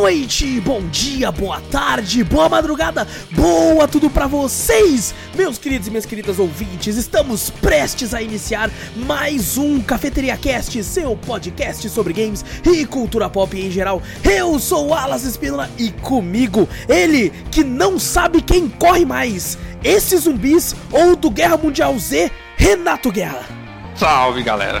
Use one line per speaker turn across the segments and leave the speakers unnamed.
noite, bom dia, boa tarde, boa madrugada, boa tudo pra vocês, meus queridos e minhas queridas ouvintes. Estamos prestes a iniciar mais um Cafeteria Cast, seu podcast sobre games e cultura pop em geral. Eu sou Alas Espínola e comigo, ele que não sabe quem corre mais, esses zumbis ou do Guerra Mundial Z, Renato Guerra.
Salve, galera.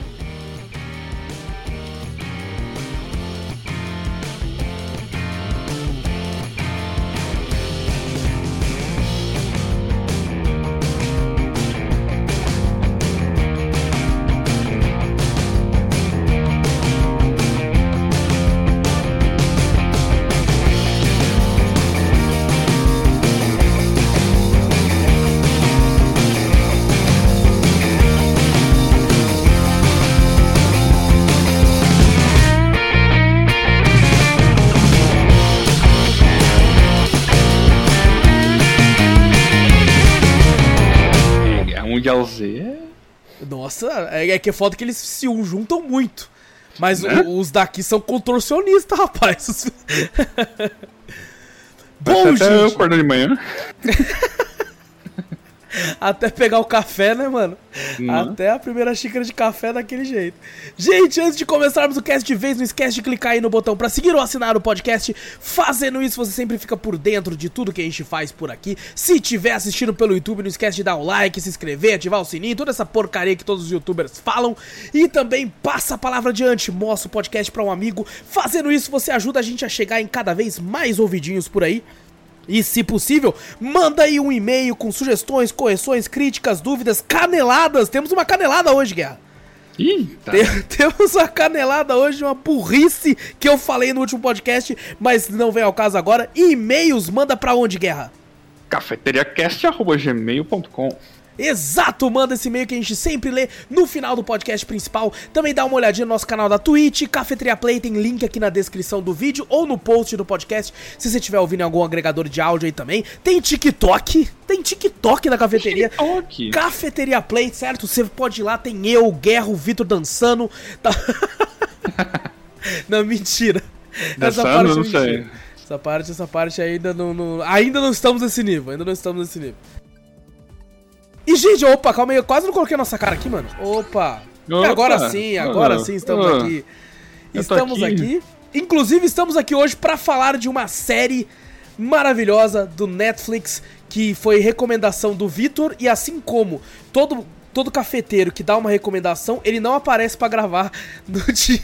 É, é que é foda que eles se juntam muito. Mas
Né?
o- os daqui são contorcionistas, rapaz.
Bom, eu
gente,
acordando de manhã.
até pegar o café, né, mano?
Né?
Até a primeira xícara de café daquele jeito. Gente, antes de começarmos o cast de vez, não esquece de clicar aí no botão pra seguir ou assinar o podcast. Fazendo isso, você sempre fica por dentro de tudo que a gente faz por aqui. Se tiver assistindo pelo YouTube, não esquece de dar o like, se inscrever, ativar o sininho, toda essa porcaria que todos os youtubers falam. E também passa a palavra adiante, mostra o podcast pra um amigo. Fazendo isso, você ajuda a gente a chegar em cada vez mais ouvidinhos por aí. E se possível, manda aí um e-mail com sugestões, correções, críticas, dúvidas, caneladas. Temos uma canelada hoje, Guerra.
Eita.
Tem- Temos uma canelada hoje, uma burrice que eu falei no último podcast, mas não vem ao caso agora. E-mails, manda pra onde, Guerra?
Cafeteriacast.gmail.com
Exato, manda esse e-mail que a gente sempre lê no final do podcast principal. Também dá uma olhadinha no nosso canal da Twitch, Cafeteria Play, tem link aqui na descrição do vídeo ou no post do podcast, se você estiver ouvindo em algum agregador de áudio aí também. Tem TikTok, tem TikTok da cafeteria.
TikTok?
Cafeteria Play, certo? Você pode ir lá, tem eu, o Guerra, o Vitor dançando. Tá... não, mentira.
Dançando,
é
não sei.
mentira. Essa parte, essa parte ainda não, não- Ainda não estamos nesse nível, ainda não estamos nesse nível. E, gente, opa, calma aí, eu quase não coloquei a nossa cara aqui, mano. Opa!
Opa.
Agora sim, agora
Ah,
sim estamos
ah.
aqui. Estamos aqui.
aqui.
Inclusive, estamos aqui hoje pra falar de uma série maravilhosa do Netflix que foi recomendação do Vitor e assim como todo todo cafeteiro que dá uma recomendação, ele não aparece pra gravar no dia.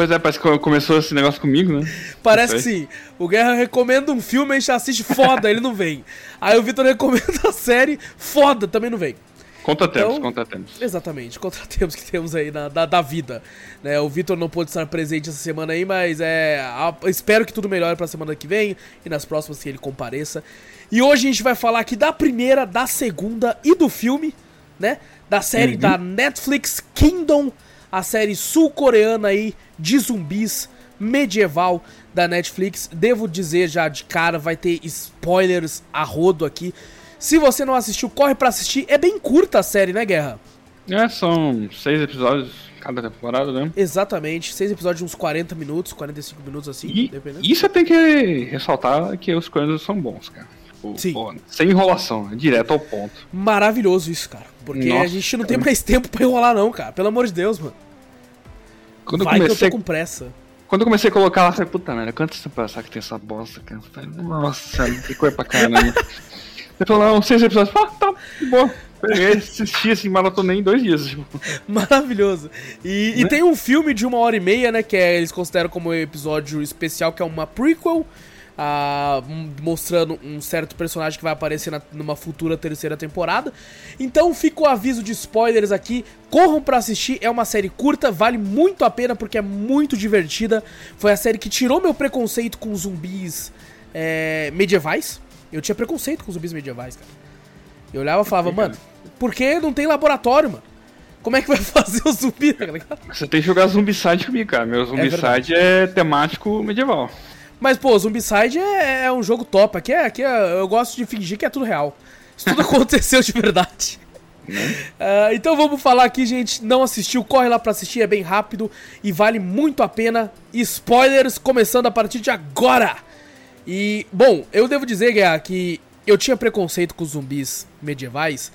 Pois é, parece que começou esse negócio comigo, né?
Parece que sim. O Guerra recomenda um filme, a gente assiste foda, ele não vem. Aí o Vitor recomenda a série, foda, também não vem.
Contratempos,
Então-
contratempos.
Exatamente, contratempos que temos aí na, da, da vida. Né? O Vitor não pôde estar presente essa semana aí, mas é. a- espero que tudo melhore pra semana que vem e nas próximas que ele compareça. E hoje a gente vai falar aqui da primeira, da segunda e do filme, né? Da série da Netflix Kingdom, a série sul-coreana aí de zumbis medieval da Netflix. Devo dizer já de cara, vai ter spoilers a rodo aqui. Se você não assistiu, corre pra assistir. É bem curta a série, né, Guerra?
É, são seis episódios cada temporada, né?
Exatamente, seis episódios de uns 40 minutos, 45 minutos assim,
E
dependendo.
isso tenho que ressaltar que os coreanos são bons, cara. Tipo,
Sim.
pô, sem enrolação, é direto ao ponto.
Maravilhoso isso, cara. Porque a
Nossa,
gente não
cara.
tem mais tempo pra enrolar, não, cara. Pelo amor de Deus, mano.
Quando
Vai
eu
que
comecei,
eu tô com pressa.
quando eu comecei a colocar lá, eu falei, puta merda, quanto passar que tem essa bosta, cara? Falei, Nossa, que coisa pra caramba. Ele falou, não, seis episódios. Ah, tá, boa. Peguei, assisti assim, maratonei em dois dias. Tipo.
Maravilhoso. E, e
Né?
tem um filme de uma hora e meia, né? Que é- eles consideram como episódio especial, que é uma prequel. Ah, mostrando um certo personagem que vai aparecer na- numa futura terceira temporada. Então fica o aviso de spoilers aqui. Corram pra assistir, é uma série curta, vale muito a pena porque é muito divertida. Foi a série que tirou meu preconceito com zumbis é, medievais. Eu tinha preconceito com zumbis medievais, cara. Eu olhava e falava, mano, por que não tem laboratório, mano? Como é que vai fazer o zumbi, tá ligado?
Você tem que jogar Zombicide comigo, cara. Meu Zombicide é, temático medieval.
Mas, pô, Zombicide é, é um jogo top. Aqui, é, aqui é, eu gosto de fingir que é tudo real. Isso tudo aconteceu de verdade. Uh, então vamos falar aqui, gente. Não assistiu, corre lá pra assistir, é bem rápido e vale muito a pena. Spoilers começando a partir de agora. E, bom, eu devo dizer, Guerra, que eu tinha preconceito com os zumbis medievais,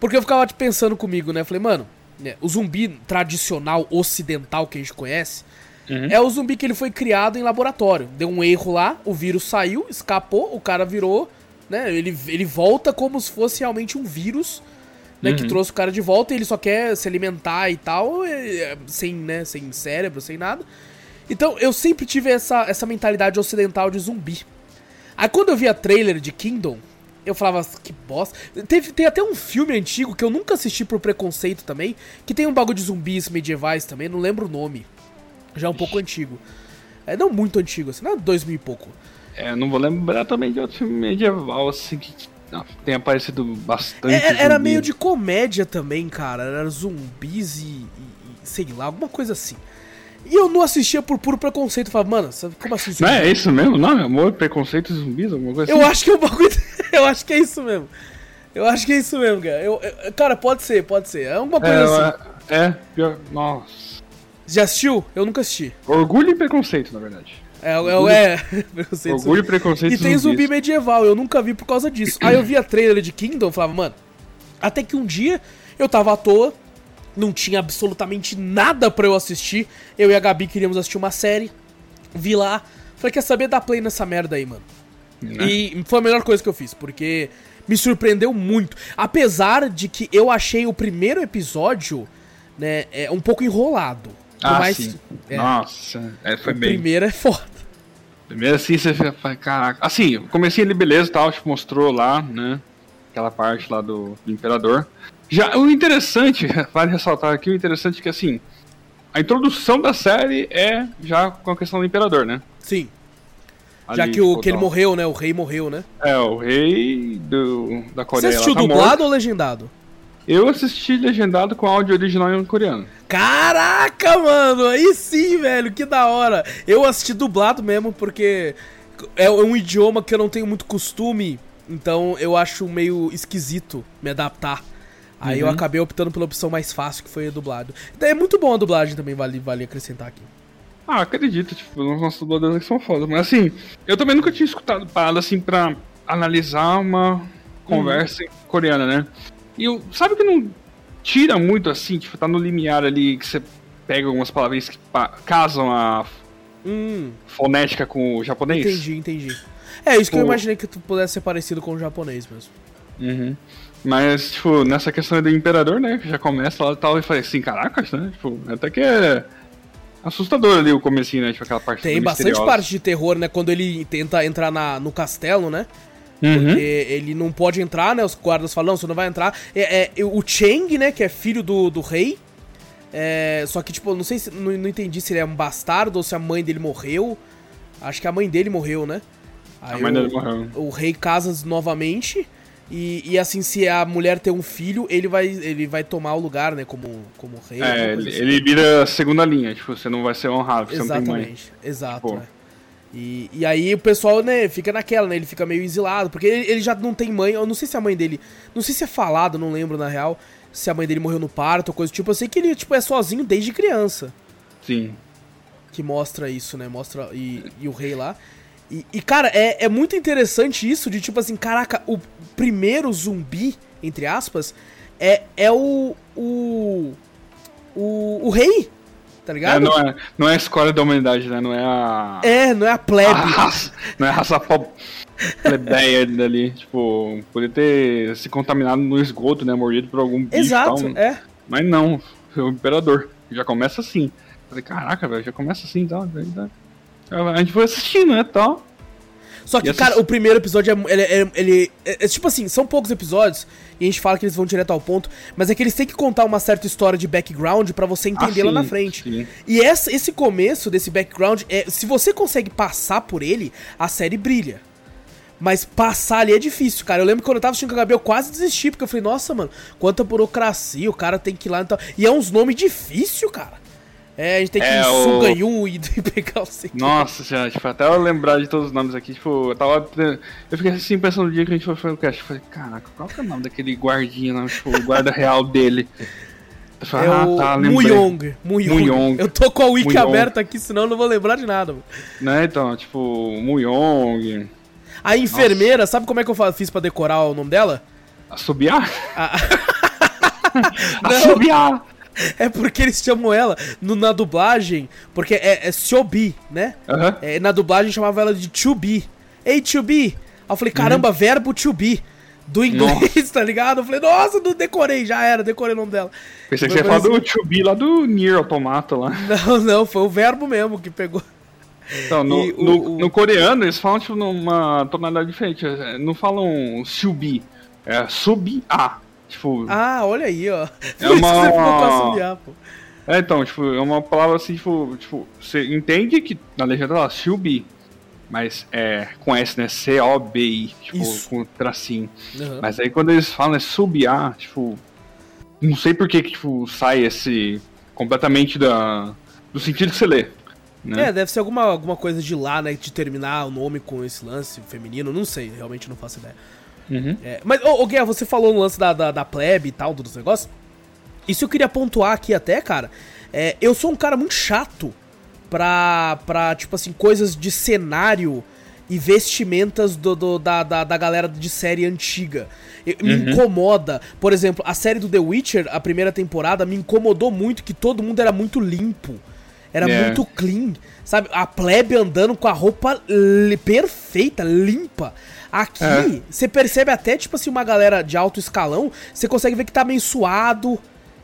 porque eu ficava pensando comigo, né? falei, mano, né, o zumbi tradicional ocidental que a gente conhece uhum. é o zumbi que ele foi criado em laboratório. Deu um erro lá, o vírus saiu, escapou, o cara virou, né? Ele, ele volta como se fosse realmente um vírus né, uhum. que trouxe o cara de volta e ele só quer se alimentar e tal, sem, né, sem cérebro, sem nada. Então eu sempre tive essa, essa mentalidade ocidental de zumbi. Aí quando eu vi a trailer de Kingdom, eu falava, que bosta. Teve, tem até um filme antigo que eu nunca assisti por preconceito também, que tem um bagulho de zumbis medievais também, não lembro o nome. Já é um pouco antigo. É não muito antigo, assim, não é dois mil e pouco.
É, não vou lembrar também de outro filme medieval, assim, que não, tem aparecido bastante.
É, era meio de comédia também, cara. Era zumbis e, e, sei lá, alguma coisa assim. E eu não assistia por puro preconceito. Eu falava, mano, como assim?
Não é isso mesmo? Não, amor, preconceito e zumbis, alguma coisa
assim? Eu acho que é um bagulho. eu acho que é isso mesmo. Eu acho que é isso mesmo, cara. Eu, eu, cara, pode ser, pode ser. É alguma coisa é, assim.
É, é, pior. Nossa.
Já assistiu? Eu nunca assisti.
Orgulho e preconceito, na verdade.
É, é, é
preconceito. Orgulho e preconceito.
E tem zumbi medieval, eu nunca vi por causa disso. Aí eu vi a trailer de Kingdom e falava, mano. Até que um dia eu tava à toa, não tinha absolutamente nada para eu assistir. Eu e a Gabi queríamos assistir uma série. Vi lá. Falei, quer saber? Dá play nessa merda aí, mano. Né? E foi a melhor coisa que eu fiz, porque me surpreendeu muito. Apesar de que eu achei o primeiro episódio, né, é, um pouco enrolado.
Ah, mais, sim. É, Nossa, é, foi bem.
primeiro é foda.
Primeiro assim você fica, caraca. Assim, comecei ali beleza tal, tipo, mostrou lá, né? Aquela parte lá do, do Imperador. Já o interessante, vale ressaltar aqui, o interessante é que assim, a introdução da série é já com a questão do Imperador, né?
Sim. Ali, já que, o, que ele morreu, né? O rei morreu, né?
É, o rei do, da Coreia.
Você assistiu tá dublado morto. ou legendado?
Eu assisti legendado com áudio original em coreano.
Caraca, mano! Aí sim, velho, que da hora! Eu assisti dublado mesmo, porque é um idioma que eu não tenho muito costume, então eu acho meio esquisito me adaptar. Aí uhum. eu acabei optando pela opção mais fácil, que foi a dublado. Então é muito bom a dublagem também, vale, vale acrescentar aqui.
Ah, acredito, tipo, os nossos dubladores aqui são foda. Mas assim, eu também nunca tinha escutado parada assim pra analisar uma conversa uhum. coreana, né? E eu, sabe que não tira muito assim, tipo, tá no limiar ali que você pega algumas palavras que casam a hum. fonética com o japonês?
Entendi, entendi. É isso que eu imaginei que tu pudesse ser parecido com o japonês mesmo.
Uhum. Mas, tipo, nessa questão do imperador, né? Que já começa lá e tal, e falei assim, caracas, né? Tipo, até que é assustador ali o comecinho, né? Tipo, aquela parte
Tem bastante parte de terror, né? Quando ele tenta entrar na, no castelo, né? Uhum. Porque ele não pode entrar, né? Os guardas falam, não, você não vai entrar. É, é o Cheng, né? Que é filho do, do rei. É, só que, tipo, não sei se. Não, não, entendi se ele é um bastardo ou se a mãe dele morreu. Acho que a mãe dele morreu, né?
Aí a mãe o, dele morreu.
O rei casa novamente. E, e assim, se a mulher ter um filho, ele vai, ele vai tomar o lugar, né? Como, como rei.
É, ele, assim. ele vira a segunda linha. Tipo, você não vai ser honrado, você
Exatamente.
não tem mãe.
Exato, tipo, é. E, e aí o pessoal, né, fica naquela, né? Ele fica meio exilado, porque ele, ele, já não tem mãe. Eu não sei se a mãe dele. Não sei se é falado, não lembro na real. Se a mãe dele morreu no parto ou coisa do tipo. Eu sei que ele, tipo, é sozinho desde criança.
Sim.
Que mostra isso, né? Mostra. E, e o rei lá. E, e, cara, é, é muito interessante isso de tipo assim, caraca, o primeiro zumbi, entre aspas, é, é o. O. O, o rei tá ligado?
É, não, é, não é a escola da humanidade, né? Não é a.
É, não é a plebe. A
raça, não é a raça plebeia dali. Tipo, poder ter se contaminado no esgoto, né? Mordido por algum bicho.
Exato, tal, é.
Mas não, é o imperador. Já começa assim. Falei, caraca, velho, já começa assim então. A gente foi assistindo, né? Tal.
Só que, cara, o primeiro episódio é. Ele, ele, ele é, é, Tipo assim, são poucos episódios e a gente fala que eles vão direto ao ponto, mas é que eles têm que contar uma certa história de background para você entender ah, lá na frente. Sim. E essa, esse começo desse background, é, se você consegue passar por ele, a série brilha. Mas passar ali é difícil, cara. Eu lembro que quando eu tava assistindo com a Gabi, eu quase desisti, porque eu falei, nossa, mano, quanta burocracia, o cara tem que ir lá e tal. E é uns nomes difíceis, cara. É, a gente tem que
É,
ir
o-
Suganhum e pegar o quê.
Nossa senhora, tipo, até eu lembrar de todos os nomes aqui, tipo, eu tava. Eu fiquei assim pensando no dia que a gente foi fazer o cast. Eu falei, caraca, qual que é o nome daquele guardinha, né? tipo, o guarda real dele? Eu falei,
É
ah,
o
tá, lembrei.
Muyong. Muyong.
Muyong.
Eu tô com a wiki
Muyong.
aberta aqui, senão eu não vou lembrar de nada. Mano.
Né, então, tipo, Muyong.
A enfermeira, sabe como é que eu fiz pra decorar o nome dela?
Assobiar?
A-.
Assobiar!
É porque eles chamam ela no- na dublagem, porque é, é Siobi, né?
Aham.
É, na dublagem chamava ela de to be. Ei, to be. Aí eu falei, caramba, verbo to be. Do inglês, tá ligado? Eu falei, nossa, não decorei, já era, decorei o nome dela.
Pensei que você ia falar do Chubi lá do Nier Automata lá.
Não, não, foi o verbo mesmo que pegou.
Então, no,
o-
no,
o-
no coreano eles falam tipo numa tonalidade diferente. Não falam Chubi, é Subi-A. Tipo,
Ah, olha aí, ó.
É uma- é, então, tipo, é uma palavra assim, tipo, tipo, você entende que na legenda ela Chubi, mas é com S, né? C-O-B-I, tipo,
Isso.
com tracinho.
Aham.
Mas aí quando eles falam é Subi-A, tipo, não sei por que que, tipo, sai esse completamente da, do sentido que você lê. Né?
É, deve ser alguma, alguma coisa de lá, né? De terminar o nome com esse lance feminino, não sei, realmente não faço ideia.
Uhum.
É, mas, ô, ô Guerra, você falou no lance da, da, da plebe e tal, dos negócios. Isso eu queria pontuar aqui até, cara. É, eu sou um cara muito chato pra, pra tipo assim, coisas de cenário e vestimentas do, do- da, da, da galera de série antiga. Eu- Me incomoda. Por exemplo, a série do The Witcher, a primeira temporada, me incomodou muito que todo mundo era muito limpo. Era
É.
muito clean, sabe? A plebe andando com a roupa li- perfeita, limpa. Aqui,
É.
você percebe até, tipo assim, uma galera de alto escalão, você consegue ver que tá meio suado,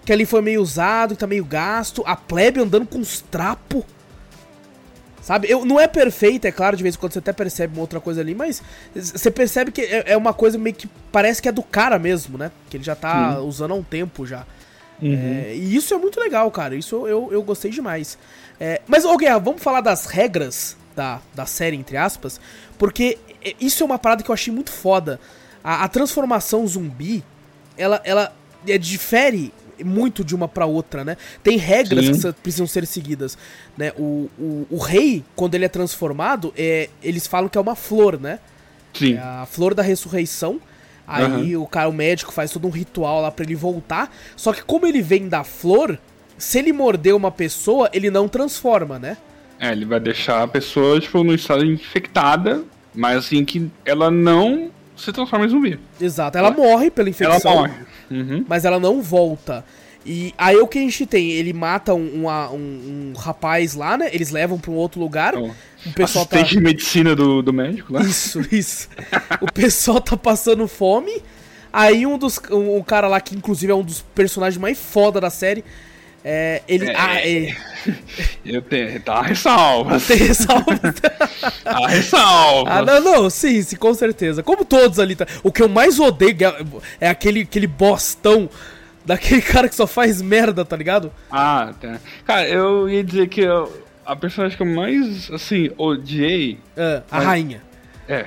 que ali foi meio usado, que tá meio gasto. A plebe andando com uns trapos. Sabe? Eu, não é perfeita, é claro, de vez em quando você até percebe uma outra coisa ali, mas você percebe que é, é uma coisa meio que parece que é do cara mesmo, né? Que ele já tá usando há um tempo já. É, e isso é muito legal, cara. Isso eu, eu gostei demais. É, mas, ô Guerra, vamos falar das regras da, da série, entre aspas, porque isso é uma parada que eu achei muito foda. A, a transformação zumbi, ela, ela é, difere muito de uma pra outra, né? Tem regras
Sim.
que sa- precisam ser seguidas, né? O, o, o rei, quando ele é transformado, é, eles falam que é uma flor, né?
Sim.
É a flor da ressurreição. Aí o cara, o médico faz todo um ritual lá pra ele voltar. Só que como ele vem da flor, se ele morder uma pessoa, ele não transforma, né?
É, ele vai deixar a pessoa, tipo, no estado infectada, mas assim que ela não se transforma em zumbi.
Exato. Ela morre pela infecção.
Ela morre. Uhum.
Mas ela não volta. E aí o que a gente tem? Ele mata um, uma- um- um rapaz lá, né? Eles levam pra um outro lugar.
Então,
o pessoal tá.
Assistente de medicina do, do médico, né?
Isso, isso. o pessoal tá passando fome. Aí um dos. Um, um cara lá, que inclusive é um dos personagens mais foda da série. É, ele.
É.
Ah, é.
Eu tenho. Tá, ressalva.
Tem ressalva.
Tá, ressalva.
Ah, não, não, sim, sim, com certeza. Como todos ali, tá? O que eu mais odeio é aquele, aquele bostão daquele cara que só faz merda, tá ligado?
Ah, tá. Cara, eu ia dizer que eu- a personagem que eu mais, assim, odiei.
Ah, a
Mas-
rainha.
É.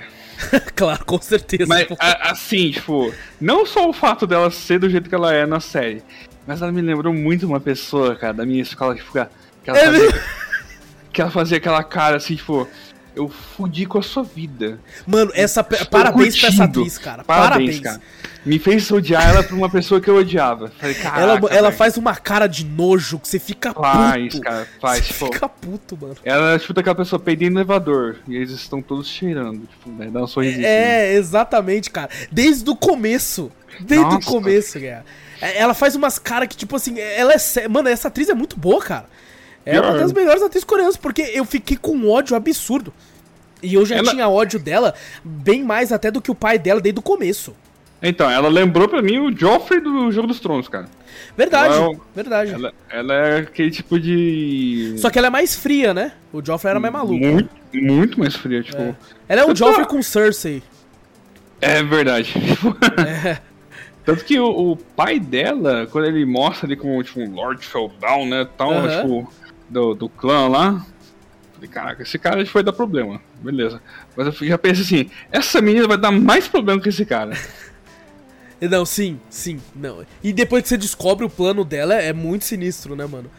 claro, com certeza.
Mas, a- assim, tipo, não só o fato dela ser do jeito que ela é na série, mas ela me lembrou muito uma pessoa, cara, da minha escola que fica. Que ela,
É
fazia, que ela fazia aquela cara assim, tipo, eu fudi com a sua vida.
Mano, essa.
Estou
Parabéns pra essa atriz, cara. Parabéns.
cara. Me fez odiar ela por uma pessoa que eu odiava. Falei, caraca,
ela ela faz uma cara de nojo que você fica
Faz,
puto.
cara, faz,
Você
tipo-
fica puto, mano.
Ela é tipo daquela pessoa peidei no elevador e eles estão todos cheirando, tipo, né? Dá um sorrisinho.
É, exatamente, cara. Desde o começo. Desde o
Nossa.
começo, cara. É, Ela faz umas caras que, tipo assim, ela é. Mano, essa atriz é muito boa, cara. É uma das melhores atrizes coreanas, porque eu fiquei com um ódio absurdo. E eu já
Ela-
tinha ódio dela bem mais até do que o pai dela desde o começo.
Então, ela lembrou pra mim o Joffrey do Jogo dos Tronos, cara.
Verdade,
Ela é um-
verdade.
Ela, ela é aquele tipo de.
Só que ela é mais fria, né? O Joffrey era mais maluco.
Muito, muito mais fria, tipo.
É. Ela é um
tô-
Joffrey com Cersei.
É verdade.
É.
Tanto que o, o pai dela, quando ele mostra ali como tipo, um Lord Feudal, né? Tal,
Aham.
tipo, do, do clã lá. Falei, caraca, esse cara foi dar problema. Beleza. Mas eu já pensei assim, essa menina vai dar mais problema que esse cara.
Não, sim, sim, não. E depois que você descobre o plano dela, é muito sinistro, né, mano?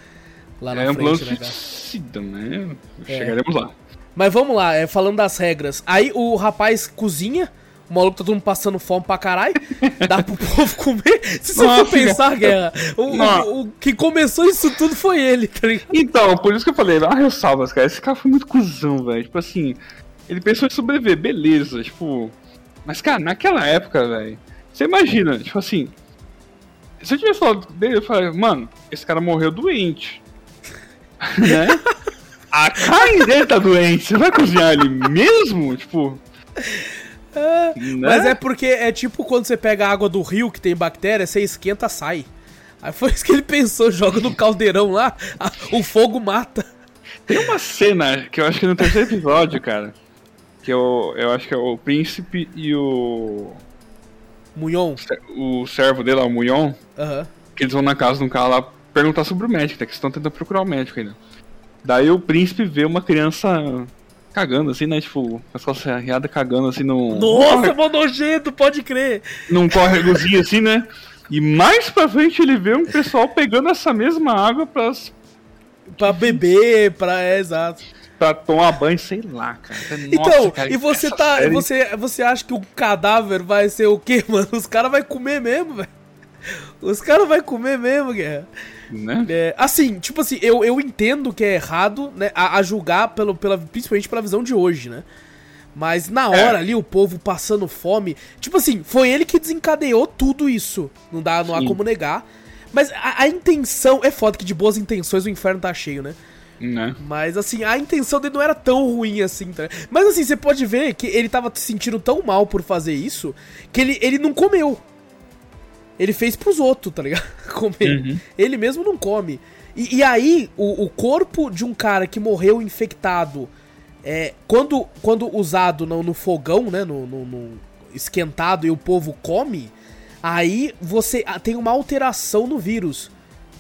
lá na
É um plano
frente, né,
suicida, né?
É.
Chegaremos lá.
Mas vamos lá, é, falando das regras. Aí o rapaz cozinha, o maluco tá todo mundo passando fome pra caralho, dá pro povo comer. Se você
Nossa,
for pensar, Guerra, o, o, o que começou isso tudo foi ele, tá ligado?
Então, por isso que eu falei, ah, ressalvas, cara. Esse cara foi muito cuzão, velho. Tipo assim, ele pensou em sobreviver, beleza, tipo. Mas, cara, naquela época, velho, você imagina, tipo assim. Se eu tivesse falado dele, eu falei, mano, esse cara morreu doente. né? A carne dele tá doente, você vai cozinhar ele mesmo? Tipo. Né?
Mas é porque é tipo quando você pega a água do rio que tem bactéria, você esquenta, sai. Aí foi isso que ele pensou, joga no caldeirão lá, a- o fogo mata.
Tem uma cena que eu acho que no terceiro episódio, cara. Que eu, eu acho que é o príncipe e o.
Munhon.
O servo dele, lá, o Munhon.
Aham.
que eles vão na casa de um cara lá perguntar sobre o médico, né? Que estão tentando procurar o médico ainda. Daí o príncipe vê uma criança cagando, assim, né? Tipo, com as costas arreadas cagando, assim, num...
Nossa, mó nojento, pode crer.
Num córregozinho, assim, né? E mais pra frente ele vê um pessoal pegando essa mesma água pra,
Pra beber, pra. É, exato.
pra tomar banho, sei lá, cara. Nossa,
então,
cara,
e você tá.
série-
Você, você acha que o cadáver vai ser o quê, mano? Os caras vão comer mesmo, velho. Os caras vão comer mesmo, Guerra.
Né?
É, assim, tipo assim, eu, eu entendo que é errado, né? A, a julgar, pelo, pela, principalmente pela visão de hoje, né? Mas na hora ali, o povo passando fome. Tipo assim, foi ele que desencadeou tudo isso. Não dá, não há como negar. Mas a, a intenção. É foda que de boas intenções o inferno tá cheio, né?
Né?
Mas assim, a intenção dele não era tão ruim assim, tá? Mas assim, você pode ver que ele tava se sentindo tão mal por fazer isso que ele, ele não comeu. Ele fez pros outros, tá ligado? Comer.
Uhum.
Ele mesmo não come. E, e aí, o, o corpo de um cara que morreu infectado, é, quando, quando usado no, no fogão, né? No, no- no esquentado e o povo come, aí você ah, tem uma alteração no vírus,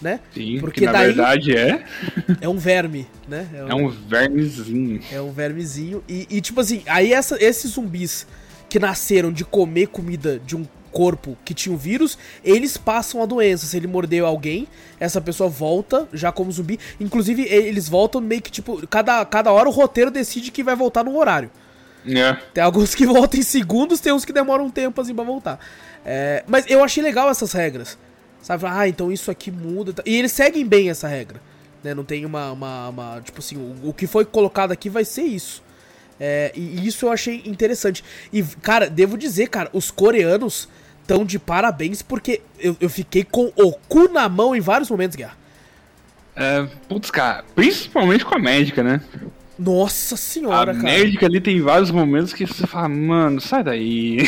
né?
Sim,
Porque
porque na
daí-
verdade é,
É um verme, né?
é um vermezinho.
É um vermezinho. E, e, tipo assim, aí essa- esses zumbis que nasceram de comer comida de um corpo que tinha o vírus, eles passam a doença. Se ele mordeu alguém, essa pessoa volta já como zumbi. Inclusive, eles voltam meio que, tipo, cada, cada hora o roteiro decide que vai voltar no horário.
É.
Tem alguns que voltam em segundos, tem uns que demoram um tempo assim pra voltar. É, mas eu achei legal essas regras. Sabe? Ah, então isso aqui muda. E eles seguem bem essa regra. Né? Não tem uma, uma, uma- Tipo assim, o, o que foi colocado aqui vai ser isso. É, e isso eu achei interessante. E, cara, devo dizer, cara, os coreanos estão de parabéns porque eu, eu fiquei com o cu na mão em vários momentos, Guerra.
é. Putz, cara, principalmente com a médica, né?
Nossa senhora,
a
cara.
médica ali tem vários momentos que você fala, mano, sai daí.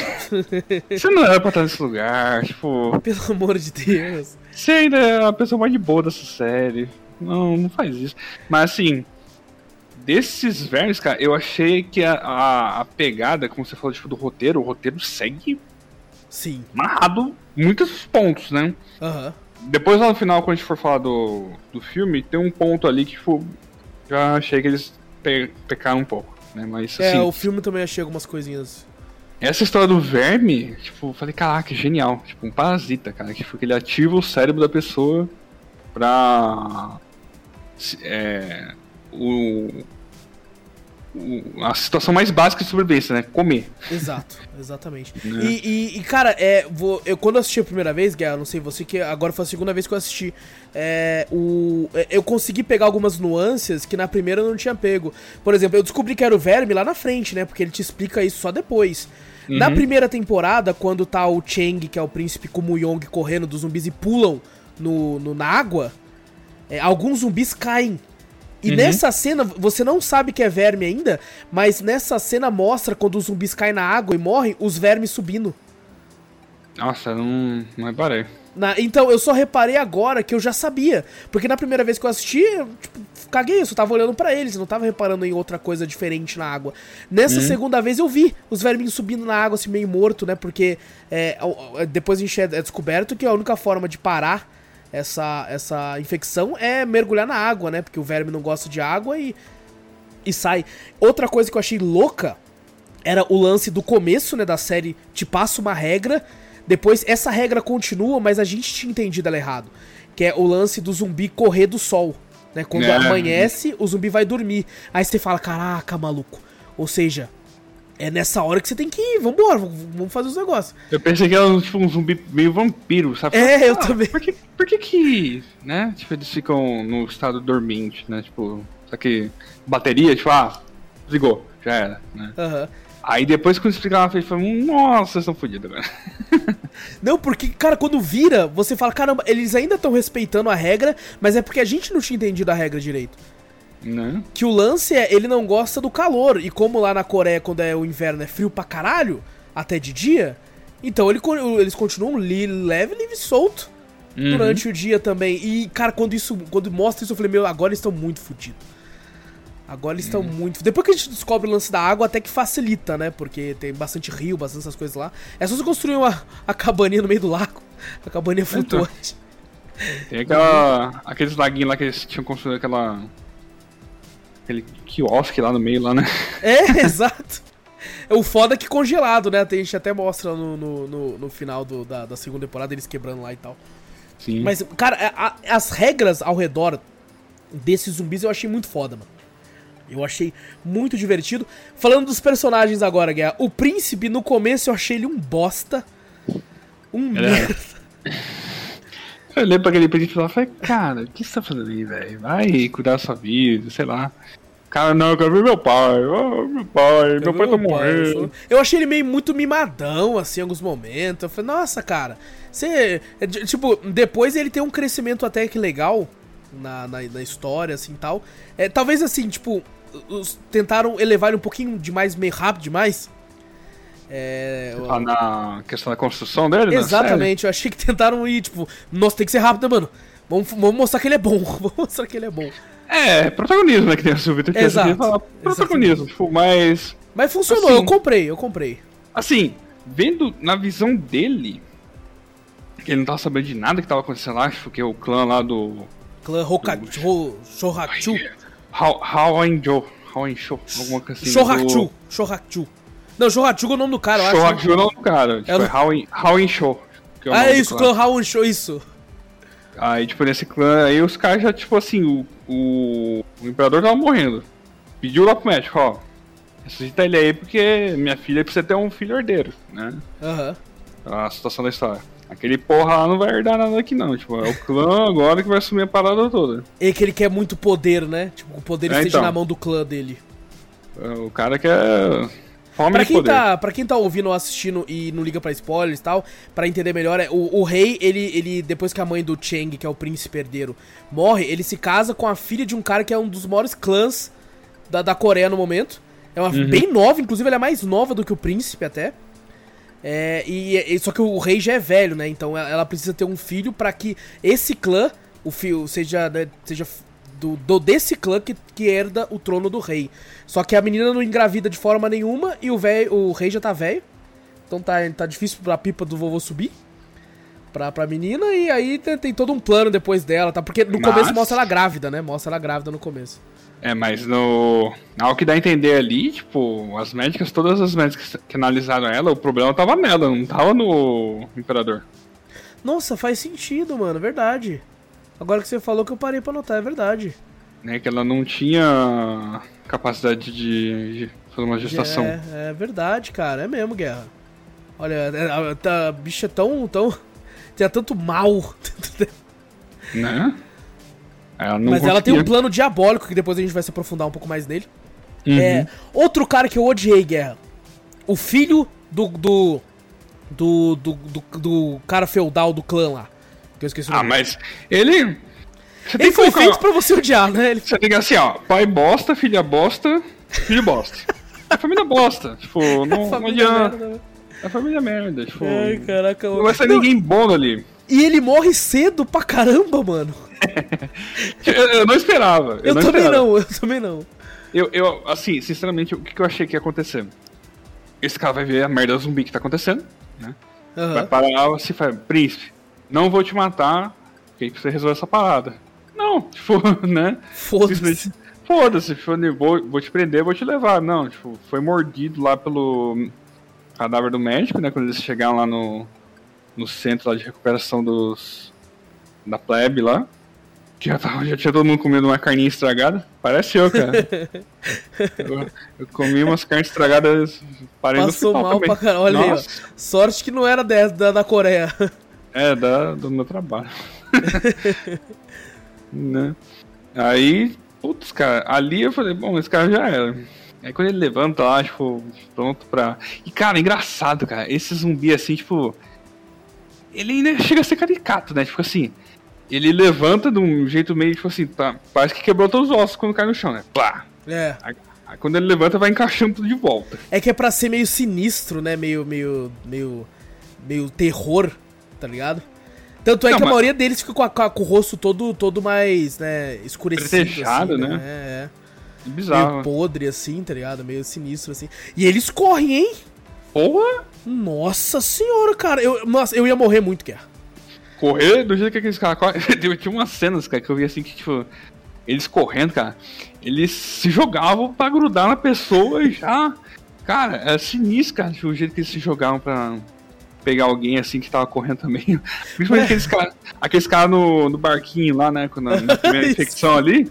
você não era pra estar nesse lugar, tipo,
Pelo amor de Deus.
você ainda é a pessoa mais de boa dessa série. Não, não faz isso. Mas assim, desses vermes, cara, eu achei que a, a, a pegada, como você falou, tipo, do roteiro, o roteiro segue
Sim.
amarrado muitos pontos, né?
Aham.
Depois lá no final, quando a gente for falar do, do filme, tem um ponto ali que, tipo, já achei que eles pe pecaram um pouco, né? Mas,
É,
assim,
o filme também achei algumas coisinhas.
essa história do verme, tipo, eu falei, caraca, genial. Tipo, um parasita, cara, que, que ele ativa o cérebro da pessoa pra... É, o- a situação mais básica de sobrevivência, né? Comer.
Exato, exatamente. E, e- e, cara, é, vou, eu quando eu assisti a primeira vez, Guerra, não sei você, que agora foi a segunda vez que eu assisti, é, o, é, eu consegui pegar algumas nuances que na primeira eu não tinha pego. Por exemplo, eu descobri que era o verme lá na frente, né? Porque ele te explica isso só depois. Na
Uhum.
primeira temporada, quando tá o Cheng, que é o príncipe com o Yong correndo dos zumbis e pulam no, no- na água, é, alguns zumbis caem. E
Uhum.
nessa cena, você não sabe que é verme ainda, mas nessa cena mostra quando os zumbis caem na água e morrem, os vermes subindo.
Nossa, não, não reparei.
Na- então, eu só reparei agora que eu já sabia. Porque na primeira vez que eu assisti, eu, tipo, caguei, eu só tava olhando pra eles, eu não tava reparando em outra coisa diferente na água. Nessa segunda vez eu vi os verminhos subindo na água, assim, meio morto, né? Porque é, depois a gente é é descoberto que a única forma de parar essa, essa infecção é mergulhar na água, né? Porque o verme não gosta de água e, e sai. Outra coisa que eu achei louca era o lance do começo, né, da série, te passa uma regra, depois essa regra continua, mas a gente tinha entendido ela errado, que é o lance do zumbi correr do sol. Né? Quando
É.
amanhece, o zumbi vai dormir. Aí você fala, caraca, maluco. Ou seja, é nessa hora que você tem que ir. Vambora, vamos fazer os negócios.
Eu pensei que era tipo um zumbi meio vampiro, sabe?
É, eu
Ah,
também.
Por que, por que que, né? Tipo, eles ficam no estado dormente, né? Tipo, só que bateria, tipo, ah, desligou, já era, né?
Aham.
Aí depois quando explicaram, eu falei, nossa, vocês estão fodidos agora.
Não, porque, cara, quando vira, você fala, caramba, eles ainda estão respeitando a regra, mas é porque a gente não tinha entendido a regra direito.
Né?
Que o lance é, ele não gosta do calor. E como lá na Coreia, quando é o inverno, é frio pra caralho, até de dia, então ele, eles continuam li, leve, livre e solto
Uhum.
durante o dia também. E, cara, quando isso quando mostra isso, eu falei, meu, agora eles estão muito fodidos. Agora eles estão
Uhum.
muito. Depois que a gente descobre o lance da água, até que facilita, né? Porque tem bastante rio, bastante essas coisas lá. É só você construir uma a cabaninha no meio do lago. A cabaninha
Então.
flutuante.
Tem aquela, aqueles laguinhos lá que eles tinham construído aquela. Aquele quiosque lá no meio, lá, né?
É, exato. É o foda é que congelado, né? A gente até mostra no, no, no- no final do- da, da segunda temporada eles quebrando lá e tal.
Sim.
Mas, cara, a- as regras ao redor desses zumbis eu achei muito foda, mano. Eu achei muito divertido. Falando dos personagens agora, Guerra. O príncipe, no começo, eu achei ele um bosta. Um
é-
merda.
Eu olhei pra aquele príncipe lá e falei, cara, o que você tá fazendo aí, velho? Vai cuidar da sua vida, sei lá. Cara, não, eu quero ver meu pai. Oh, meu pai, meu pai tá morrendo.
Eu achei ele meio muito mimadão, assim, em alguns momentos. Eu falei, nossa, cara, você. é Tipo, depois ele tem um crescimento até que legal na, na, na história, assim tal. É, talvez assim, tipo, os- tentaram elevar ele um pouquinho demais, meio rápido demais. É.
Tá na questão da construção dele, né?
Exatamente, eu achei que tentaram ir, tipo, nossa, tem que ser rápido, né, mano? Vamos, vamos mostrar que ele é bom. Vamos mostrar que ele é bom.
É, protagonismo, né? Que tem o Vitor que
Exato,
aqui fala protagonismo, tipo, mas.
Mas funcionou,
Assim.
eu comprei, eu comprei.
Assim, vendo na visão dele, que ele não tava sabendo de nada que tava acontecendo lá, acho que o clã lá do.
Clã Hokachu, Shohachu.
And Show, alguma coisa assim.
Shohachu, Shohachu. Não, Shohachu é o nome do cara, eu acho.
Shohachu é o nome do cara. Tipo,
É o-
é que é
Ah, é isso,
clã.
Show, isso.
Aí, tipo, nesse clã, aí os caras já, tipo assim, o, o, o imperador tava morrendo. Pediu lá pro médico, ó. Ressuscita ele aí porque minha filha precisa ter um filho herdeiro, né?
Aham.
A situação da história. Aquele porra lá não vai herdar nada aqui não, tipo, é o clã agora que vai assumir a parada toda.
E que ele quer muito poder, né? Tipo, o poder
É,
esteja
então.
na mão do clã dele.
É, O cara quer fome
Pra quem,
poder.
tá, pra quem tá ouvindo ou assistindo e não liga pra spoilers e tal, pra entender melhor, é, o, o rei, ele, ele, depois que a mãe do Cheng, que é o príncipe herdeiro, morre, ele se casa com a filha de um cara que é um dos maiores clãs da, da Coreia no momento. É uma
Uhum.
bem nova, inclusive ela é mais nova do que o príncipe até. É, e, e- só que o rei já é velho, né? Então ela, precisa ter um filho pra que esse clã, o filho, seja, né, seja do, do- desse clã que, que herda o trono do rei. Só que a menina não engravida de forma nenhuma e o, velho, o rei já tá velho. Então tá, tá difícil pra pipa do vovô subir. Pra, pra menina, e aí tem, tem todo um plano depois dela, tá? Porque no
Mas-
começo mostra ela grávida, né? Mostra ela grávida no começo.
É, mas no. Ao que dá a entender ali, tipo, as médicas, todas as médicas que analisaram ela, o problema tava nela, não tava no imperador.
Nossa, faz sentido, mano, verdade. Agora que você falou que eu parei pra notar, é verdade.
Né, que ela não tinha capacidade de, fazer uma gestação.
É, é verdade, cara, é mesmo, Guerra. Olha, é, a, a, a bicha é tão, tão. Tinha tanto mal.
Né? Ela
Mas ela tem um
conseguia.
plano diabólico que depois a gente vai se aprofundar um pouco mais nele.
Uhum.
É, outro cara que eu odiei, Guerra. O filho do. do. do, do, do, do cara feudal do clã lá. Que eu esqueci o
Ah,
nome.
mas ele. Você tem
Ele foi
colocar-
feito pra você odiar, né? Ele...
Você tem que assim, ó, pai bosta, filha bosta, filho bosta. É família bosta. Tipo, não, não
Família
adianta.
merda, né?
É família merda, tipo.
Ai, caraca.
Não vai ser
Não,
ninguém bom ali.
E ele morre cedo pra caramba, mano.
Eu, eu não esperava. Eu,
Eu,
não
também
esperava.
não, eu também não.
Eu, eu, assim, sinceramente, o que, eu achei que ia acontecer? Esse cara vai ver a merda zumbi que tá acontecendo, né? Vai
Aham.
parar assim, fala, príncipe, não vou te matar, porque aí você resolver essa parada. Não, tipo, né?
Foda-se.
Foda-se, tipo, vou, vou te prender, vou te levar. Não, tipo, foi mordido lá pelo cadáver do médico, né? Quando eles chegaram lá no, no centro lá de recuperação dos. da plebe lá. que já, tava, já tinha todo mundo comendo uma carninha estragada. Parece eu, cara. eu, eu comi umas carnes estragadas parei
Passou mal também. pra caralho. Olha Nossa. aí, ó. Sorte que não era da, da Coreia.
É, da, do meu trabalho. né? Aí, putz, cara, ali eu falei, bom, esse cara já era. Aí quando ele levanta lá, tipo, pronto pra. E, cara, engraçado, cara, esse zumbi assim, tipo. Ele ainda chega a ser caricato, né? Tipo assim, ele levanta de um jeito meio, tipo assim, tá, parece que quebrou todos os ossos quando cai no chão, né? Plá!
É.
Aí, aí quando ele levanta, vai encaixando tudo de volta.
É que é pra ser meio sinistro, né? Meio, meio, meio, meio terror, tá ligado? Tanto é Não, que a mas... maioria deles fica com, a, com, o rosto todo, todo mais, né, escurecido.
Fechado,
assim,
né?
né? É,
é. Bizarro.
Meio podre, assim, tá ligado? Meio sinistro, assim. E eles correm, hein?
Porra!
Nossa senhora, cara. Eu, nossa, eu ia morrer muito, Guerra
correr do jeito que aqueles caras correm. Tinha umas cenas, cara, que eu vi assim que, tipo, eles correndo, cara, eles se jogavam pra grudar na pessoa e já. Cara, é sinistro, cara, o jeito que eles se jogavam pra pegar alguém assim que tava correndo também. Principalmente é. aqueles caras aqueles cara no, no barquinho lá, né? Na, na primeira infecção ali.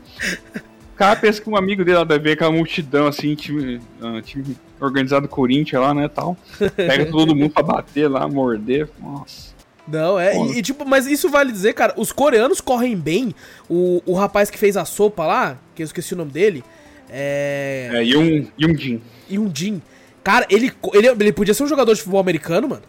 O cara pensa que um amigo dele lá deve ver aquela multidão assim, time, uh, time organizado Corinthians lá, né? Tal. Pega todo mundo pra bater lá, morder. Nossa.
Não, é. E, e, tipo, mas isso vale dizer, cara, os coreanos correm bem. O, o rapaz que fez a sopa lá, que eu esqueci o nome dele. É.
É, Yung, Yung Jin.
Yung Jin. Cara, ele, ele, ele podia ser um jogador de futebol americano, mano.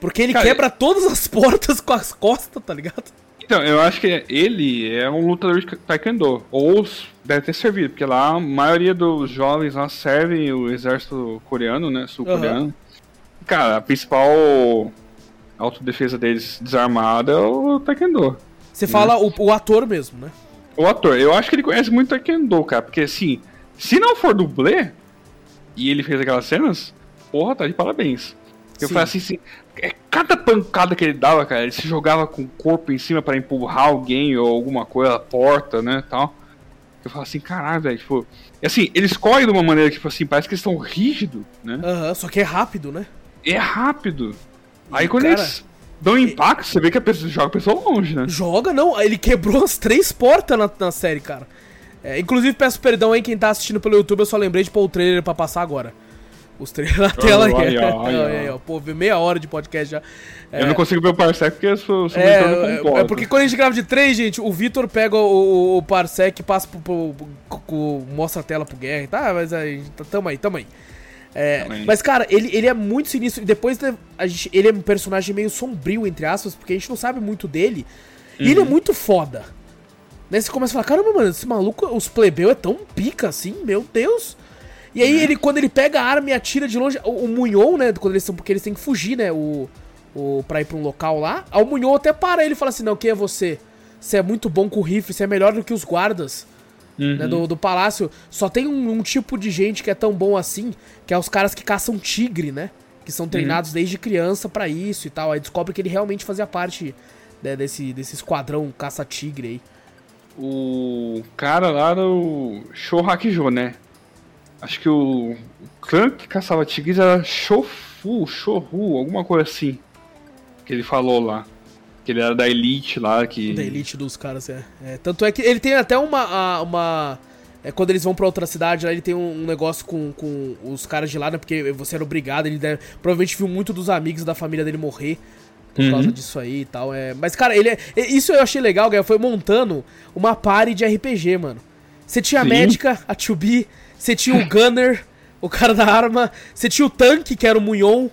Porque ele cara, quebra todas as portas com as costas, tá ligado?
Então, eu acho que ele é um lutador de taekwondo. Ou deve ter servido, porque lá a maioria dos jovens lá servem o exército coreano, né? Sul-coreano. Uhum. Cara, a principal autodefesa deles desarmada é o Taekwondo.
Você né? fala o, o, ator mesmo, né?
O ator. Eu acho que ele conhece muito Taekwondo, cara. Porque assim, se não for dublê e ele fez aquelas cenas, porra, tá de parabéns. Eu falei assim, assim, é, cada pancada que ele dava, cara, ele se jogava com o corpo em cima para empurrar alguém ou alguma coisa, porta, né, tal. Eu falo assim, caralho, velho, tipo... Assim, eles correm de uma maneira, tipo assim, parece que eles estão rígidos, né?
Aham, uhum, só que é rápido, né?
É rápido. Aí quando cara, eles dão impacto, você vê que a pessoa joga a pessoa longe, né?
Joga, não. Ele quebrou as três portas na, na série, cara. É, inclusive, peço perdão aí quem tá assistindo pelo YouTube, eu só lembrei de pôr o trailer pra passar agora. Os trailers na tela oh, aí. Aí, ó, Pô, meia hora de podcast já.
É, eu não consigo ver o Parsec porque eu sou,
sou é, é, é porque quando a gente grava de três, gente, o Vitor pega o, o, Parsec e passa pro, pro, pro, pro, mostra a tela pro Guerra, tá? Mas aí, tamo aí, tamo aí. É, mas, cara, ele, ele é muito sinistro. E depois a gente, ele é um personagem meio sombrio, entre aspas, porque a gente não sabe muito dele. Uhum. E ele é uhum. muito foda. Né? Você começa a falar, caramba, mano, esse maluco, os plebeu é tão pica assim, meu Deus. E aí, uhum. ele, quando ele pega a arma e atira de longe, o, o Munhon, né? Quando eles são, porque eles têm que fugir, né? O, o, pra ir pra um local lá. Aí o Munhon até para ele e fala assim: Não, quem é você? Você é muito bom com o rifle, você é melhor do que os guardas né, uhum. né, do, do palácio, só tem um, um, tipo de gente que é tão bom assim, que é os caras que caçam tigre, né? Que são treinados uhum. desde criança para isso e tal. Aí descobre que ele realmente fazia parte né, desse, desse esquadrão caça-tigre aí.
O cara lá do Shohakijo, né? Acho que o, clã que caçava tigres era Shofu, Shohu, alguma coisa assim. Que ele falou lá. Que ele era da elite lá, que...
Da elite dos caras, é. é tanto é que ele tem até uma... uma é, quando eles vão pra outra cidade, lá ele tem um, negócio com, com os caras de lá, né? Porque você era obrigado, ele deve, provavelmente viu muito dos amigos da família dele morrer por uhum. causa disso aí e tal. É, mas, cara, ele é, Isso eu achei legal, cara, foi montando uma party de RPG, mano. Você tinha Sim. a médica, a 2B, você tinha o Gunner, o cara da arma, você tinha o tanque, que era o Munhon,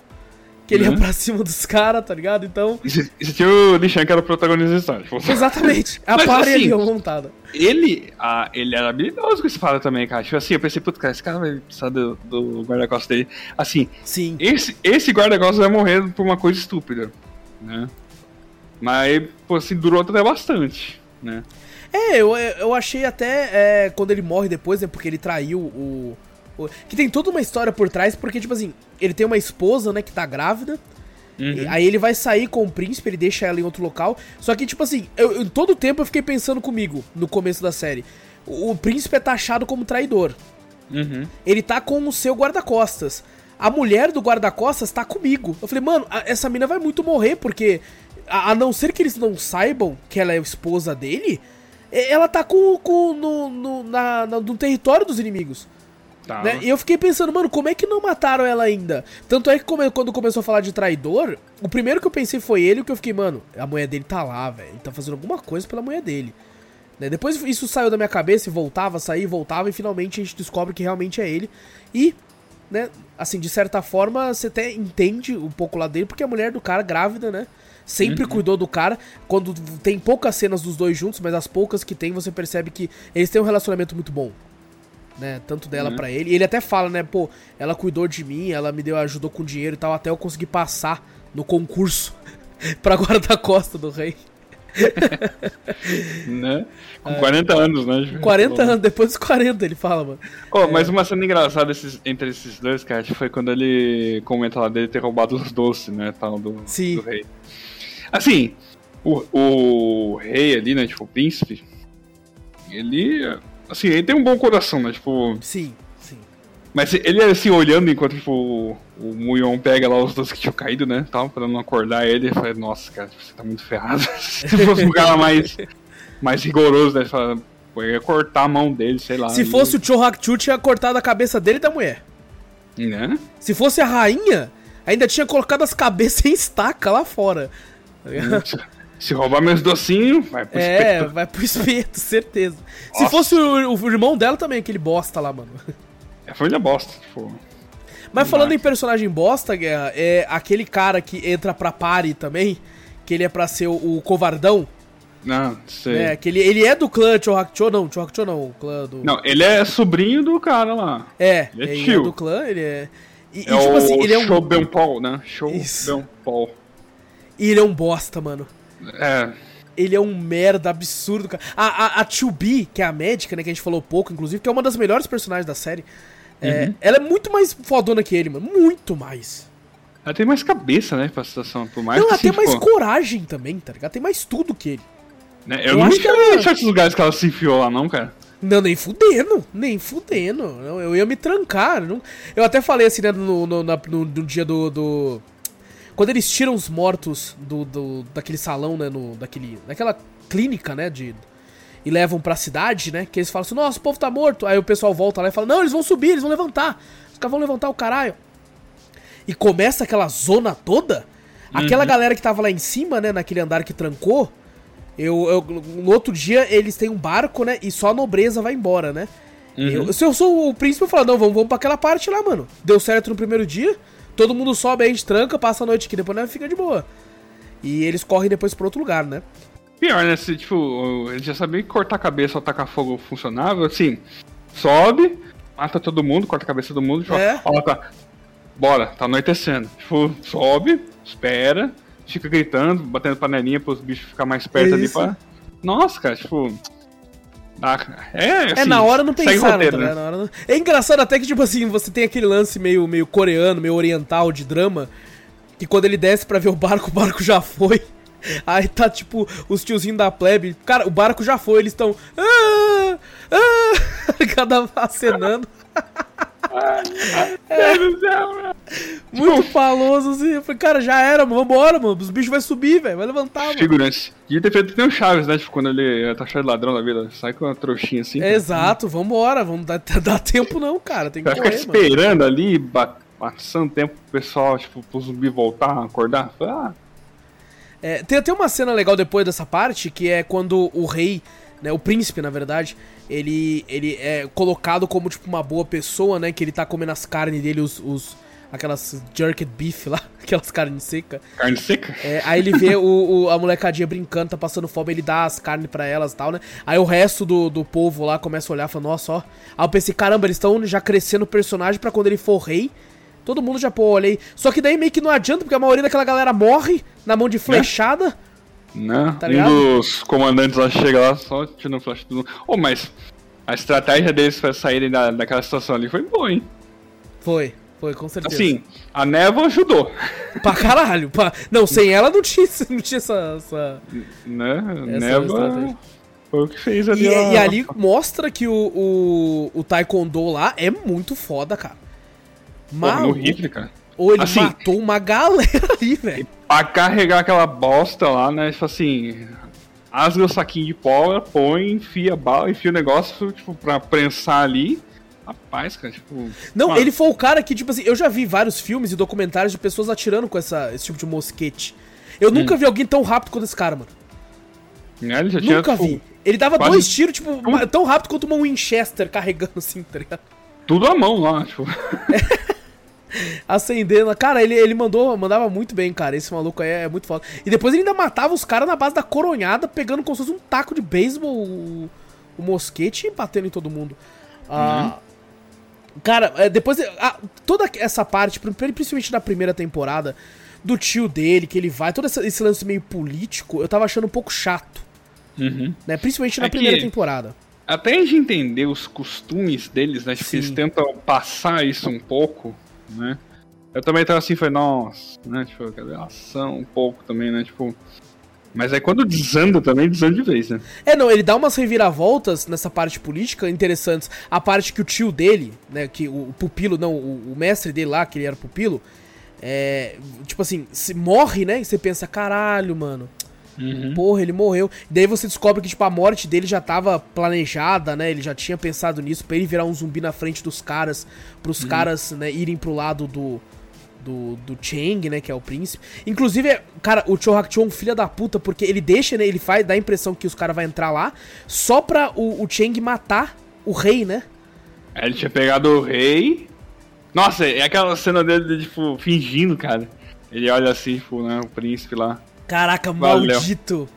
que ele uhum. ia pra cima dos caras, tá ligado? Então.
Isso tinha o Lishan que era o protagonista história.
Tipo... Exatamente. A party assim, ali montada.
Ele, ah, ele era habilidoso com esse fala também, cara. Tipo assim, eu pensei, puto, cara, esse cara vai precisar do, do guarda-costas dele. Assim,
Sim.
esse, esse guarda-costas vai morrer por uma coisa estúpida, né? Mas, pô, assim, durou até bastante, né?
É, eu, eu achei até é, quando ele morre depois, né? Porque ele traiu o que tem toda uma história por trás, porque, tipo assim, ele tem uma esposa, né, que tá grávida. Uhum. Aí ele vai sair com o príncipe, ele deixa ela em outro local. Só que, tipo assim, eu, eu, todo o tempo eu fiquei pensando comigo, no começo da série. O, o príncipe é taxado como traidor.
Uhum.
Ele tá com o seu guarda-costas. A mulher do guarda-costas tá comigo. Eu falei, mano, a, essa mina vai muito morrer, porque a, a, não ser que eles não saibam que ela é a esposa dele, Ela tá com, com no, no, na, no território dos inimigos.
Tá.
né? E eu fiquei pensando, mano, como é que não mataram ela ainda? Tanto é que quando começou a falar de traidor, o primeiro que eu pensei foi ele, que eu fiquei, mano, a mulher dele tá lá, velho. Ele tá fazendo alguma coisa pela mulher dele. Né? Depois isso saiu da minha cabeça e voltava, saía, e voltava, e finalmente a gente descobre que realmente é ele. E, né, assim, de certa forma, você até entende um pouco lá dele, porque a mulher do cara, grávida, né? Sempre cuidou do cara. Quando tem poucas cenas dos dois juntos, mas as poucas que tem, você percebe que eles têm um relacionamento muito bom né? Tanto dela
Uhum.
pra ele. E ele até fala, né? Pô, ela cuidou de mim, ela me deu, ajudou com dinheiro e tal, até eu conseguir passar no concurso pra guarda-costa do rei.
Né? Com 40 anos, né?
40 anos, depois dos 40, ele fala, mano.
Oh, mas uma cena engraçada esses- entre esses dois, cara, foi quando ele comenta lá dele ter roubado os doces, né, tal, do,
Sim.
do rei. Assim, o, o rei ali, né, tipo, o príncipe, ele, assim, ele tem um bom coração, né, tipo,
Sim, sim.
mas ele, assim, olhando enquanto, tipo, o, o Muyon pega lá os doces que tinham caído, né, tal, pra não acordar ele, ele fala, nossa, cara, você tá muito ferrado. Se fosse um cara mais, mais rigoroso, né, ele fala, ia cortar a mão dele, sei lá.
Se
e-
fosse o Chohakchu, tinha cortado a cabeça dele e da mulher.
Né?
Se fosse a rainha, ainda tinha colocado as cabeças em estaca lá fora. Tá ligado?
Se- Se roubar meus docinhos, vai pro
É,
espeto.
vai pro espeto, certeza. Se
Nossa.
fosse o, o irmão dela também, aquele bosta lá, mano.
É família bosta, tipo.
Mas falando em personagem bosta, Guerra, é aquele cara que entra pra pare também, que ele é pra ser o, o covardão,
Não, sei.
né? Que ele, ele é do clã Chohakucho, não, Chohakucho não, o clã do...
Não, ele é sobrinho do cara lá.
É,
ele é
ele é do clã, ele é... E, e,
É
tipo
o
assim, ele é um...
Show Ben Paul, né? Show. Ben Paul.
E ele é um bosta, mano.
É.
Ele é um merda absurdo, cara. A, a, a 2B, que é a médica, né, que a gente falou pouco, inclusive, que é uma das melhores personagens da série, é,
Uhum.
ela é muito mais fodona que ele, mano. Muito mais.
Ela tem mais cabeça, né, pra situação. Por mais
Não, ela
assim,
tem mais
tipo,
coragem também, tá ligado? Tem mais tudo que ele.
né, Eu,
eu
não
acho que ela-
certos lugares que ela se enfiou lá, não, cara.
Não, nem fudendo, nem fudendo. Eu, eu ia me trancar. não- Eu até falei assim, né, no, no, na- no- no dia do, do- Quando eles tiram os mortos do, do- daquele salão, né, no, daquele, daquela clínica, né, de... E levam pra cidade, né, que eles falam assim, nossa, o povo tá morto. Aí o pessoal volta lá e fala, não, eles vão subir, eles vão levantar. Os caras vão levantar o caralho. E começa aquela zona toda. Aquela galera que tava lá em cima, né, naquele andar que trancou... Eu, eu- no outro dia eles têm um barco, né? E só a nobreza vai embora, né? Eu- se eu sou o príncipe, eu falo, não, vamos, vamos pra aquela parte lá, mano. Deu certo no primeiro dia, todo mundo sobe, a gente tranca, passa a noite aqui, depois né, fica de boa. E eles correm depois pra outro lugar, né?
Pior, né? Se, tipo, ele já sabia que cortar a cabeça ou tacar fogo funcionava, assim, sobe, mata todo mundo, corta a cabeça todo mundo, fala,
É.
ó, tá, bora, tá anoitecendo. Tipo, sobe, espera, fica gritando, batendo panelinha pros bichos ficar mais perto ali pra... Nossa, cara, tipo... dá- é,
é,
assim,
na hora não
segue
pensaram,
roteiro,
tá
né?
Na hora não- É engraçado até que, tipo assim, você tem aquele lance meio, meio coreano, meio oriental de drama, que quando ele desce pra ver o barco, o barco já foi. Aí tá, tipo, os tiozinhos da plebe. Cara, o barco já foi, eles estão. Ah, ah, cada acenando.
Meu Deus do céu, velho.
Muito faloso assim. Eu falei, cara, já era, mano. Vambora, mano. Os bichos vão subir, velho. Vai levantar, mano.
Figurante. Devia ter feito nem o Chaves, né? Tipo, quando ele tá cheio de ladrão da vida, sai com uma trouxinha assim.
Exato, vambora. Vamos dar, dar tempo, não, cara. Tem que
Vai ficar
correr, mano.
esperando ali, ba- passando tempo pro pessoal, tipo, pro zumbi voltar, acordar. Ah,
É, tem até uma cena legal depois dessa parte, que é quando o rei, né, o príncipe, na verdade, ele, ele é colocado como, tipo, uma boa pessoa, né, que ele tá comendo as carnes dele, os, os aquelas jerked beef lá, aquelas carnes secas.
carne seca?
É, aí ele vê o, o- a molecadinha brincando, tá passando fome, ele dá as carnes pra elas e tal, né? Aí o resto do, do povo lá começa a olhar e fala, nossa, ó. Aí eu pensei, caramba, eles estão já crescendo o personagem pra quando ele for rei. Todo mundo já, pô, olha aí. Só que daí meio que não adianta, porque a maioria daquela galera morre na mão de flechada.
Né?
Tá
um dos comandantes lá chega lá só tirando flash mundo. Oh, mas a estratégia deles pra saírem da, daquela situação ali foi boa, hein?
Foi, foi, com certeza.
Assim, a névoa ajudou,
Pra caralho. Pra... Não, sem ela não tinha, não tinha essa... essa...
né?
Essa
névoa
estratégia.
foi o que fez ali.
E,
a-
e ali mostra que o, o, o Taekwondo lá é muito foda, cara.
Pô, no cara.
Ou ele
Assim-
matou uma galera ali, velho.
Pra carregar aquela bosta lá, né? Tipo assim. asga o saquinho de pólvora, põe, enfia a bala, enfia o negócio, tipo, pra prensar ali. Rapaz, cara, tipo.
Não,
mano,
ele foi o cara que, tipo assim, eu já vi vários filmes e documentários de pessoas atirando com essa, esse tipo de mosquete. Eu
Hum.
nunca vi alguém tão rápido quanto esse cara, mano.
né, Ele já tinha,
Nunca
tipo,
vi. Ele dava dois tiros, tipo,
tudo.
tão rápido quanto uma Winchester carregando assim, tá ligado?
tudo à mão lá, tipo.
Acendendo. Cara, ele, ele mandou, mandava muito bem, cara. Esse maluco aí é muito foda. E depois ele ainda matava os caras na base da coronhada, pegando como se fosse um taco de beisebol o, o mosquete e batendo em todo mundo. Ah, Cara, é, depois. ah, toda essa parte, pri- principalmente na primeira temporada, do tio dele, que ele vai, todo esse lance meio político, eu tava achando um pouco chato.
Uhum.
Né? Principalmente na
É que-
primeira temporada.
Até a gente entender os costumes deles, né? Tipo,
Sim.
eles tentam passar isso um pouco, né? Eu também tava assim, falei, nossa, né? Tipo, cadê a ação um pouco também, né? Tipo. Mas aí quando desanda também, desanda de vez, né?
É, não, ele dá umas reviravoltas nessa parte política interessantes. A parte que o tio dele, né, que o, o pupilo, não, o, o mestre dele lá, que ele era pupilo, é, tipo assim, se morre, né, e você pensa, caralho, mano,
Uhum.
porra, ele morreu. Daí você descobre que, tipo, a morte dele já tava planejada, né, ele já tinha pensado nisso, pra ele virar um zumbi na frente dos caras, pros caras, né, irem pro lado do... Do, do Chang, né, que é o príncipe. Inclusive, é- cara, o Cho Hak-cho é um filho da puta, porque ele deixa, né, ele faz, dá a impressão que os caras vão entrar lá, só pra o, o Chang matar o rei, né?
Ele tinha pegado o rei. Nossa, é aquela cena dele, de, tipo, fingindo, cara. Ele olha assim, tipo, né, o príncipe lá.
Caraca,
Valeu.
maldito.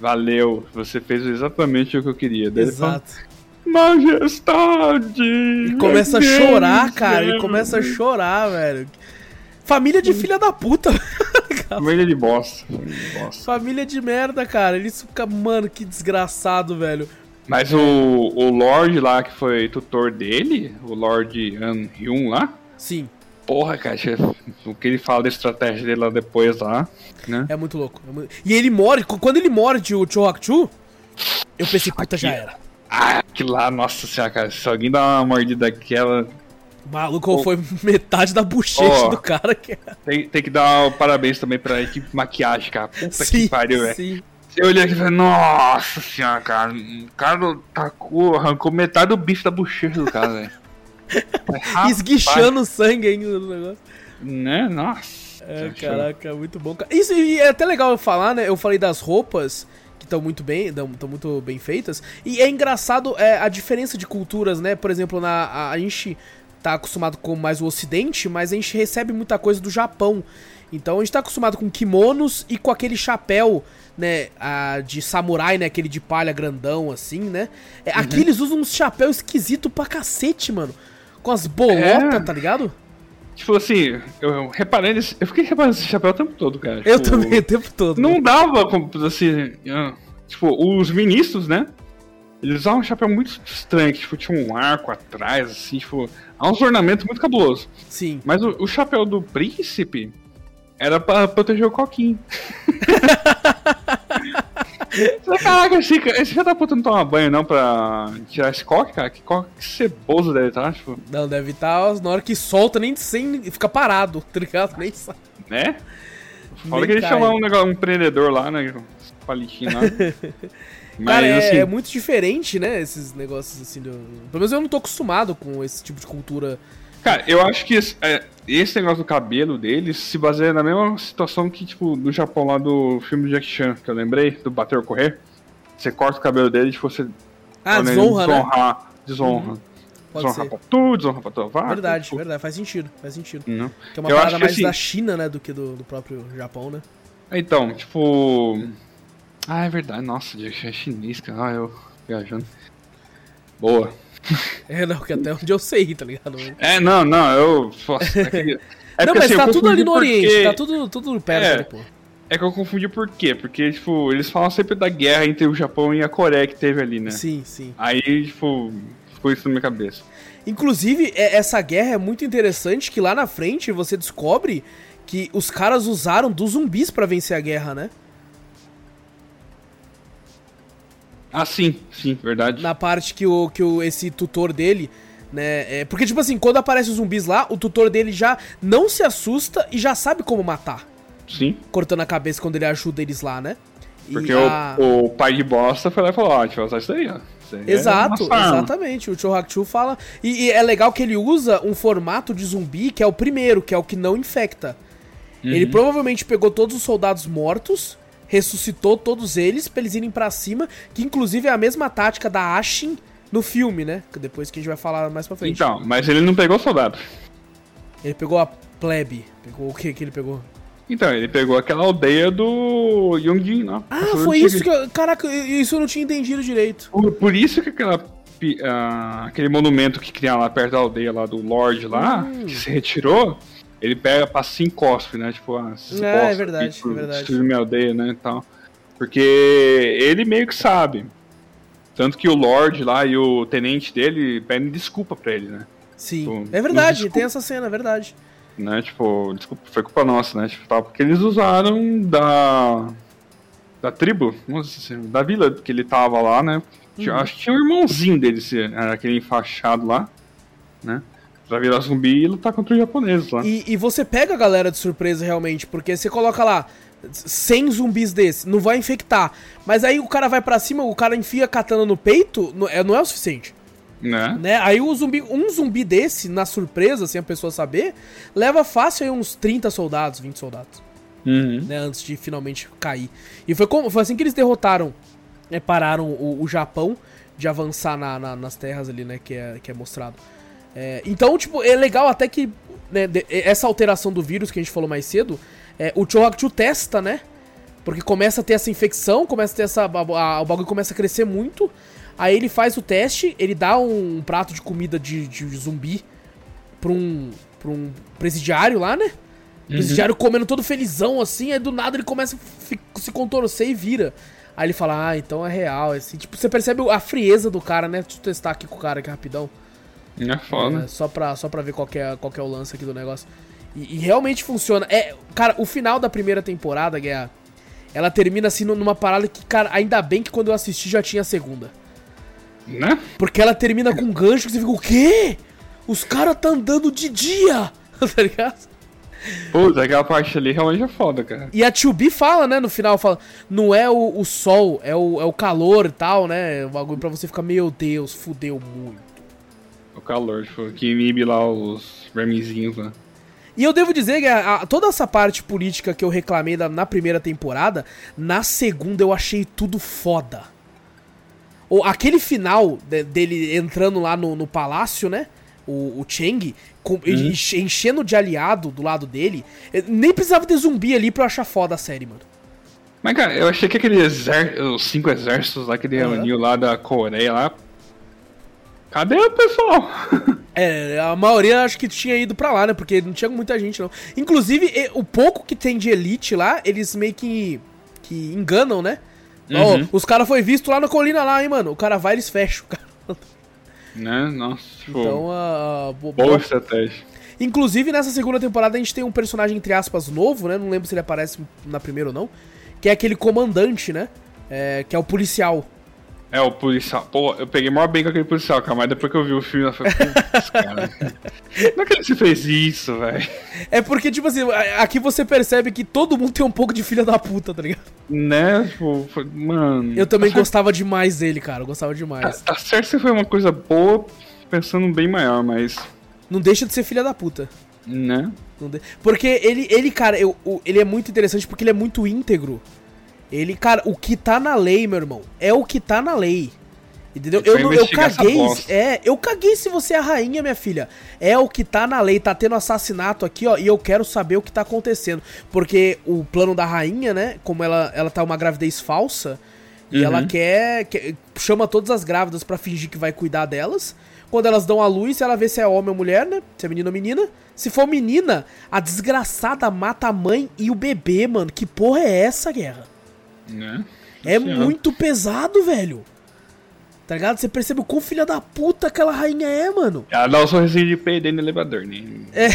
Valeu, você fez exatamente o que eu queria. Daí ele fala,
Exato.
Majestade!
E começa a chorar,
Deus,
cara, ele
meu
começa a
Deus."
chorar, velho. Família de filha da puta.
Família de bosta. família de bosta.
Família de merda, cara. Ele fica, mano, que desgraçado, velho.
Mas o, o Lorde lá, que foi tutor dele, o Lorde An Hyun lá,
Sim,
porra, cara, o que ele fala da estratégia dele lá depois lá, né?
é muito louco. é muito- E ele morre, quando ele morde o Cho Hak-chu, eu pensei, puta, já era.
Ah, que lá, nossa senhora, cara, se alguém dá uma mordida daquela,
O maluco foi metade da bochecha
Ó.
do cara. Que...
tem, tem que dar o parabéns também pra equipe maquiagem, cara. Puta que pariu, velho.
sim.
Eu olhei aqui e falei, nossa senhora, cara, o cara tacou, arrancou metade do bife da bochecha do cara, velho. Rapaz,
Esguichando sangue ainda no negócio.
Né, nossa.
É, caraca, muito bom. Isso e é até legal eu falar, né? Eu falei das roupas que estão muito bem, estão muito bem feitas. E é engraçado é, a diferença de culturas, né? Por exemplo, na, a, a gente tá acostumado com mais o ocidente, mas a gente recebe muita coisa do Japão. Então a gente tá acostumado com kimonos e com aquele chapéu, né, a, de samurai, né, aquele de palha grandão assim, né? É, Aqui eles usam uns chapéus esquisito pra cacete, mano. Com as bolotas,
É.
tá ligado?
Tipo assim, eu, eu reparei nesse. Eu fiquei reparando nesse chapéu o tempo todo, cara.
Eu
Tipo,
também, o tempo todo.
Não dava como assim. ah, Tipo, os ministros, né? Eles usavam um chapéu muito estranho, que tipo, tinha um arco atrás, assim, tipo. Há uns ornamentos muito cabulosos.
Sim.
Mas o, o chapéu do príncipe era pra proteger o coquinho. Caraca, esse, esse filho da puta não toma banho não pra tirar esse coque, cara? Que coque ceboso deve estar, tipo,
Não, deve estar na hora que solta, nem sem. fica parado, tá ligado? Nem sai.
né? Fala que ele chamar um, negócio, um empreendedor lá, né? Palitinho lá. Mas
Cara, é,
assim,
é muito diferente, né? Esses negócios assim. Do... Pelo menos eu não tô acostumado com esse tipo de cultura.
Cara, eu acho que esse, é, esse negócio do cabelo deles se baseia na mesma situação que, tipo, do Japão lá do filme do Jack Chan, que eu lembrei, do Bater ou Correr. Você corta o cabelo dele e tipo, você.
Ah,
ele
desonra, né?
Desonra.
Pode
desonra
ser.
pra tu, desonra pra tua vaca.
Verdade,
tipo,
verdade, faz sentido, faz sentido.
Não.
Que é uma
Eu
parada mais
assim-
da China, né, do que do, do próprio Japão, né?
Então, tipo. Ah, é verdade. Nossa, Jack Chan é chinês, cara. Ah, eu viajando. Boa.
É, não, que até onde eu sei, tá ligado?
É, não, não, eu. É é
não,
porque,
mas
assim,
tá tudo ali no
confundi
Oriente,
porque-
tá tudo, tudo perto
É.
ali, pô.
É que eu confundi por quê? Porque, tipo, eles falam sempre da guerra entre o Japão e a Coreia que teve ali, né?
Sim, sim.
Aí, tipo, ficou isso na minha cabeça.
Inclusive, é- essa guerra é muito interessante que lá na frente você descobre que os caras usaram dos zumbis pra vencer a guerra, né?
Ah, sim, sim, verdade.
Na parte que o, que o esse tutor dele, né? É, porque, tipo assim, quando aparece os zumbis lá, o tutor dele já não se assusta e já sabe como matar.
Sim.
Cortando a cabeça quando ele ajuda eles lá, né?
Porque a... o, o, pai de bosta foi lá e falou, ó, a gente vai usar isso aí, ó.
Exato, é exatamente. O Chohaku fala. E, e, é legal que ele usa um formato de zumbi que é o primeiro, que é o que não infecta. Uhum. Ele provavelmente pegou todos os soldados mortos, ressuscitou todos eles pra eles irem para cima, que inclusive é a mesma tática da Ashin no filme, né? Depois que a gente vai falar mais pra frente.
Então, mas ele não pegou soldado.
Ele pegou a plebe. Pegou o que que ele pegou?
Então, ele pegou aquela aldeia do Yongjin, né?
Ah, foi isso que eu, Caraca, isso eu não tinha entendido direito.
Por, por isso que aquela, uh, aquele monumento que criaram lá perto da aldeia lá do Lorde lá, hum. que se retirou, ele pega, passa em cospe, né? Tipo, ah,
se é, é verdade, aqui, é verdade.
Destruir minha aldeia, né? E tal. Porque ele meio que sabe. Tanto que o Lorde lá e o tenente dele pedem desculpa pra ele, né?
Sim. Tipo, é verdade, tem essa cena, é verdade
né? Tipo, desculpa, foi culpa nossa, né? Tipo, tal, porque eles usaram da. Da tribo, assim, da vila que ele tava lá, né? Uhum. Acho que tinha um irmãozinho dele, aquele enfaixado lá, né? Pra virar zumbi e lutar contra os japoneses lá.
E, e você pega a galera de surpresa realmente, porque você coloca lá 100 zumbis desse, não vai infectar. Mas aí o cara vai para cima, o cara enfia a katana no peito, não é, não é o suficiente.
Né?
né? Aí o zumbi, um zumbi desse, na surpresa, sem a pessoa saber, leva fácil aí uns 30 soldados, 20 soldados.
Uhum.
Né, antes de finalmente cair. E foi, como, foi assim que eles derrotaram, né, pararam o, o Japão de avançar na, na, nas terras ali, né, que é, que é mostrado. É, então, tipo, é legal até que né, essa alteração do vírus que a gente falou mais cedo, é, o Chohaku testa, né? Porque começa a ter essa infecção, começa a ter essa. A, a, o bagulho começa a crescer muito. Aí ele faz o teste, ele dá um prato de comida de, de zumbi pra um, pra um presidiário lá, né? O presidiário uhum. comendo todo felizão assim, aí do nada ele começa a se contorcer e vira. Aí ele fala, ah, então é real. Assim, tipo, você percebe a frieza do cara, né? Deixa eu testar aqui com o cara aqui rapidão.
É foda. É,
só, pra, só pra ver qual é, qual é o lance aqui do negócio. E, e, realmente funciona. É, cara, o final da primeira temporada, Guerra, ela termina assim numa parada que, cara, ainda bem que quando eu assisti já tinha a segunda.
Né?
Porque ela termina com um gancho que você fica, o quê? Os caras tá andando de dia, tá ligado?
Putz, aquela parte ali realmente é foda, cara.
E a 2B fala, né, no final, fala, não é o, o sol, é o, é o calor e tal, né? O bagulho pra você ficar, meu Deus, fudeu muito.
Calor, tipo, que inibe lá os vermezinhos, né?
E eu devo dizer que a, a, toda essa parte política que eu reclamei da, na primeira temporada, na segunda eu achei tudo foda. Ou aquele final de, dele entrando lá no, no palácio, né? O, o Cheng, com, uhum. enchendo de aliado do lado dele. Nem precisava ter zumbi ali pra eu achar foda a série, mano.
Mas, cara, eu achei que aquele exército, os cinco exércitos lá que ele uhum. reuniu lá da Coreia lá. Cadê o pessoal?
É, a maioria acho que tinha ido pra lá, né? Porque não tinha muita gente, não. Inclusive, o pouco que tem de elite lá, eles meio que, que enganam, né? Uhum. Oh, os caras foi visto lá na colina lá, hein, mano. O cara vai, eles fecham.
Né? Nossa,
tipo, Então, a.
Uh, boa estratégia.
Inclusive, nessa segunda temporada, a gente tem um personagem, entre aspas, novo, né? Não lembro se ele aparece na primeira ou não. Que é aquele comandante, né? É, que é o policial.
É, o policial. Pô, eu peguei maior bem com aquele policial, cara, mas depois que eu vi o filme, eu falei, cara. Não é que ele fez isso, velho.
É porque, tipo assim, aqui você percebe que todo mundo tem um pouco de filha da puta, tá ligado?
Né? Tipo, mano.
Eu também tá gostava certo. demais dele, cara. Eu gostava demais.
Tá, tá certo que foi uma coisa boa, pensando bem maior, mas.
Não deixa de ser filha da puta.
Né?
Porque ele, ele cara, eu, ele é muito interessante porque ele é muito íntegro. Ele, cara, o que tá na lei, meu irmão, é o que tá na lei. Entendeu? Eu, eu caguei. É, eu caguei se você é a rainha, minha filha. É o que tá na lei. Tá tendo assassinato aqui, ó. E eu quero saber o que tá acontecendo. Porque o plano da rainha, né? Como ela, ela tá uma gravidez falsa. E uhum. ela quer, quer, Chama todas as grávidas para fingir que vai cuidar delas. Quando elas dão a luz, ela vê se é homem ou mulher, né? Se é menino ou menina. Se for menina, a desgraçada mata a mãe e o bebê, mano. Que porra é essa, guerra?
Né?
É muito pesado, velho. Tá ligado? Você percebe o quão filha da puta aquela rainha é, mano.
Ela dá um sorrisinho de PD no elevador, né?
É.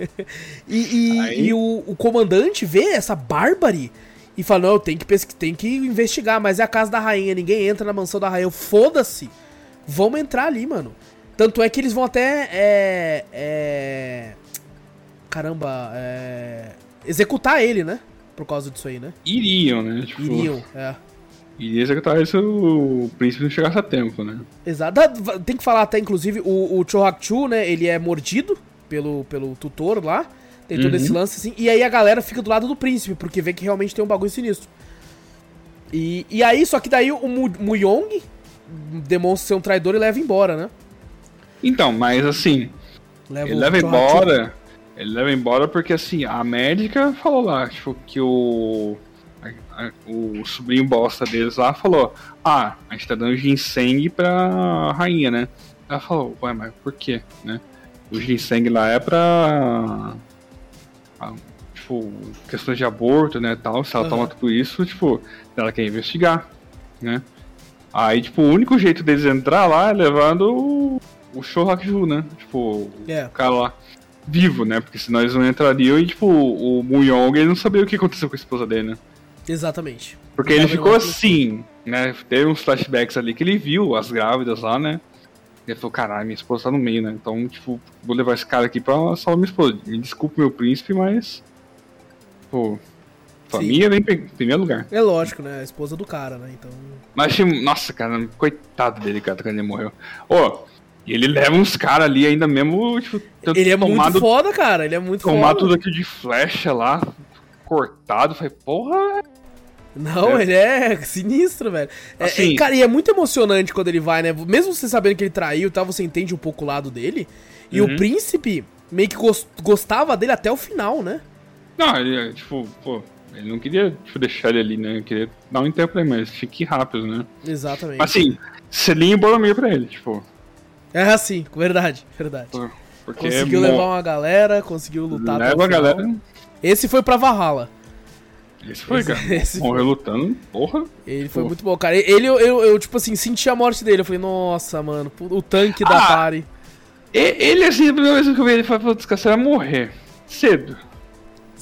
e, e, e o, o, comandante vê essa bárbare e fala: Não, tem que, tem que investigar, mas é a casa da rainha, ninguém entra na mansão da rainha. Foda-se. Vamos entrar ali, mano. Tanto é que eles vão até. É. é... Caramba, é... Executar ele, né? Por causa disso aí, né?
Iriam, né? Tipo,
Iriam, é.
Iria executar se o príncipe não chegasse a tempo, né?
Exato. Dá- Tem que falar até, inclusive, o, o Chohaku, né? Ele é mordido pelo, pelo tutor lá. Tem todo
Uhum.
esse lance, assim. E aí a galera fica do lado do príncipe, porque vê que realmente tem um bagulho sinistro. E, e aí, só que daí o Mu, Muyong demonstra ser um traidor e leva embora, né?
Então, mas assim,
Leva
ele leva embora. Ele leva embora porque assim, a médica falou lá, tipo, que o. a- a- o sobrinho bosta deles lá falou: Ah, a gente tá dando ginseng pra rainha, né? Ela falou, ué, mas por quê? Né? O ginseng lá é pra. ah, Tipo, questões de aborto, né? Tal, se ela
Aham.
toma tudo isso, tipo, ela quer investigar, né? Aí, tipo, o único jeito deles entrar lá é levando o, o Shohaku, né? Tipo,
É.
o cara lá vivo, né? Porque senão eles não entrariam e, tipo, o Muyong ele não sabia o que aconteceu com a esposa dele, né?
Exatamente.
Porque ele ficou assim, né? Teve uns flashbacks ali que ele viu as grávidas lá, né? E ele falou, caralho, minha esposa tá no meio, né? Então, tipo, vou levar esse cara aqui pra salvar minha esposa. Me desculpe, meu príncipe, mas. Pô. Família vem em primeiro lugar.
É lógico, né? A esposa do cara, né? Então.
Mas achei. Nossa, cara, coitado dele, cara, quando ele morreu. Ô, e ele leva uns caras ali ainda mesmo, tipo,
Ele é muito
tomado,
foda, cara. Ele é muito
tomar
foda.
tudo aquilo de flecha lá, cortado. Falei, porra.
Não,
É.
ele é sinistro, velho. É,
Assim-
é, cara, e é muito emocionante quando ele vai, né? Mesmo você sabendo que ele traiu e tal, você entende um pouco o lado dele. E
Uhum.
o príncipe meio que gos- gostava dele até o final, né?
Não, ele, tipo, pô, ele não queria tipo, deixar ele ali, né? Ele queria dar um tempo pra ele, mas tinha que ir rápido, né?
Exatamente.
Assim, selinho e Boromir pra ele, tipo.
É assim, verdade, verdade.
Porque
Conseguiu
mo-
levar uma galera, conseguiu lutar
leva a galera.
Esse foi pra Valhalla.
Esse foi, cara.
esse.
Morreu lutando, porra.
Ele foi muito bom, cara. Ele, eu, eu, eu, tipo assim, senti a morte dele. Eu falei, nossa, mano, o tanque da
Ah,
party.
E- Ele, assim, a primeira vez que eu vi ele, falei, putz, cara, você vai morrer. Cedo.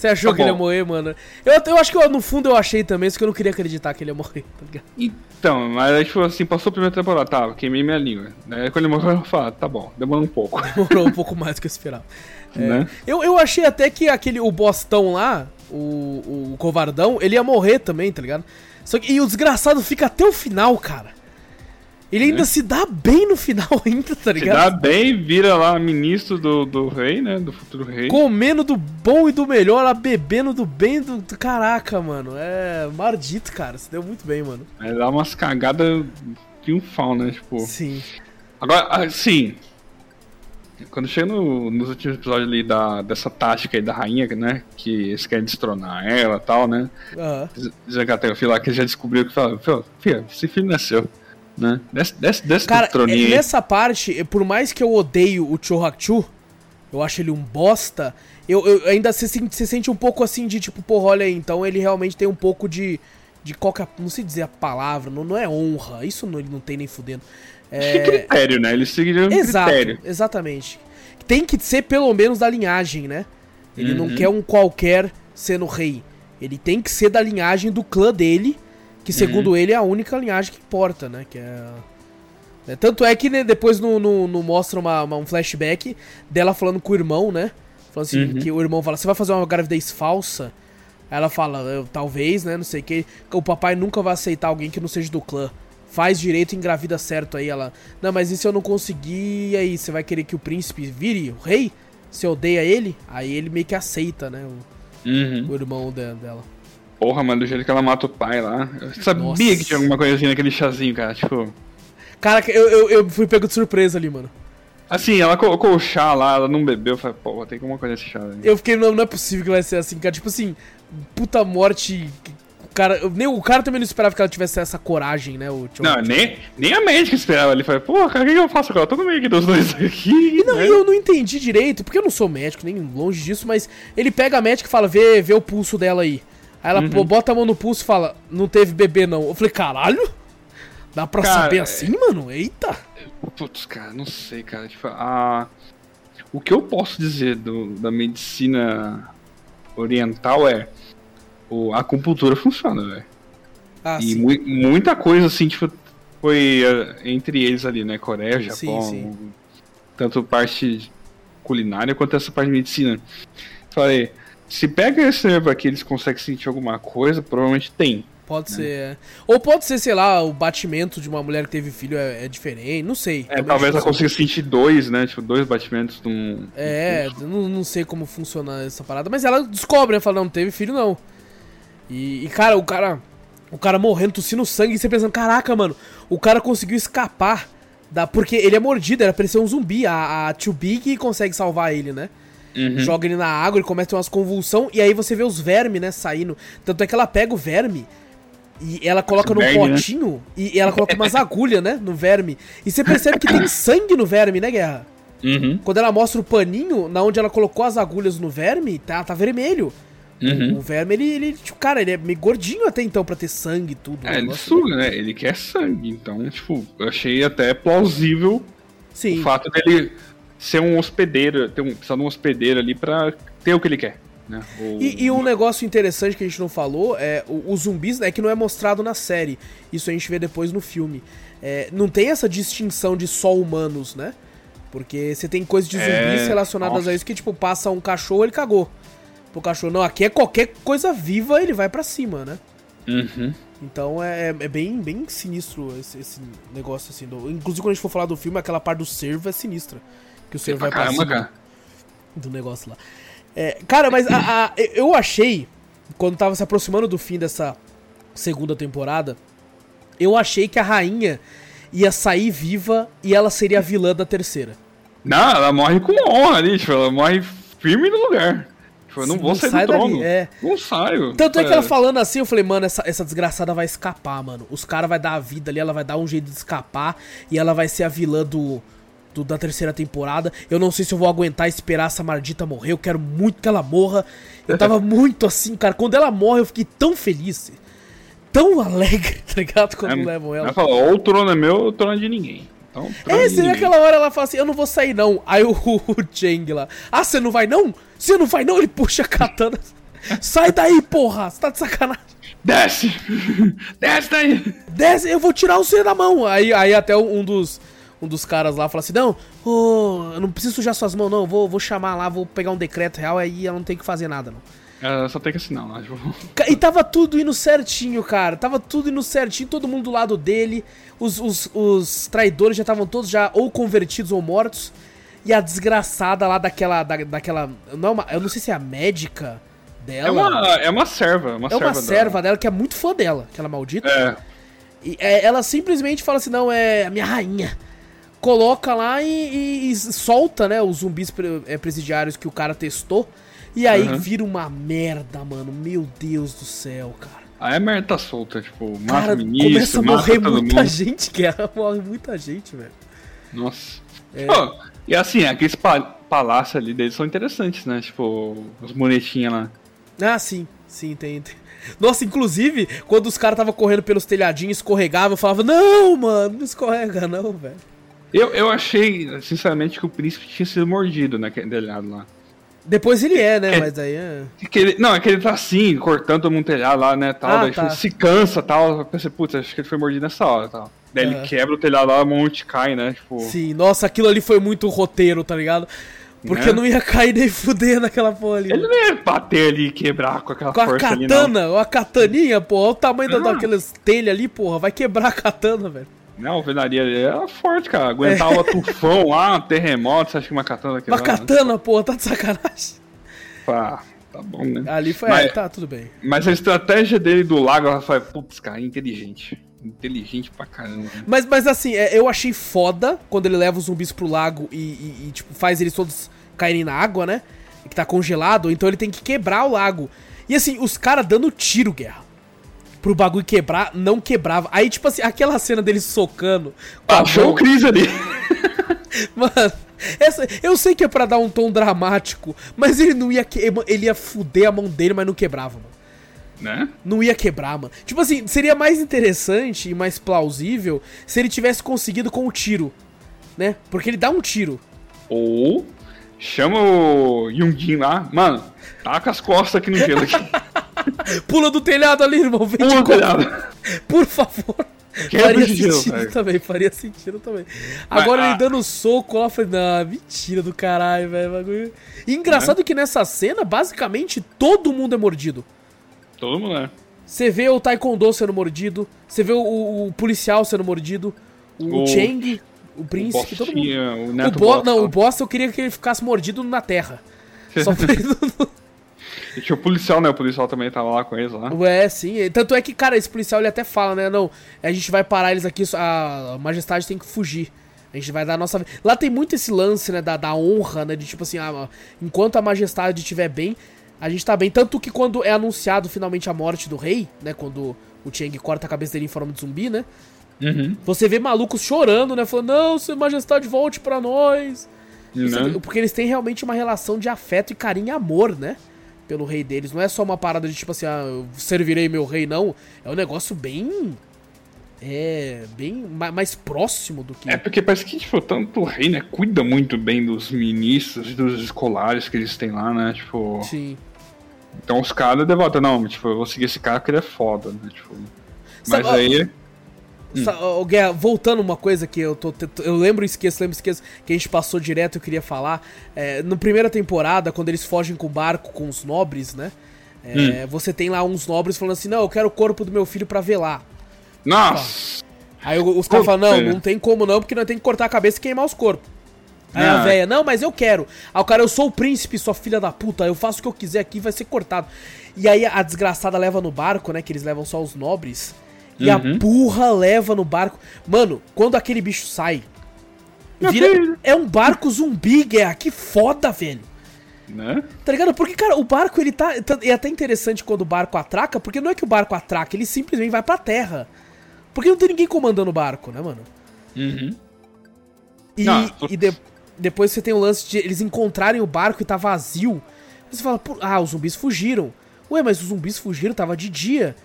Você achou
Tá
que ele ia
bom.
morrer, mano? Eu, eu acho que eu, no fundo eu achei também, só que eu não queria acreditar que ele ia morrer, tá ligado?
Então, mas aí, tipo assim, passou a primeira temporada, tá, queimei minha língua. Daí quando ele morreu, eu falei, tá bom, demorou um pouco,
Demorou um pouco mais do que eu esperava. É.
né?
Eu, eu achei até que aquele, o bostão lá, o, o covardão, ele ia morrer também, tá ligado? Só que, e o desgraçado fica até o final, cara. Ele ainda
Né?
se dá bem no final ainda, tá
Se
ligado?
dá bem, vira lá ministro do, do rei, né, do futuro rei.
Comendo do bom e do melhor, lá bebendo do bem do, do- Caraca, mano. É maldito, cara. Se deu muito bem, mano.
Aí dá umas cagadas triunfal, né, tipo...
Sim.
Agora, assim... Quando chega no- nos últimos episódios ali da, dessa tática aí da rainha, né, que eles querem destronar ela e tal, né, dizendo que até o filho lá que já descobriu que fala, filho, esse filho nasceu, né, desce, desce, desce
Cara,
troninho aí.
nessa parte, por mais que eu odeio o Chohachu, eu acho ele um bosta, eu, eu ainda se, sente- se sente um pouco assim de tipo, porra, olha aí, então ele realmente tem um pouco de. de qualquer. Não sei dizer a palavra, não, não é honra, isso não, ele não tem nem fudendo. É,
critério, né, eles seguiram um
exato,
critério.
exatamente. Tem que ser pelo menos da linhagem, né? Ele não
Uhum.
quer um qualquer sendo rei. Ele tem que ser da linhagem do clã dele, que segundo
Uhum.
ele é a única linhagem que importa, né? Que é. é, tanto é que né, depois no, no, no mostra uma, uma- um flashback dela falando com o irmão, né? Falando assim,
Uhum.
que o irmão fala, você vai fazer uma gravidez falsa? Aí ela fala, "Eu- talvez, né? Não sei o que. O papai nunca vai aceitar alguém que não seja do clã. Faz direito e engravida certo aí. Ela, não, mas e se eu não conseguir? E aí, você vai querer que o príncipe vire o rei? Você odeia ele? Aí ele meio que aceita, né? O,
Uhum.
o irmão de- dela.
Porra, mano, do jeito que ela mata o pai lá. Eu sabia
Nossa.
que tinha alguma coisinha naquele chazinho, cara. Tipo.
Cara, eu, eu, eu fui pego de surpresa ali, mano.
Assim, ela colocou o chá lá, ela não bebeu. Eu falei, pô, tem alguma coisa nesse chá. né?
Eu fiquei, não, não é possível que vai ser assim, cara. Tipo assim, puta morte. O cara, nem, o cara também não esperava que ela tivesse essa coragem, né? O
Não, nem, nem a médica esperava. Ele falou, pô, cara, o que eu faço agora? Eu tô no meio dos dois aqui.
E não,
né?
eu não entendi direito, porque eu não sou médico, nem longe disso, mas ele pega a médica e fala, vê, vê o pulso dela aí. Aí ela
Uhum.
pô, bota a mão no pulso e fala, não teve bebê não. Eu falei, caralho? Dá pra
Cara,
saber
é-
assim, mano? Eita!
Putz, cara, não sei, cara. Tipo, a... O que eu posso dizer do, da medicina oriental é. O, a acupuntura funciona, velho.
Ah,
e
sim.
mui- muita coisa, assim, tipo, foi eh, entre eles ali, né? Coreia,
Sim,
Japão.
sim.
Tanto parte culinária quanto essa parte de medicina. Falei, Se pega esse aqui, eles conseguem sentir alguma coisa, provavelmente tem.
Pode ser. é. Ou pode ser, sei lá, o batimento de uma mulher que teve filho é, é diferente, não sei.
É, talvez ela consiga sentir dois, né? Tipo, dois batimentos de um.
É, não, não sei como funciona essa parada, mas ela descobre, né? Fala, não, não teve filho não. E, e, cara, o cara. O cara morrendo, tossindo sangue, e você pensando, caraca, mano, o cara conseguiu escapar da. Porque ele é mordido, era pra ele ser um zumbi. A, a Too Big consegue salvar ele, né?
Uhum.
Joga ele na água, ele começa a ter umas convulsão, e aí você vê os vermes, né, saindo. Tanto é que ela pega o verme e ela coloca num
né?
potinho e ela coloca umas agulhas, né, no verme. E você percebe que tem sangue no verme, né, Guerra?
Uhum.
Quando ela mostra o paninho, na onde ela colocou as agulhas no verme, tá, tá vermelho.
Uhum.
O verme, ele, ele, tipo, cara, ele é meio gordinho até então pra ter sangue e tudo.
É, ele suga, né? Ele quer sangue. Então, tipo, eu achei até plausível
Sim.
o fato dele ser um hospedeiro, ter um, precisar de um hospedeiro ali pra ter o que ele quer. Né? O-
E, e um negócio interessante que a gente não falou é o- os zumbis, é que não é mostrado na série. Isso a gente vê depois no filme. É, não tem essa distinção de só humanos, né? Porque você tem coisas de zumbis
É,
relacionadas
nossa.
a isso que, tipo, passa um cachorro, ele cagou. Pro cachorro, não, aqui é qualquer coisa viva, ele vai pra cima, né?
Uhum.
Então é, é bem, bem sinistro esse, esse negócio assim. Do, inclusive, quando a gente for falar do filme, aquela parte do servo é sinistra. Que o servo
Pra
vai
caramba, cara.
do negócio lá. É, cara, mas a- a- eu achei, quando tava se aproximando do fim dessa segunda temporada, eu achei que a rainha ia sair viva e ela seria a vilã da terceira.
Não, ela morre com honra ali, tipo, ela morre firme no lugar. Tipo, eu não
Sim,
vou sair
sai
do trono.
dali, é.
Não saio.
Tanto é que ela falando assim, eu falei, mano, essa, essa desgraçada vai escapar, mano. Os caras vai dar a vida ali, ela vai dar um jeito de escapar e ela vai ser a vilã do, do- da terceira temporada. Eu não sei se eu vou aguentar esperar essa maldita morrer. Eu quero muito que ela morra. Eu tava muito assim, cara. Quando ela morre, eu fiquei tão feliz. Tão alegre, tá ligado? Quando levam ela.
Ela fala, ou o trono é meu ou o trono é de ninguém. Então,
É, vê
ninguém.
aquela hora ela fala assim, eu não vou sair não. Aí o, o Chang lá, ah, você não vai não? Você não vai não? Ele puxa a katana. Sai daí, porra, você tá de sacanagem.
Desce! Desce daí!
Desce, eu vou tirar você da mão. Aí, aí até um dos, um dos caras lá fala assim, não, ô, eu não preciso sujar suas mãos não, vou, vou chamar lá, vou pegar um decreto real, aí ela não tem que fazer nada não.
Ela só tem que assinar lá. Tipo,
E tava tudo indo certinho, cara. Tava tudo indo certinho, todo mundo do lado dele. Os, os, os traidores já estavam todos já ou convertidos ou mortos. E a desgraçada lá daquela. Da, daquela. Não é uma, eu não sei se é a médica dela.
é, uma, é uma serva. Uma
é uma
serva
serva dela que é muito fã dela, aquela maldita.
É.
E é, ela simplesmente fala assim: não, é a minha rainha. Coloca lá e, e- e solta, né, os zumbis é, presidiários que o cara testou. E aí
Uhum.
vira uma merda, mano. Meu Deus do céu, cara.
A Emer tá solta, tipo, mata
Cara,
ministro,
começa a morrer muita
mundo.
gente, guerra. Morre muita gente, velho.
Nossa.
É.
Pô, e assim, aqueles pa palácios ali deles são interessantes, né? Tipo, os bonetinhos lá.
Ah, sim. Sim, tem. tem. Nossa, inclusive, quando os caras estavam correndo pelos telhadinhos, escorregavam, eu falava, não, mano, não escorrega, não, velho.
Eu, eu achei, sinceramente, que o príncipe tinha sido mordido naquele telhado lá.
Depois ele é, né?
É.
Mas aí é.
Que ele- não, é que ele tá assim, cortando todo mundo telhado lá, né, tal,
Ah,
daí
tá.
se cansa, tal, eu pensei, putz, acho que ele foi mordido nessa hora, tal. Daí
Aham.
ele quebra o telhado lá, a monte cai, né, tipo...
Sim, nossa, aquilo ali foi muito roteiro, tá ligado? Porque
Né?
não ia cair nem fuder naquela porra ali.
Ele não ia bater ali e quebrar com aquela
Com a
força ali, não.
katana, a kataninha, porra, olha o tamanho
Ah.
daquelas telhas ali, porra, vai quebrar a katana, velho.
Não, a alvenaria ali era forte, cara, aguentava tufão lá, terremoto, você acha que uma katana
Uma
quebrava?
katana, porra, tá de sacanagem.
Pá, tá bom, né.
Ali foi,
Mas-
é, tá, tudo bem.
Mas a estratégia dele do lago, ela foi, putz, cara, inteligente. Inteligente pra caramba. né?
Mas, mas assim, é, eu achei foda quando ele leva os zumbis pro lago e, e- e, tipo, faz eles todos caírem na água, né? Que tá congelado, então ele tem que quebrar o lago. E assim, os caras dando tiro, guerra. Pro bagulho quebrar, não quebrava. Aí, tipo assim, aquela cena dele socando.
Achou o Cris ali.
Mano, essa, eu sei que é pra dar um tom dramático, mas ele não ia que, ele ia fuder a mão dele, mas não quebrava, mano.
né?
Não ia quebrar, mano. Tipo assim, seria mais interessante e mais plausível se ele tivesse conseguido com o tiro, né? Porque ele dá um tiro.
Ou chama o Yungjin lá, mano, taca as costas aqui no gelo aqui.
Pula do telhado ali, irmão. Vem
Pula,
costas,
cuidado.
Por favor.
Quebra
faria
de gelo,
sentido
velho.
também, faria sentido também. Agora
ah.
ele dando soco lá, eu falei, não, mentira do caralho, velho. E engraçado que nessa cena, basicamente, todo mundo é mordido.
Todo mundo é.
Você vê o Taekwondo sendo mordido, você vê o, o- o policial sendo mordido, o,
O-
Cheng, o príncipe, todo mundo.
O
O bo...
Bosta.
Não, o boss eu queria que ele ficasse mordido na terra. Só pra ele não-
E tinha o policial, né? O policial também tava lá com eles lá.
É, sim. Tanto é que, cara, esse policial ele até fala, né? Não, a gente vai parar eles aqui, a majestade tem que fugir. A gente vai dar a nossa. Lá tem muito esse lance, né? Da, da honra, né? De tipo assim, ah, enquanto a majestade estiver bem, a gente tá bem. Tanto que quando é anunciado finalmente a morte do rei, né? Quando o Cheng corta a cabeça dele em forma de zumbi, né?
Uhum.
Você vê malucos chorando, né? Falando, não, sua majestade, volte pra nós.
Né?
porque eles têm realmente uma relação de afeto e carinho e amor, né? Pelo rei deles. Não é só uma parada de tipo assim, ah, eu servirei meu rei, não. É um negócio bem. É. Bem ma- mais próximo do que.
É porque parece que, tipo, tanto o rei, né, cuida muito bem dos ministros e dos escolares que eles têm lá, né? Tipo.
Sim.
Então os caras devotam, não, tipo, eu vou seguir esse cara porque ele é foda, né? Tipo.
Sabe,
Mas
ó,
aí.
Ó, Guerra, voltando uma coisa que eu tô. Eu lembro e esqueço, lembro e esqueço, que a gente passou direto eu queria falar. É, na primeira temporada, quando eles fogem com o barco com os nobres, né? É, Você tem lá uns nobres falando assim: não, eu quero o corpo do meu filho pra velar.
Nossa!
Aí o- os caras falam, não, não tem como não, porque nós tem que cortar a cabeça e queimar os corpos. Aí
Ah.
a véia, não, mas eu quero. Aí o cara, eu sou o príncipe, sua filha da puta, eu faço o que eu quiser aqui, vai ser cortado. E aí a desgraçada leva no barco, né, que eles levam só os nobres. E a
Uhum.
burra leva no barco. Mano, quando aquele bicho sai, vira, é um barco zumbi, Guerra, que foda, velho.
Né?
Tá ligado? Porque, cara, o barco, ele tá. tá- É até interessante quando o barco atraca, porque não é que o barco atraca, ele simplesmente vai pra terra. Porque não tem ninguém comandando o barco, né, mano?
Uhum.
E, e de- depois você tem o lance de eles encontrarem o barco e tá vazio. Aí você fala, "Pô, ah, os zumbis fugiram. Ué, mas os zumbis fugiram, tava de dia.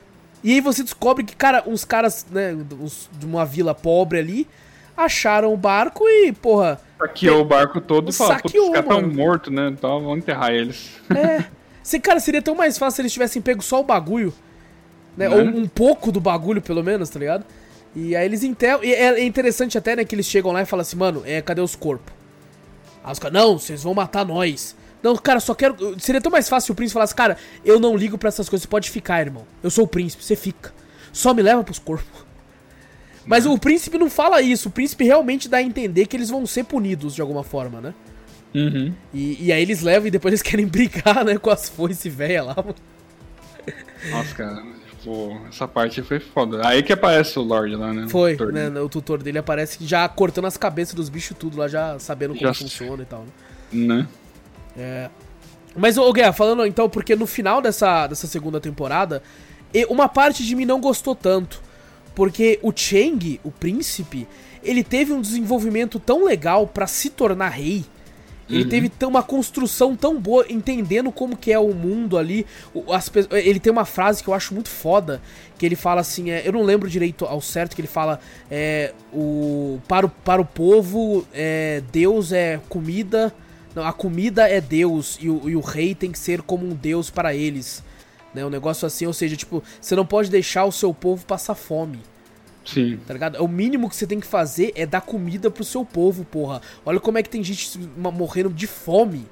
E aí você descobre que, cara, uns caras, né, uns- de uma vila pobre ali, acharam o barco e, porra,
Saqueou o barco todo e falou, putz, os caras tão
mano.
mortos, né? Então vamos enterrar eles.
É. Se, cara, seria tão mais fácil se eles tivessem pego só o bagulho. Né?
Né?
Ou um pouco do bagulho, pelo menos, tá ligado? E aí eles enterram. E é é interessante até, né, que eles chegam lá e falam assim, mano, é, cadê os corpos? Aí os caras, não, vocês vão matar nós. Não, cara, só quero. Seria tão mais fácil se o príncipe falasse, cara, eu não ligo pra essas coisas, você pode ficar, irmão. Eu sou o príncipe, você fica. Só me leva pros corpos. Mas o príncipe não fala isso, o príncipe realmente dá a entender que eles vão ser punidos de alguma forma, né?
Uhum.
E, e aí eles levam e depois eles querem brigar, né, com as foices velha lá. mano.
Nossa, cara, tipo, essa parte foi foda. Aí que aparece o Lorde lá, né?
Foi,
O Tutor.
né, o tutor dele aparece já cortando as cabeças dos bichos tudo lá, já sabendo como
Já-
funciona e tal, né?
Né?
É. Mas, ô Guerra, falando então, porque no final dessa, dessa segunda temporada, uma parte de mim não gostou tanto. Porque o Cheng, o príncipe, ele teve um desenvolvimento tão legal pra se tornar rei. Ele teve tão- uma construção tão boa, entendendo como que é o mundo ali. As ele tem uma frase que eu acho muito foda, que ele fala assim, é, eu não lembro direito ao certo, que ele fala, é, o, para, o, para o povo, é, Deus é comida, não, a comida é Deus, e o, e o rei tem que ser como um Deus para eles. Né, um negócio assim, ou seja, tipo, você não pode deixar o seu povo passar fome.
Sim.
Tá ligado? O mínimo que você tem que fazer é dar comida pro seu povo, porra. Olha como é que tem gente morrendo de fome.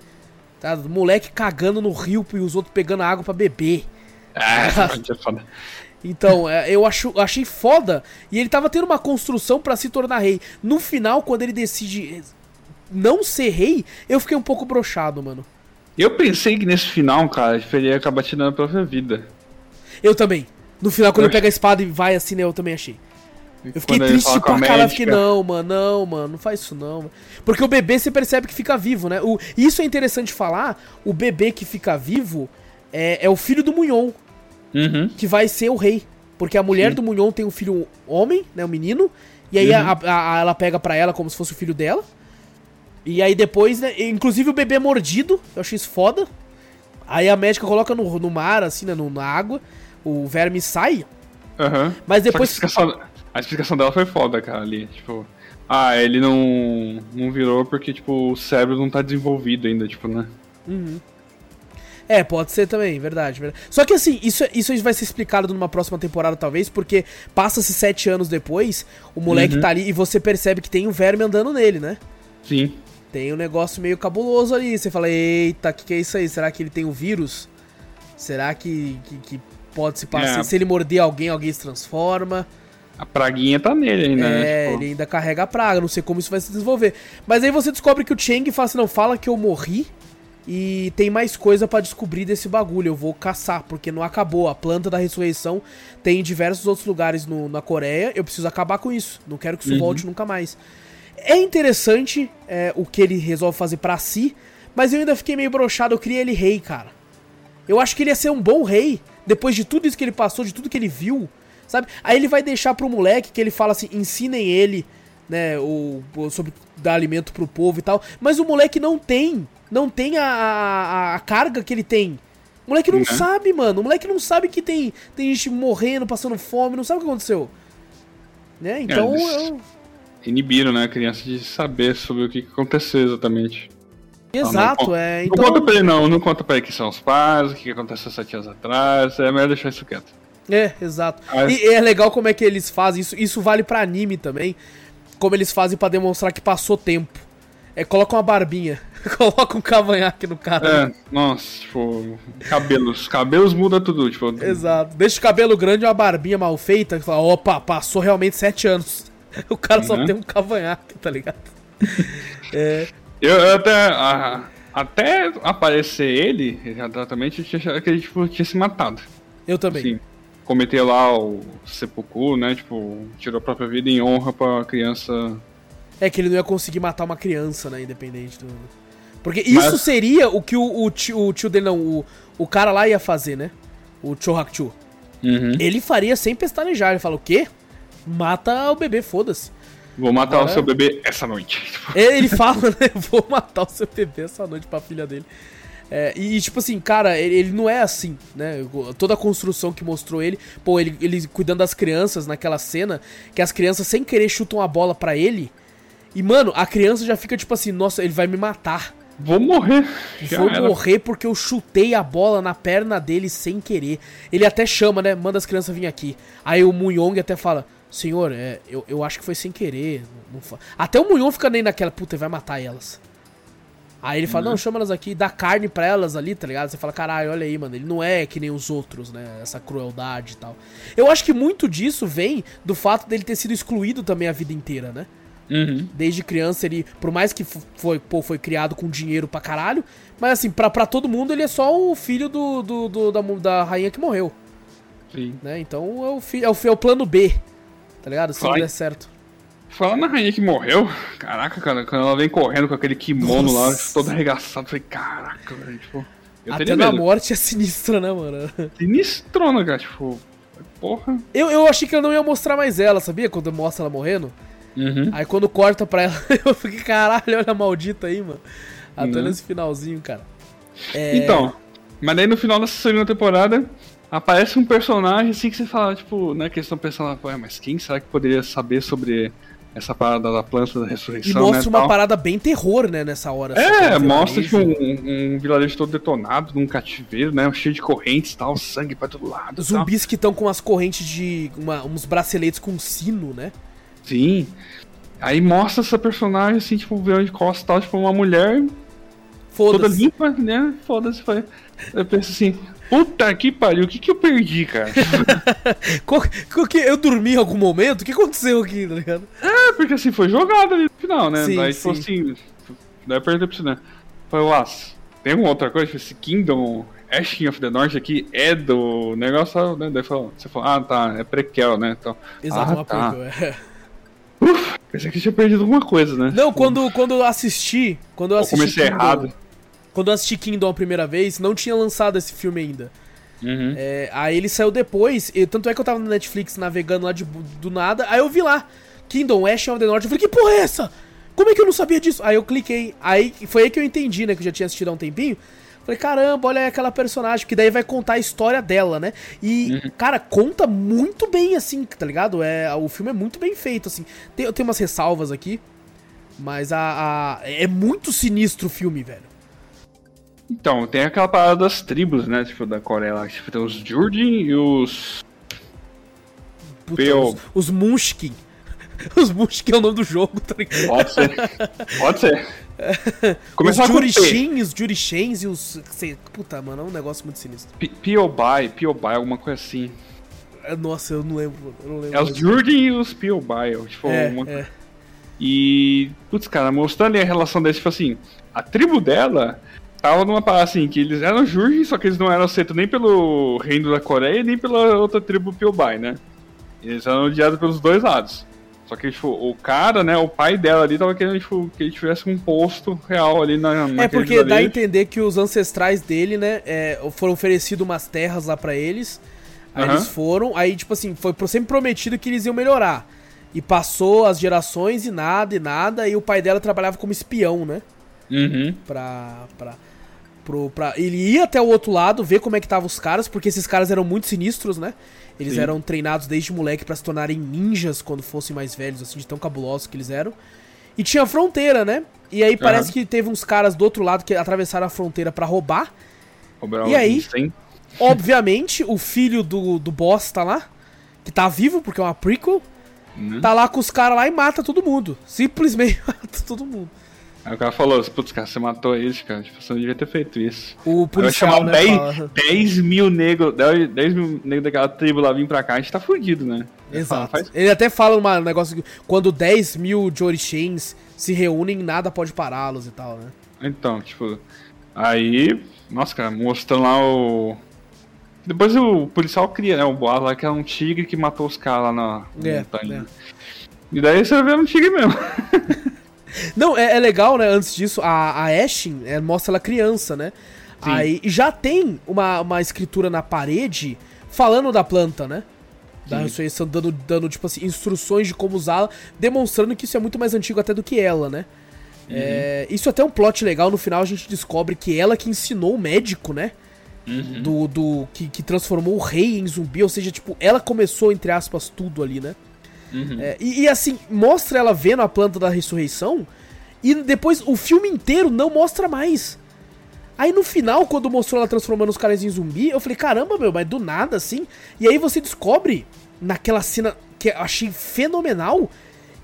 Tá? Moleque cagando no rio e os outros pegando água pra beber.
Ah, é foda.
Então, é, eu acho, eu achei foda. E ele tava tendo uma construção pra se tornar rei. No final, quando ele decide não ser rei, eu fiquei um pouco brochado, mano.
Eu pensei que nesse final, cara, ele ia acabar tirando a própria vida.
Eu também. No final, quando
Eu
ele pega a espada e vai assim, né, eu também achei. Eu fiquei
Quando
triste pra caralho, fiquei, não, mano, não, mano, não faz isso não. Porque o bebê você percebe que fica vivo, né? O, isso é interessante falar, o bebê que fica vivo é, é o filho do Munhon,
Uhum.
que vai ser o rei. Porque a mulher
Sim.
do Munhon tem um filho homem, né, um menino, e aí
Uhum.
a- a- a- ela pega pra ela como se fosse o filho dela. E aí depois, né, inclusive o bebê é mordido, eu achei isso foda. Aí a médica coloca no, no mar, assim, né, no- na água, o verme sai,
Aham.
mas depois...
A explicação, a explicação dela foi foda, cara, ali. Tipo, ah, ele não, não virou porque, tipo, o cérebro não tá desenvolvido ainda, tipo, né?
É, pode ser também, verdade, verdade. Só que assim, isso, isso vai ser explicado numa próxima temporada, talvez, porque passa-se sete anos depois, o moleque
Uhum.
tá ali e você percebe que tem um verme andando nele, né?
Sim.
Tem um negócio meio cabuloso ali. Você fala, eita, o que, que é isso aí? Será que ele tem o vírus? Será que, que, que pode se passar?
É.
Se ele morder alguém, alguém se transforma?
A praguinha tá nele ainda,
É,
né? Tipo,
ele ainda carrega a praga, não sei como isso vai se desenvolver. Mas aí você descobre que o Chang fala assim, não, fala que eu morri e tem mais coisa pra descobrir desse bagulho, eu vou caçar, porque não acabou. A planta da ressurreição tem em diversos outros lugares no- na Coreia, eu preciso acabar com isso, não quero que isso
Uhum.
volte nunca mais. É interessante é, o que ele resolve fazer pra si, mas eu ainda fiquei meio broxado, eu queria ele rei, cara. Eu acho que ele ia ser um bom rei, depois de tudo isso que ele passou, de tudo que ele viu, sabe? Aí ele vai deixar pro moleque que ele fala assim, ensinem ele, né, o, sobre dar alimento pro povo e tal. Mas o moleque não tem, não tem a, a, a carga que ele tem. O moleque não
Né?
sabe, mano. O moleque não sabe que tem, tem gente morrendo, passando fome, não sabe o que aconteceu. Né? Então,
eles-
eu-
Inibiram, né, a criança de saber sobre o que aconteceu exatamente.
exato,
não,
é.
Não conta
Então,
pra ele não, não conta pra ele que são os pais, o que aconteceu sete anos atrás, é melhor deixar isso quieto.
É, exato.
Ah,
E, é legal como é que eles fazem isso. Isso vale pra anime também. Como eles fazem pra demonstrar que passou tempo. É, coloca uma barbinha. coloca um cavanhaque no cara.
É, nossa, tipo, cabelos, cabelos muda tudo, tipo,
Exato. Deixa o cabelo grande e uma barbinha mal feita. Que fala, opa, passou realmente sete anos. O cara só
Uhum.
tem um cavanhaque, tá ligado? é.
Eu, eu até. a- até aparecer ele, exatamente, eu tinha achado que ele tipo, tinha se matado.
Eu também.
Assim, cometeu lá o seppuku, né? Tipo, tirou a própria vida em honra pra criança.
É que ele não ia conseguir matar uma criança, né? Independente do. Porque isso
Mas-
seria o que o, o, tio, o tio dele, não, o, o cara lá ia fazer, né? O Chohaku.
Uhum.
Ele faria sem pestanejar. Ele fala, o quê? Mata o bebê, foda-se.
Vou matar
Agora-
o seu bebê essa noite. Tipo,
Ele fala, né? Vou matar o seu bebê essa noite pra filha dele. É, e, tipo assim, cara, ele, ele não é assim, né? Toda a construção que mostrou ele, pô, ele, ele cuidando das crianças naquela cena, que as crianças sem querer chutam a bola pra ele. E, mano, a criança já fica tipo assim, nossa, ele vai me matar.
Vou morrer. Já
Vou
era.
morrer porque eu chutei a bola na perna dele sem querer. Ele até chama, né? Manda as crianças vir aqui. Aí o Munhong até fala: Senhor, é, eu, eu acho que foi sem querer. não fa-" Até o Munhong fica nem naquela, puta, vai matar elas. Aí ele fala: Não, chama elas aqui, dá carne pra elas ali, tá ligado? Você fala: Caralho, olha aí, mano. Ele não é que nem os outros, né? Essa crueldade e tal. Eu acho que muito disso vem do fato dele ter sido excluído também a vida inteira, né?
Uhum.
Desde criança ele, por mais que foi, pô, foi criado com dinheiro pra caralho, mas assim, pra, pra todo mundo ele é só o filho do, do, do- da, da rainha que morreu,
Sim.
né? Então é o, fi, é o, é o plano B, tá ligado? Se não
Vai.
der certo.
Falando na rainha que morreu, caraca, cara, quando ela vem correndo com aquele kimono lá,
Nossa.
todo arregaçado, eu falei, caraca, velho, tipo. Eu
Até na morte é sinistra, né, mano?
Sinistrona, cara, tipo. Porra.
Eu, eu achei que ela não ia mostrar mais ela, sabia? Quando mostra ela morrendo.
Uhum.
Aí quando corta pra ela, eu fiquei, caralho, olha a maldita aí, mano. Até
Né?
nesse finalzinho, cara. É,
Então, mas daí no final dessa segunda temporada, aparece um personagem assim que você fala, tipo, né, que eles estão pensando, ué, mas quem será que poderia saber sobre essa parada da planta da
E
ressurreição,
mostra
né,
uma
tal?
parada bem terror, né, nessa hora. assim,
É, mostra tipo, um, um vilarejo todo detonado, num cativeiro, né? Cheio de correntes e tal, sangue pra todo lado. e tal.
Zumbis que estão com as correntes de. uma- uns braceletes com sino, né?
Sim. Aí mostra essa personagem, assim, tipo, virando de costas e tal, tipo, uma mulher toda limpa, né? Foda-se. foi. Eu penso assim, puta que pariu, o que que eu perdi, cara?
Qual- qual que- Eu dormi em algum momento? O que aconteceu aqui, tá ligado?
é, porque assim, foi jogado ali no final, né?
Sim,
Daí, tipo
sim.
assim, daí eu perguntei pra você, né? Falei, Las, tem alguma outra coisa? Tipo, esse Kingdom, Ashen of the North aqui é do negócio, né? Daí falou, você falou, ah, tá, é prequel, né? Então,
Exato,
ah,
uma
tá.
prequel, é.
Pensei que tinha perdido alguma coisa, né?
Não, quando, quando eu assisti. Quando eu
Eu
assisti.
comecei
Kingdom-
errado.
Quando eu assisti Kingdom a primeira vez, não tinha lançado esse filme ainda.
Uhum.
É, aí ele saiu depois, e tanto é que eu tava no Netflix navegando lá de, do nada, aí eu vi lá, Kingdom, Ashen of the North, eu falei, que porra é essa? Como é que eu não sabia disso? Aí eu cliquei, aí foi aí que eu entendi, né, que eu já tinha assistido há um tempinho, falei, caramba, olha aquela personagem, que daí vai contar a história dela, né, e, cara, conta muito bem, assim, tá ligado? É, o filme é muito bem feito, assim, tem, tem umas ressalvas aqui, mas a, a- é muito sinistro o filme, velho.
Então, tem aquela parada das tribos, né? Tipo, da Coreia lá. Tipo, tem os Jurdin e os.
Puta,
Peo.
os, os Munchkin. Os Munchkin é o nome do jogo, tá ligado?
Pode ser. Pode ser.
Os
Começar com P.
Jurichin, os Jurichens e os. sei- Puta, mano, é um negócio muito sinistro.
Piobai, Piobai, alguma coisa assim.
É, Nossa, eu não lembro. Eu não lembro
É os. Jurdin e os Piobai. Tipo,
É,
uma-
é.
E, putz, cara, mostrando a relação deles, tipo assim, a tribo dela tava numa assim, que eles eram Jurgen, só que eles não eram aceitos nem pelo reino da Coreia, nem pela outra tribo Piobai, né? Eles eram odiados pelos dois lados. Só que, tipo, o cara, né, o pai dela ali tava querendo, tipo, que ele tivesse um posto real ali na
É
naquele
porque dá a entender que os ancestrais dele, né, é, foram oferecidos umas terras lá pra eles. Aí
Aham.
eles foram, aí, tipo assim, foi sempre prometido que eles iam melhorar. E passou as gerações e nada, e nada, e o pai dela trabalhava como espião, né?
Uhum.
Pra. pra, pro, pra ele ia até o outro lado, ver como é que estavam os caras, porque esses caras eram muito sinistros, né? Eles
Sim.
eram treinados desde moleque pra se tornarem ninjas quando fossem mais velhos, assim, de tão cabulosos que eles eram. E tinha fronteira, né? E aí parece
Aham.
que teve uns caras do outro lado que atravessaram a fronteira pra roubar.
Roubaram
E aí?
cem.
Obviamente, o filho do, do boss tá lá, que tá vivo, porque é uma prequel,
Uhum.
tá lá com os caras lá e mata todo mundo. Simplesmente mata todo mundo.
Aí o cara falou, putz, cara, você matou eles, cara. Tipo, você não devia ter feito isso.
O
Vai
policial,
chamar
né,
10,
fala-
10 mil negros, 10, 10 mil negros daquela tribo lá vir pra cá, a gente tá fudido, né?
Exato.
Faz-
Ele até fala um negócio que quando 10 mil Jorishens se reúnem, nada pode pará-los e tal, né?
Então, tipo, aí, nossa, cara, mostrando lá o. Depois o policial cria, né? O boato lá que era um tigre que matou os caras lá na
É,
montanha. E daí você vê um tigre mesmo.
Não, é, é legal, né? Antes disso, a, a Ashin é, mostra ela criança, né?
Sim.
Aí já tem uma, uma escritura na parede falando da planta, né? Da
Sim.
ressurreição, dando, dando, tipo assim, instruções de como usá-la, demonstrando que isso é muito mais antigo até do que ela, né?
Uhum.
É, isso é até um plot legal, no final a gente descobre que ela que ensinou o médico, né?
Uhum.
Do, do que, que transformou o rei em zumbi, ou seja, tipo, ela começou, entre aspas, tudo ali, né?
Uhum.
É, e, e, assim, mostra ela vendo a planta da ressurreição e depois o filme inteiro não mostra mais. Aí no final, quando mostrou ela transformando os caras em zumbi, eu falei, caramba, meu, mas do nada assim. E aí você descobre, naquela cena que eu achei fenomenal,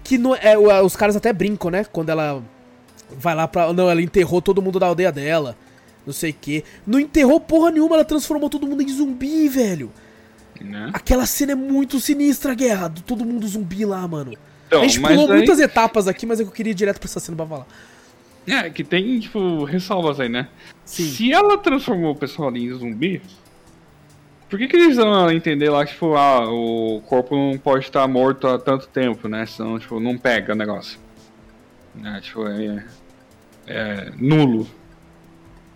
que no- é, os caras até brincam, né? Quando ela vai lá pra. Não, ela enterrou todo mundo da aldeia dela. Não sei o quê. Não enterrou porra nenhuma, ela transformou todo mundo em zumbi, velho.
Né?
Aquela cena é muito sinistra, guerra. Do todo mundo zumbi lá, mano.
Então,
a gente pulou
aí-
muitas etapas aqui, mas eu queria ir direto pra essa cena pra falar.
É, que tem, tipo, ressalvas aí, né?
Sim.
Se ela transformou o pessoal em zumbi, por que, que eles dão a entender lá, tipo, ah, o corpo não pode estar morto há tanto tempo, né? Senão, tipo, não pega o negócio. Né? Tipo, é, é nulo.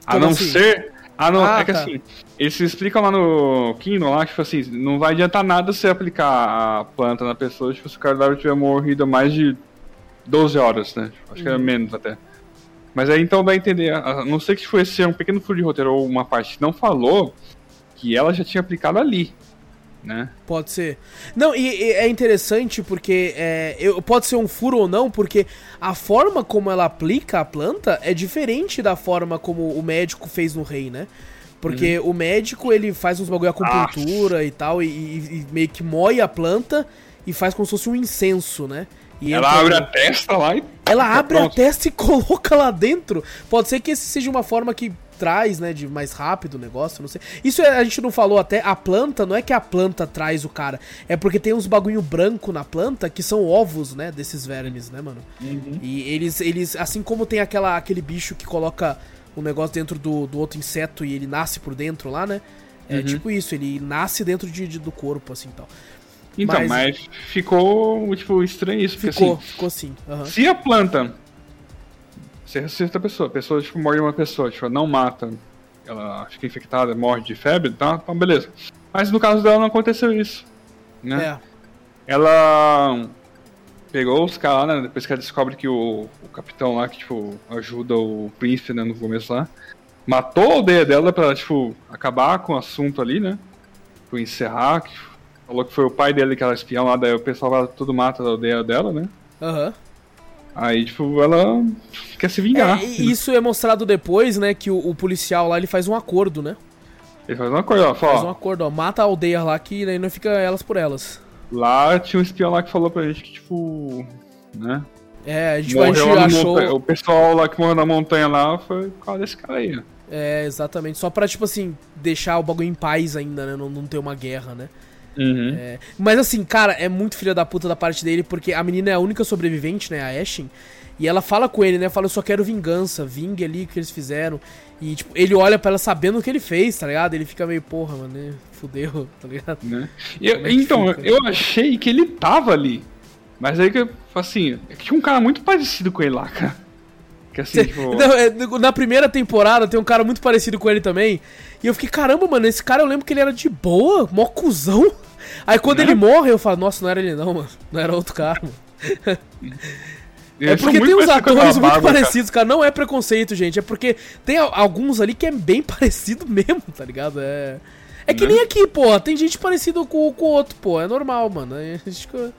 A
Como
não
assim?
ser. A não,
Ah,
é que
tá.
assim, eles explicam lá no Kingdom lá, tipo assim, não vai adiantar nada você aplicar a planta na pessoa, tipo, se o cadáver tiver morrido há mais de 12 horas, né? Acho que era
Uhum.
menos até. Mas aí então dá a entender, a não ser que fosse ser um pequeno furo de roteiro ou uma parte que não falou, que ela já tinha aplicado ali, né?
Pode ser. Não, e, e é interessante porque é, eu, pode ser um furo ou não, porque a forma como ela aplica a planta é diferente da forma como o médico fez no rei, né? Porque o médico ele faz uns bagulho acupuntura e tal, e, e- e meio que moe a planta e faz como se fosse um incenso, né? E
ela
entra
abre a testa lá e.
Ela
Tá
abre a
pronto.
testa e coloca lá dentro. Pode ser que esse seja uma forma que traz, né, de mais rápido o negócio, não sei. Isso é- a gente não falou até, a planta, não é que a planta traz o cara, é porque tem uns bagulho branco na planta que são ovos, né, desses vermes, né, mano? E eles, eles assim como tem aquela, aquele bicho que coloca um negócio dentro do, do outro inseto e ele nasce por dentro lá, né? É
Uhum.
tipo isso, ele nasce dentro de, de- do corpo, assim, tal.
Então,
Mas-
mas, ficou, tipo, estranho isso, porque
Ficou,
assim,
ficou assim. aham.
se a planta. Você ressuscita a pessoa, a pessoa, tipo, morde uma pessoa, tipo, não mata, ela fica infectada, morre de febre, tá? Então, beleza. Mas no caso dela não aconteceu isso, né?
É.
Ela pegou os caras, né? Depois que ela descobre que o, o capitão lá, que, tipo, ajuda o príncipe, né, no começo lá, matou a aldeia dela pra, tipo, acabar com o assunto ali, né? Tipo, encerrar, que falou que foi o pai dele que era espião lá, daí o pessoal lá tudo mata da aldeia dela, né?
Aham.
Aí, tipo, ela quer se vingar.
É, e isso é mostrado depois, né? Que o, o policial lá ele faz um acordo, né?
Ele faz uma coisa, ó, fala,
Faz um acordo, ó. Mata a aldeia lá que aí não fica elas por elas.
lá tinha um espião lá que falou pra gente que, tipo, né?
É, a gente, a gente achou.
montanha- O pessoal lá que morreu na montanha lá foi por causa desse cara aí.
É, exatamente. Só pra, tipo assim, deixar o bagulho em paz ainda, né? Não, não ter uma guerra, né?
Uhum.
É, mas assim, cara, é muito filha da puta da parte dele, porque a menina é a única sobrevivente, né? A Ashen. E ela fala com ele, né? Fala, eu só quero vingança, vingue ali o que eles fizeram. E, tipo, ele olha pra ela sabendo o que ele fez, tá ligado? Ele fica meio, porra, mano, né? Fudeu, tá ligado?
né? E eu-
é
então,
fica?
eu achei que ele tava ali. Mas aí que, assim, é que tinha um cara muito parecido com ele lá, cara. Que assim, tipo.
Não, é, na primeira temporada tem um cara muito parecido com ele também. E eu fiquei, caramba, mano, esse cara eu lembro que ele era de boa, mó cuzão. Aí quando
Né?
ele morre, eu falo, nossa, não era ele não, mano. Não era outro cara, mano. É porque tem uns
parecidos
atores muito
barba, cara.
parecidos, cara. Não é preconceito, gente. É porque tem alguns ali que é bem parecido mesmo, tá ligado? É. É que
Né?
nem aqui, pô. Tem gente parecida com com o outro, pô. É normal, mano. É, acho que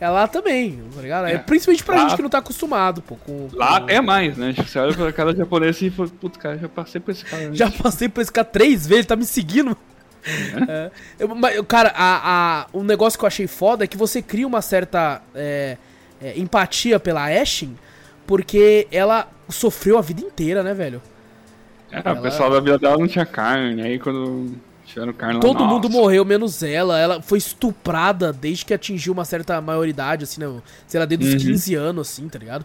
é lá também, tá ligado? É,
É.
principalmente pra
Lá-
gente que não tá acostumado, pô. Com,
Lá
com-
é mais, né? Você olha pra cara japonês assim e fala, putz, cara, já passei por esse cara. antes."
Já passei por esse cara três vezes, tá me seguindo. É. Eu- mas, cara, a, a, um negócio que eu achei foda é que você cria uma certa é, é, empatia pela Ashen, porque ela sofreu a vida inteira, né, velho?
É,
Ela-
o pessoal da vida dela não tinha carne, aí quando lá,
Todo
nossa.
mundo morreu, menos ela. Ela foi estuprada desde que atingiu uma certa maioridade, assim, né? Sei lá, desde os
Uhum.
15 anos, assim, tá ligado?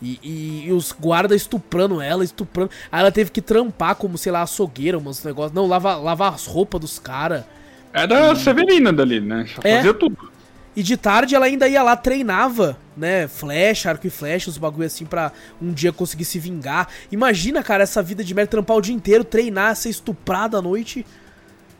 E, e- e os guardas estuprando ela, estuprando. Aí ela teve que trampar como, sei lá, açougueira, uns negócios. Não, lavar, lavar as roupas dos caras.
Era a Severina dali, né? Já
É.
fazia tudo.
E de tarde ela ainda ia lá, treinava, né? Flecha, arco e flecha, os bagulho assim pra um dia conseguir se vingar. Imagina, cara, essa vida de merda trampar o dia inteiro, treinar, ser estuprada à noite.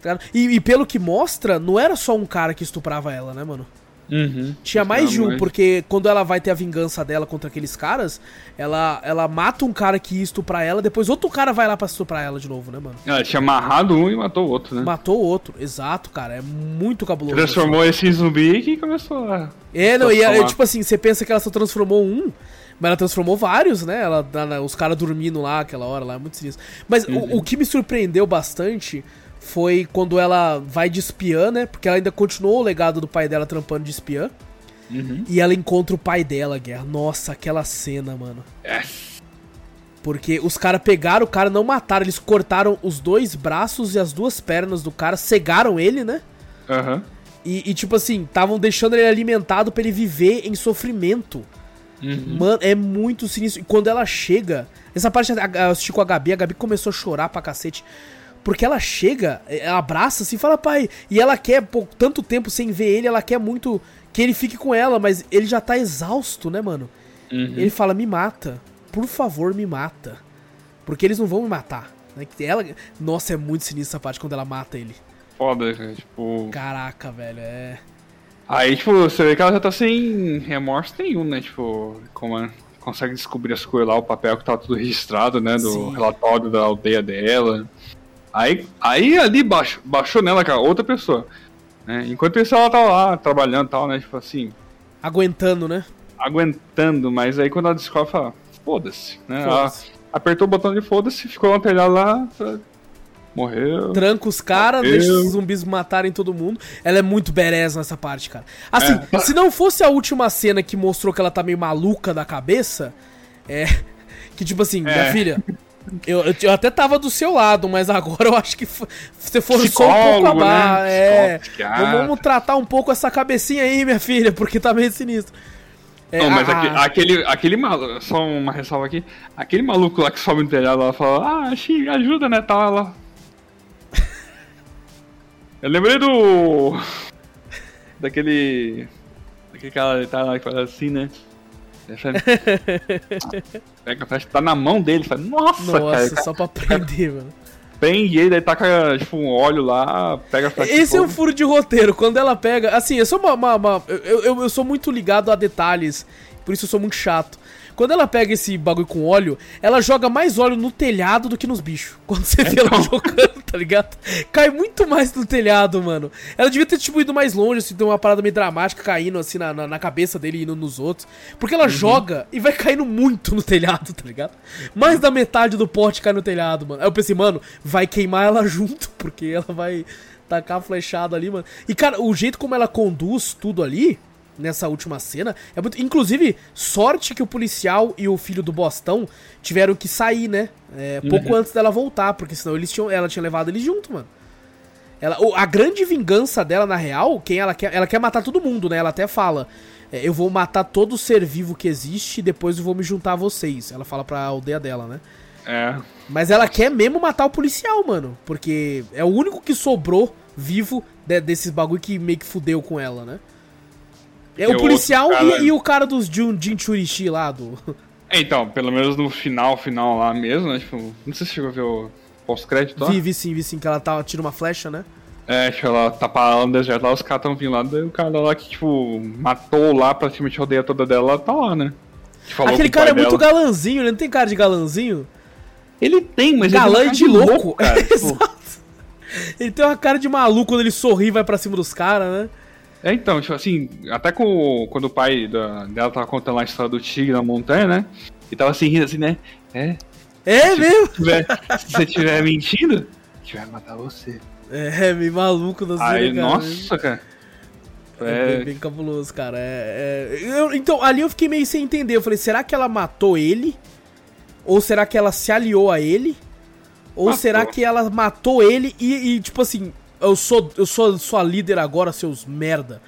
Tá? E, e pelo que mostra, não era só um cara que estuprava ela, né, mano?
Uhum.
Tinha mais de um, porque quando ela vai ter a vingança dela contra aqueles caras, ela, ela mata um cara que ia estuprar ela, depois outro cara vai lá pra estuprar ela de novo, né, mano?
Ela tinha amarrado um e matou o outro, né?
Matou o outro, exato, cara. É muito cabuloso.
Transformou esse em zumbi e começou a.
É, não, e ela,
Transformar.
tipo assim, você pensa que ela só transformou um, mas ela transformou vários, né? Ela, os caras dormindo lá aquela hora lá, é muito sinistro. Mas o-
Uhum.
o, que me surpreendeu bastante foi quando ela vai de espiã, né? Porque ela ainda continuou o legado do pai dela trampando de espiã.
Uhum.
E ela encontra o pai dela, Guerra. Nossa, aquela cena, mano.
É.
Porque os caras pegaram o cara, não mataram, eles cortaram os dois braços e as duas pernas do cara, cegaram ele, né?
Aham.
E, e, tipo assim, estavam deixando ele alimentado pra ele viver em sofrimento.
Uhum.
Mano, é muito sinistro. E quando ela chega. Essa parte eu assisti com a Gabi, a Gabi começou a chorar pra cacete. Porque ela chega, ela abraça assim, fala, pai. E ela quer, pô, tanto tempo sem ver ele, ela quer muito que ele fique com ela, mas ele já tá exausto, né, mano?
Uhum.
Ele fala, me mata. Por favor, me mata. Porque eles não vão me matar. né? Que Ela... Nossa, é muito sinistra essa parte quando ela mata ele.
Foda, cara. Tipo.
Caraca, velho, é.
Aí, tipo, você vê que ela já tá sem remorso nenhum, né? Tipo, como ela consegue descobrir as coisas lá, o papel que tá tudo registrado, né? Do
Sim.
relatório da aldeia dela. Aí, aí ali baixo, baixou nela, cara, outra pessoa. Né? Enquanto isso, ela tava lá trabalhando e tal, né? Tipo assim,
Aguentando, né?
aguentando, mas aí quando ela descobre, fala, foda-se, né? Ela
Foda-se.
apertou o botão de foda-se, ficou no telhado lá, morreu.
tranca os caras, deixa os zumbis matarem todo mundo. Ela é muito badass nessa parte, cara. Assim,
É.
se não fosse a última cena que mostrou que ela tá meio maluca da cabeça, é. Que tipo assim, minha
É.
filha. Eu, eu, eu até tava do seu lado, mas agora eu acho que você forçou um pouco a barra.
né?
É. Vamos, tratar um pouco essa cabecinha aí, minha filha, porque tá meio sinistro. É,
Não, mas aquele, aquele maluco, só uma ressalva aqui, aquele maluco lá que sobe no telhado, ela fala, ah, Xi, ajuda, né, tal, ela... Eu lembrei do... daquele... daquele cara que tá lá que fala assim, né? Fala, Pega a flecha, tá na mão dele, fala, nossa,
Nossa,
cara,
só pra aprender, mano.
prende ele, daí taca, tipo, um óleo lá, pega a flecha
Esse é um furo de roteiro. Quando ela pega. Assim, eu sou uma. uma- uma- eu, eu, eu sou muito ligado a detalhes. por isso eu sou muito chato. Quando ela pega esse bagulho com óleo, ela joga mais óleo no telhado do que nos bichos. Quando você vê ela jogando, tá ligado? Cai muito mais no telhado, mano. Ela devia ter, tipo, ido mais longe, assim, ter uma parada meio dramática caindo, assim, na, na, na cabeça dele e indo nos outros. Porque ela joga e vai caindo muito no telhado, tá ligado? Mais da metade do pote cai no telhado, mano. Aí eu pensei, mano, vai queimar ela junto, porque ela vai tacar a flechada ali, mano. E, cara, o jeito como ela conduz tudo ali, nessa última cena, é muito... Inclusive, sorte que o policial e o filho do Bostão tiveram que sair, né? É, pouco antes dela voltar, porque senão eles tinham, ela tinha levado eles junto, mano. Ela, a grande vingança dela, na real, quem ela quer, ela quer matar todo mundo, né? Ela até fala: é, Eu vou matar todo ser vivo que existe e depois eu vou me juntar a vocês. Ela fala pra aldeia dela, né?
É.
Mas ela quer mesmo matar o policial, mano. Porque é o único que sobrou vivo de- desses bagulho que meio que fudeu com ela, né? É
E
o policial
cara-
e, e o cara dos Jun, Jinchurishi lá do.
É, Então, pelo menos no final, final lá mesmo, né? Tipo, não sei se chegou a ver o pós-crédito lá.
Vi, vi sim, vi sim, que ela tá, tira uma flecha, né?
É, tipo, ela tá parada no deserto lá, os caras tão vindo lá, daí o cara lá que, tipo, matou lá, praticamente a aldeia toda dela, tá lá, né?
Aquele cara é
pai
muito
dela.
galanzinho, ele não tem cara de galanzinho?
Ele tem, mas
Galã
ele
de
tem uma cara
louco.
cara. tipo,
Exato. Ele tem uma cara de maluco quando ele sorri e vai pra cima dos caras, né?
É, então, tipo assim, até com, quando o pai da- dela tava contando lá a história do tigre na montanha, né? E tava assim, rindo assim, né? É,
É mesmo?
se, tiver- se você estiver mentindo, a gente vai matar você.
É, meio maluco das
Aí,
cara.
nossa, cara.
É, bem,
É,
bem cabuloso, cara. É, é- eu- então, ali eu fiquei meio sem entender. Eu falei, será que ela matou ele? Ou será que ela se aliou a ele? Ou
Matou.
será que ela matou ele e, e, tipo assim, eu sou, eu sou sua líder agora, seus merda.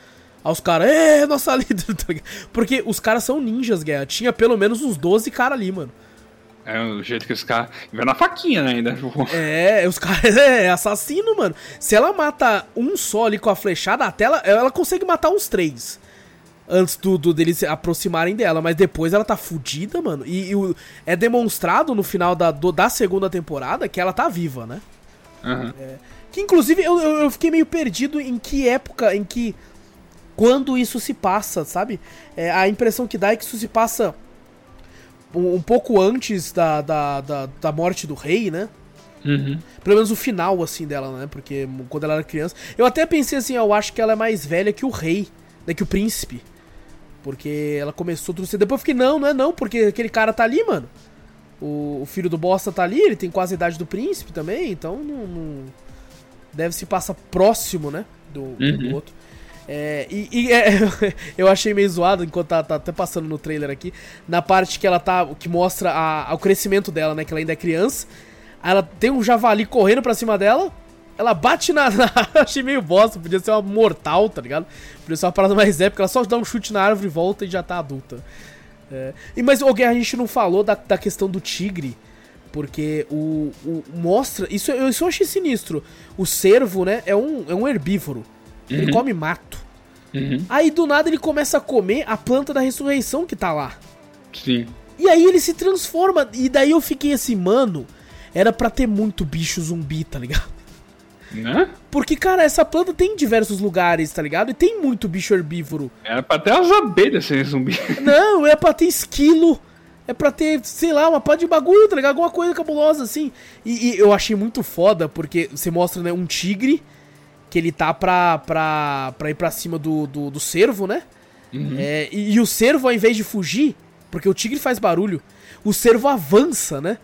Aí os caras, é, nossa líder. tá? Porque os caras são ninjas, guerra. Tinha pelo menos uns 12 caras ali, mano.
é o jeito que os caras. Vai na faquinha, né? Ainda.
É, os caras é assassino, mano. Se ela mata um só ali com a flechada, até ela, ela consegue matar uns três. Antes do, do- deles se aproximarem dela, mas depois ela tá fudida, mano. E, e o- é demonstrado no final da, do- da segunda temporada que ela tá viva, né?
aham.
Que inclusive eu, eu, fiquei meio perdido em que época, em que. Quando isso se passa, sabe? É, a impressão que dá é que isso se passa um, um pouco antes da, da, da, da morte do rei, né?
Uhum.
Pelo menos o final, assim, dela, né? Porque quando ela era criança. Eu até pensei assim, eu acho que ela é mais velha que o rei, né? Que o príncipe. Porque ela começou tudo cedo. Depois eu fiquei, não, não é não, porque aquele cara tá ali, mano. O, o filho do bosta tá ali, ele tem quase a idade do príncipe também, então não. não- deve se passar próximo, né? Do, um do
Uhum.
outro. É, e e, é, eu achei meio zoado enquanto tá, tá até passando no trailer aqui, na parte que ela tá. que mostra a- o crescimento dela, né? Que ela ainda é criança. Aí ela tem um javali correndo pra cima dela. Ela bate na. na achei meio bosta, podia ser uma mortal, tá ligado? Podia ser uma parada mais épica. Ela só dá um chute na árvore, volta e já tá adulta. É. E, mas, o Guerra, a gente não falou da, da questão do tigre. Porque o, o- mostra. Isso, eu- isso eu achei sinistro. O cervo, né? É um, é um herbívoro. Ele
Uhum.
come mato.
Uhum.
Aí do nada ele começa a comer a planta da ressurreição que tá lá.
Sim.
E aí ele se transforma. E daí eu fiquei assim, mano. Era pra ter muito bicho zumbi, tá ligado?
Né?
Porque, cara, essa planta tem em diversos lugares, tá ligado? E tem muito bicho herbívoro.
Era pra ter as abelhas serem zumbi.
Não, é pra ter esquilo. É pra ter, sei lá, uma pá de bagulho, tá ligado? Alguma coisa cabulosa assim. E, e eu achei muito foda, porque você mostra, né, um tigre que ele tá pra, pra, pra ir pra cima do, do, do cervo, né? É, e, e o cervo, ao invés de fugir, porque o tigre faz barulho, o cervo avança, né?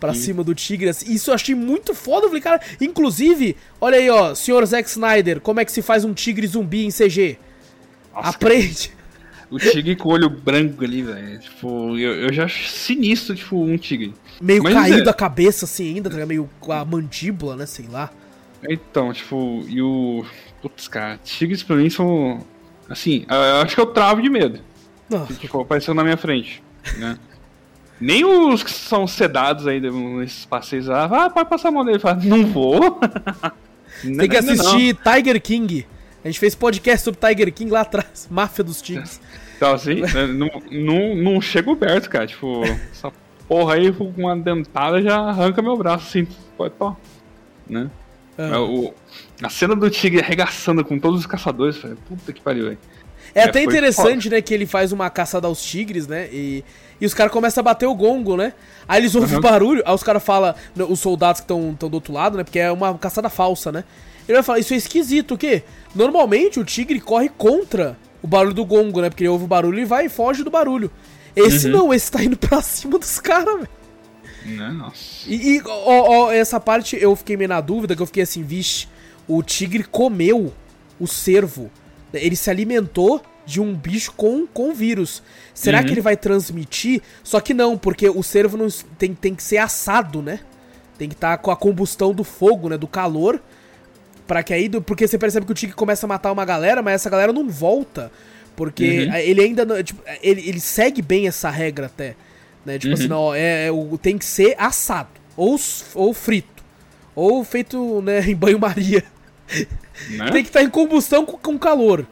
Pra cima do tigre. assim. Isso eu achei muito foda. Eu falei, cara, inclusive, olha aí, ó, senhor Zack Snyder, como é que se faz um tigre zumbi em CG?
Nossa,
Aprende.
O tigre com o olho branco ali, velho. Tipo, eu, eu já acho sinistro, tipo, um tigre.
Meio
Mas
caído
é-
da cabeça, assim, ainda, tá? Meio com a mandíbula, né? Sei lá.
Então, tipo, e o. Putz, cara, tigres pra mim são. Assim, eu acho que eu travo de medo.
Nossa.
Se tipo, apareceu na minha frente, né? Nem os que são sedados aí nesses passeios lá, ah, pode passar a mão dele. Fala, não vou.
Tem que assistir Tiger King. A gente fez podcast sobre Tiger King lá atrás. Máfia dos Tigres.
Então, assim, né, não, não, não chego perto, cara. Tipo, essa porra aí com uma dentada já arranca meu braço, assim. Pode pô. Né?
Ah.
É, o- a cena do tigre arregaçando com todos os caçadores, falei, puta que pariu, velho.
É,
É,
até interessante, né, que ele faz uma caçada aos tigres, né? E, e os caras começam a bater o gongo, né? Aí eles ouvem
Uhum.
barulho, aí os caras falam, os soldados que estão do outro lado, né? Porque é uma caçada falsa, né? Ele vai falar, isso é esquisito, o quê? Normalmente o tigre corre contra o barulho do gongo, né? Porque ele ouve o barulho e vai e foge do barulho. Esse
Uhum.
não, esse tá indo pra cima dos caras, velho.
Né, Nossa.
E, e, ó, ó, essa parte eu fiquei meio na dúvida, que eu fiquei assim, vixe, o tigre comeu o cervo. Ele se alimentou de um bicho com, com vírus. Será
Uhum.
que ele vai transmitir? Só que não, porque o cervo não, tem, tem que ser assado, né? Tem que estar com a combustão do fogo, né? Do calor. Pra que aí. Porque você percebe que o tigre começa a matar uma galera, mas essa galera não volta. Porque
Uhum.
ele ainda. não- Tipo, ele, ele segue bem essa regra até. Né? Tipo
Uhum.
assim, não, ó, é, é tem que ser assado. Ou, ou frito. Ou feito né, em banho-maria.
Né?
Tem que estar em combustão com, com calor.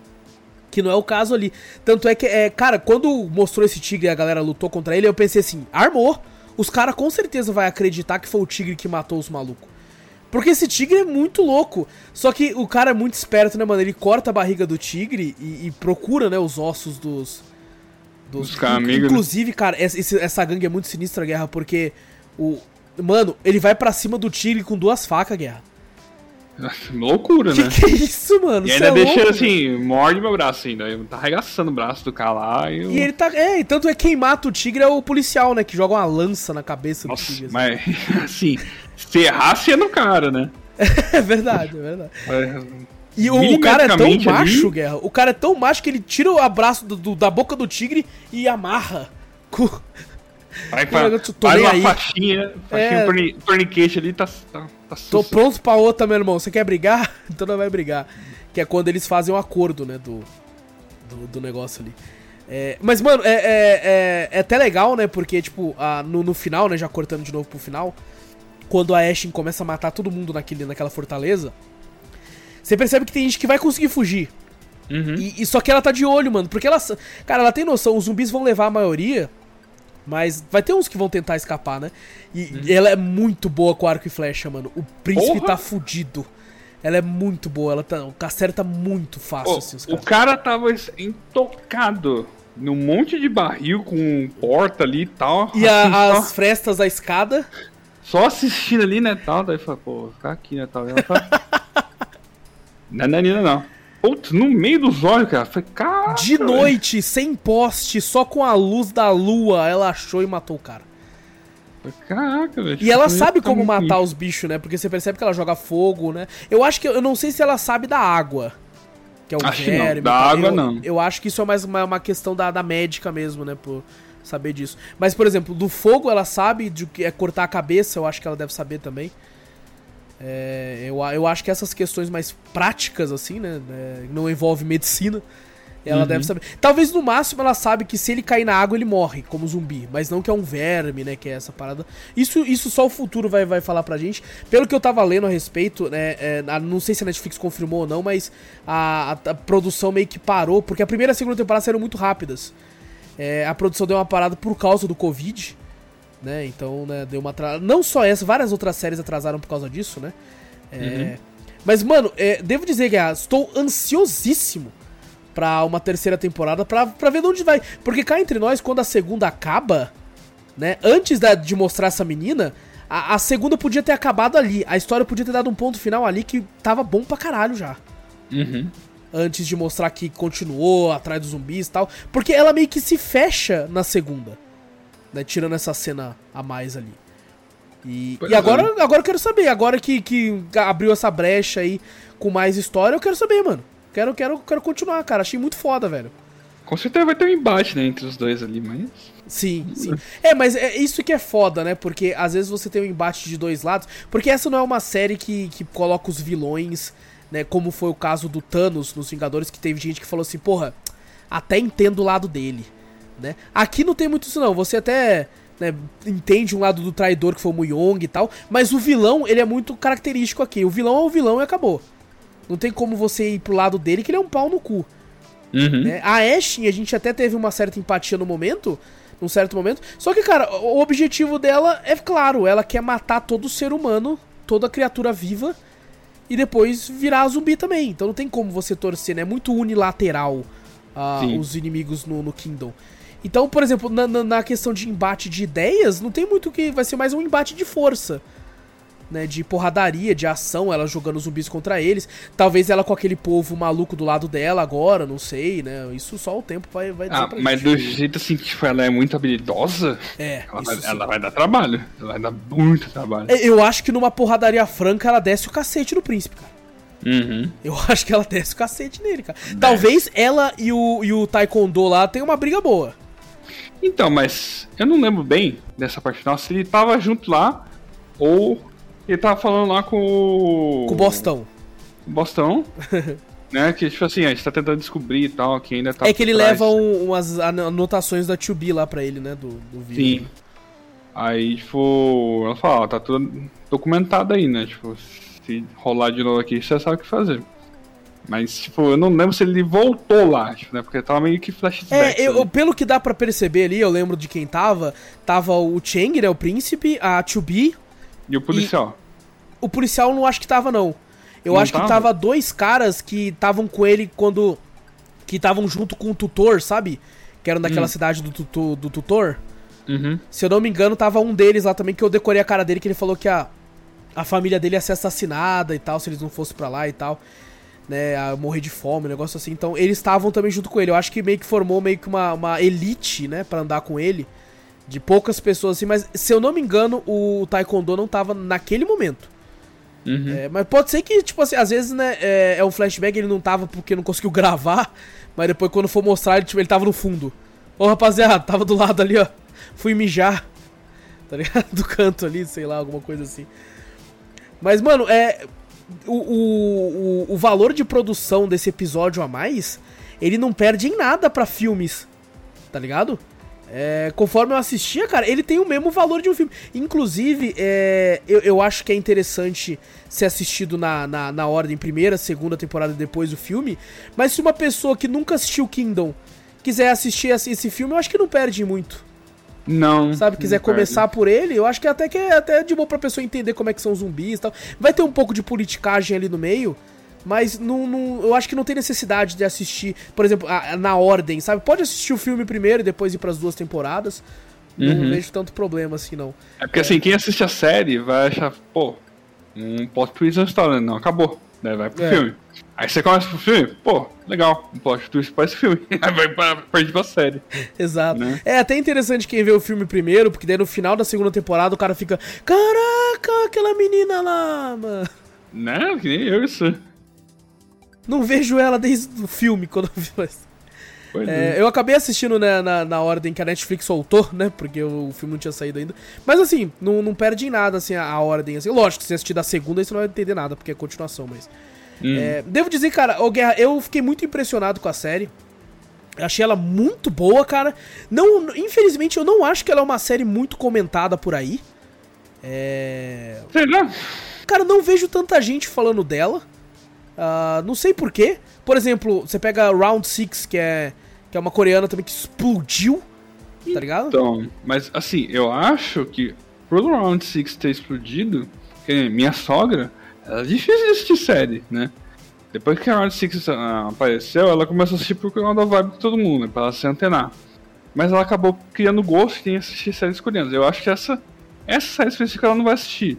Que não é o caso ali. Tanto é que, é, cara, quando mostrou esse tigre e a galera lutou contra ele, eu pensei assim, armou. Os caras com certeza vai acreditar que foi o tigre que matou os malucos. Porque esse tigre é muito louco. Só que o cara é muito esperto, né, mano? Ele corta a barriga do tigre e, e procura, né, os ossos dos.
Dos caras amigos, né?
Inclusive, cara, essa, essa gangue é muito sinistra, Guerra, porque o. Mano, ele vai pra cima do tigre com duas facas, Guerra.
Loucura,
Que
né?
que é isso, mano?
E ainda
é
deixa
louco,
assim, morde meu braço ainda. Ele Tá arregaçando o braço do cara lá e eu...
E ele tá. É, e tanto é que quem mata o tigre é o policial, né? Que joga uma lança na cabeça do
Nossa,
tigre. assim.
mas assim, se errasse é no cara, né?
É verdade, é verdade.
Mas,
E o, o cara é tão macho,
ali-
Guerra. O cara é tão macho que ele tira o abraço do- do- da boca do tigre e amarra. com-
Vai, fa-
eu tô
faz uma
aí.
faixinha, faixinha
É.
torni, torniquete ali, tá, tá, tá
Tô pronto pra outra, meu irmão. Você quer brigar? Então não vai brigar. Que é quando eles fazem um acordo, né? Do, do, do negócio ali. É, mas, mano, é, é, é, é até legal, né? Porque, tipo, a- no, no final, né? Já cortando de novo pro final. Quando a Ashen começa a matar todo mundo naquele, naquela fortaleza. Você percebe que tem gente que vai conseguir fugir.
Uhum.
E, e só que ela tá de olho, mano. Porque ela. Cara, ela tem noção, os zumbis vão levar a maioria. Mas vai ter uns que vão tentar escapar, né? E ela é muito boa com arco e flecha, mano. O príncipe
Porra!
tá fudido. Ela é muito boa, ela tá, acerta muito fácil,
Ô,
assim,
o cara tava intocado num monte de barril com porta ali e tal.
E a-
assim,
as frestas da escada.
Só, assistindo ali, né, tal. Daí fala, pô, vou ficar aqui, né, tal. E ela fala, não, não, não, não. Putz, no meio dos olhos, cara. Falei, cara.
De noite, sem poste, só com a luz da lua, ela achou e matou o cara.
Caraca, velho.
E ela
Isso
sabe
tá
como matar os bichos, né? Porque você percebe que ela joga fogo, né? Eu acho que. Eu não sei se ela sabe da água. Que é o
Acho que não, da água
eu,
não.
Eu acho que isso é mais uma, uma questão da, da médica mesmo, né? Por saber disso. Mas, por exemplo, do fogo ela sabe, de que é cortar a cabeça, eu acho que ela deve saber também. É, eu, eu acho que essas questões mais práticas, assim, né? é, não envolve medicina. Ela
Uhum.
deve saber. Talvez no máximo ela sabe que se ele cair na água ele morre, como zumbi. Mas não que é um verme, né? Que é essa parada. Isso, isso só o futuro vai, vai falar pra gente. Pelo que eu tava lendo a respeito, né? é, não sei se a Netflix confirmou ou não, mas a, a- a produção meio que parou. Porque a primeira e a segunda temporada saíram muito rápidas. É, a produção deu uma parada por causa do Covid. Né? Então, né, deu uma atrasada. Não só essa, várias outras séries atrasaram por causa disso, né? É, Mas, mano, é, devo dizer que estou ansiosíssimo pra uma terceira temporada pra, pra ver de onde vai. Porque cá entre nós, quando a segunda acaba, né? Antes da- de mostrar essa menina, a, a segunda podia ter acabado ali. A história podia ter dado um ponto final ali que tava bom pra caralho já.
Uhum.
Antes de mostrar que continuou atrás dos zumbis e tal. Porque ela meio que se fecha na segunda. Né? Tirando essa cena a mais ali. E, e
é.
agora, agora eu quero saber. Agora que, que abriu essa brecha aí com mais história, eu quero saber, mano. Quero, quero, quero continuar, cara. Achei muito foda, velho.
Com certeza vai ter um embate, né, entre os dois ali, mas.
Sim, sim. É, mas é isso que é foda, né? Porque às vezes você tem um embate de dois lados. Porque essa não é uma série que, que coloca os vilões, né? Como foi o caso do Thanos nos Vingadores, que teve gente que falou assim, porra, até entendo o lado dele, né? Aqui não tem muito isso, não. Você até né, entende um lado do traidor que foi o Muyong e tal, mas o vilão, ele é muito característico aqui. O vilão é o vilão e acabou. Não tem como você ir pro lado dele que ele é um pau no cu.
Uhum.
né? A Ashen, a gente até teve uma certa empatia no momento, num certo momento. Só que, cara, o objetivo dela é claro, ela quer matar todo ser humano, toda criatura viva, e depois virar zumbi também. Então não tem como você torcer, né? É muito unilateral uh, os inimigos no, no Kingdom. Então, por exemplo, na, na, na, questão de embate de ideias, não tem muito que. Vai ser mais um embate de força. Né, de porradaria, de ação, ela jogando zumbis contra eles. Talvez ela com aquele povo maluco do lado dela agora, não sei, né? Isso só o tempo vai, vai
dizer ah, pra Mas gente. do jeito assim que tipo, ela é muito habilidosa,
é,
ela, vai, ela vai dar trabalho. Ela vai dar muito trabalho.
É, eu acho que numa porradaria franca ela desce o cacete no príncipe, cara.
Uhum.
Eu acho que ela desce o cacete nele, cara. Desce. Talvez ela e o, e o Taekwondo lá tenham uma briga boa.
Então, mas eu não lembro bem dessa parte final se ele tava junto lá ou ele tava falando lá com o.
Com o Bostão.
O Bostão. né? Que, tipo assim, a gente tá tentando descobrir e tal, que ainda tá.
É que ele trás. leva um, umas anotações da 2B lá pra ele, né? Do, do vídeo. Sim.
Aí, tipo, ela fala, ó, tá tudo documentado aí, né? Tipo, se rolar de novo aqui, você sabe o que fazer. Mas, tipo, eu não lembro se ele voltou lá, tipo, né? Porque tava meio que flashback.
É, eu, pelo que dá para perceber ali, eu lembro de quem tava. Tava o Cheng, né? O príncipe, a Chubi.
E o policial.
E... O policial não acho que tava, não. Eu não acho tava? que tava dois caras que estavam com ele quando. Que estavam junto com o tutor, sabe? Que eram daquela hum. cidade do, tutor, do tutor.
Uhum.
Se eu não me engano, tava um deles lá também, que eu decorei a cara dele, que ele falou que a, a família dele ia ser assassinada e tal, se eles não fossem para lá e tal né, a morrer de fome, um negócio assim. Então eles estavam também junto com ele. Eu acho que meio que formou meio que uma, uma elite, né, para andar com ele. De poucas pessoas assim, mas se eu não me engano, o Taekwondo não tava naquele momento.
Uhum.
É, mas pode ser que, tipo assim, às vezes, né, é, é, um flashback, ele não tava porque não conseguiu gravar, mas depois quando for mostrar, ele, tipo, ele tava no fundo. Ô rapaziada, tava do lado ali, ó. Fui mijar. Tá ligado? Do canto ali, sei lá, alguma coisa assim. Mas, mano, é o, o, o, valor de produção desse episódio a mais, ele não perde em nada para filmes, tá ligado? É, conforme eu assistia, cara, ele tem o mesmo valor de um filme. Inclusive, é, eu, eu acho que é interessante ser assistido na, na, na ordem primeira, segunda temporada depois do filme. Mas se uma pessoa que nunca assistiu Kingdom quiser assistir esse filme, eu acho que não perde muito.
Não.
Sabe, quiser não começar por ele, eu acho que até que é até de boa pra pessoa entender como é que são os zumbis e tal. Vai ter um pouco de politicagem ali no meio, mas não, não, eu acho que não tem necessidade de assistir, por exemplo, a, na ordem, sabe? Pode assistir o filme primeiro e depois ir para as duas temporadas. Não uhum. vejo tanto problema assim, não.
É porque é. assim, quem assiste a série vai achar, pô, um plot twist na história, não, acabou. Daí vai pro é. filme. Aí você começa pro filme, pô, legal, um plot twist pra esse filme. Aí vai pra, partir pra série.
Exato. Né? É até interessante quem vê o filme primeiro, porque daí no final da segunda temporada o cara fica, caraca, aquela menina lá, mano.
Não, que nem eu isso.
Não vejo ela desde o filme, quando eu vi mais. É, é. Eu acabei assistindo né, na, na ordem que a Netflix soltou, né? Porque o, o filme não tinha saído ainda. Mas assim, não, não perde em nada assim, a, a ordem. Assim. Lógico, se você assistir da segunda, aí você não vai entender nada, porque é continuação, mas. Hum. É, devo dizer, cara, ô Guerra, eu fiquei muito impressionado com a série. Achei ela muito boa, cara. Não, infelizmente, eu não acho que ela é uma série muito comentada por aí. É. Cara, não vejo tanta gente falando dela. Uh, não sei porquê. Por exemplo, você pega Round 6, que é que é uma coreana também que explodiu, tá ligado?
Então, mas assim, eu acho que pro Round 6 ter explodido, minha sogra, é difícil de assistir série, né? Depois que a Round 6 ah, apareceu, ela começou a assistir por causa da vibe de todo mundo, né, pra ela se antenar. Mas ela acabou criando gosto em assistir séries coreanas. Eu acho que essa, essa série específica ela não vai assistir,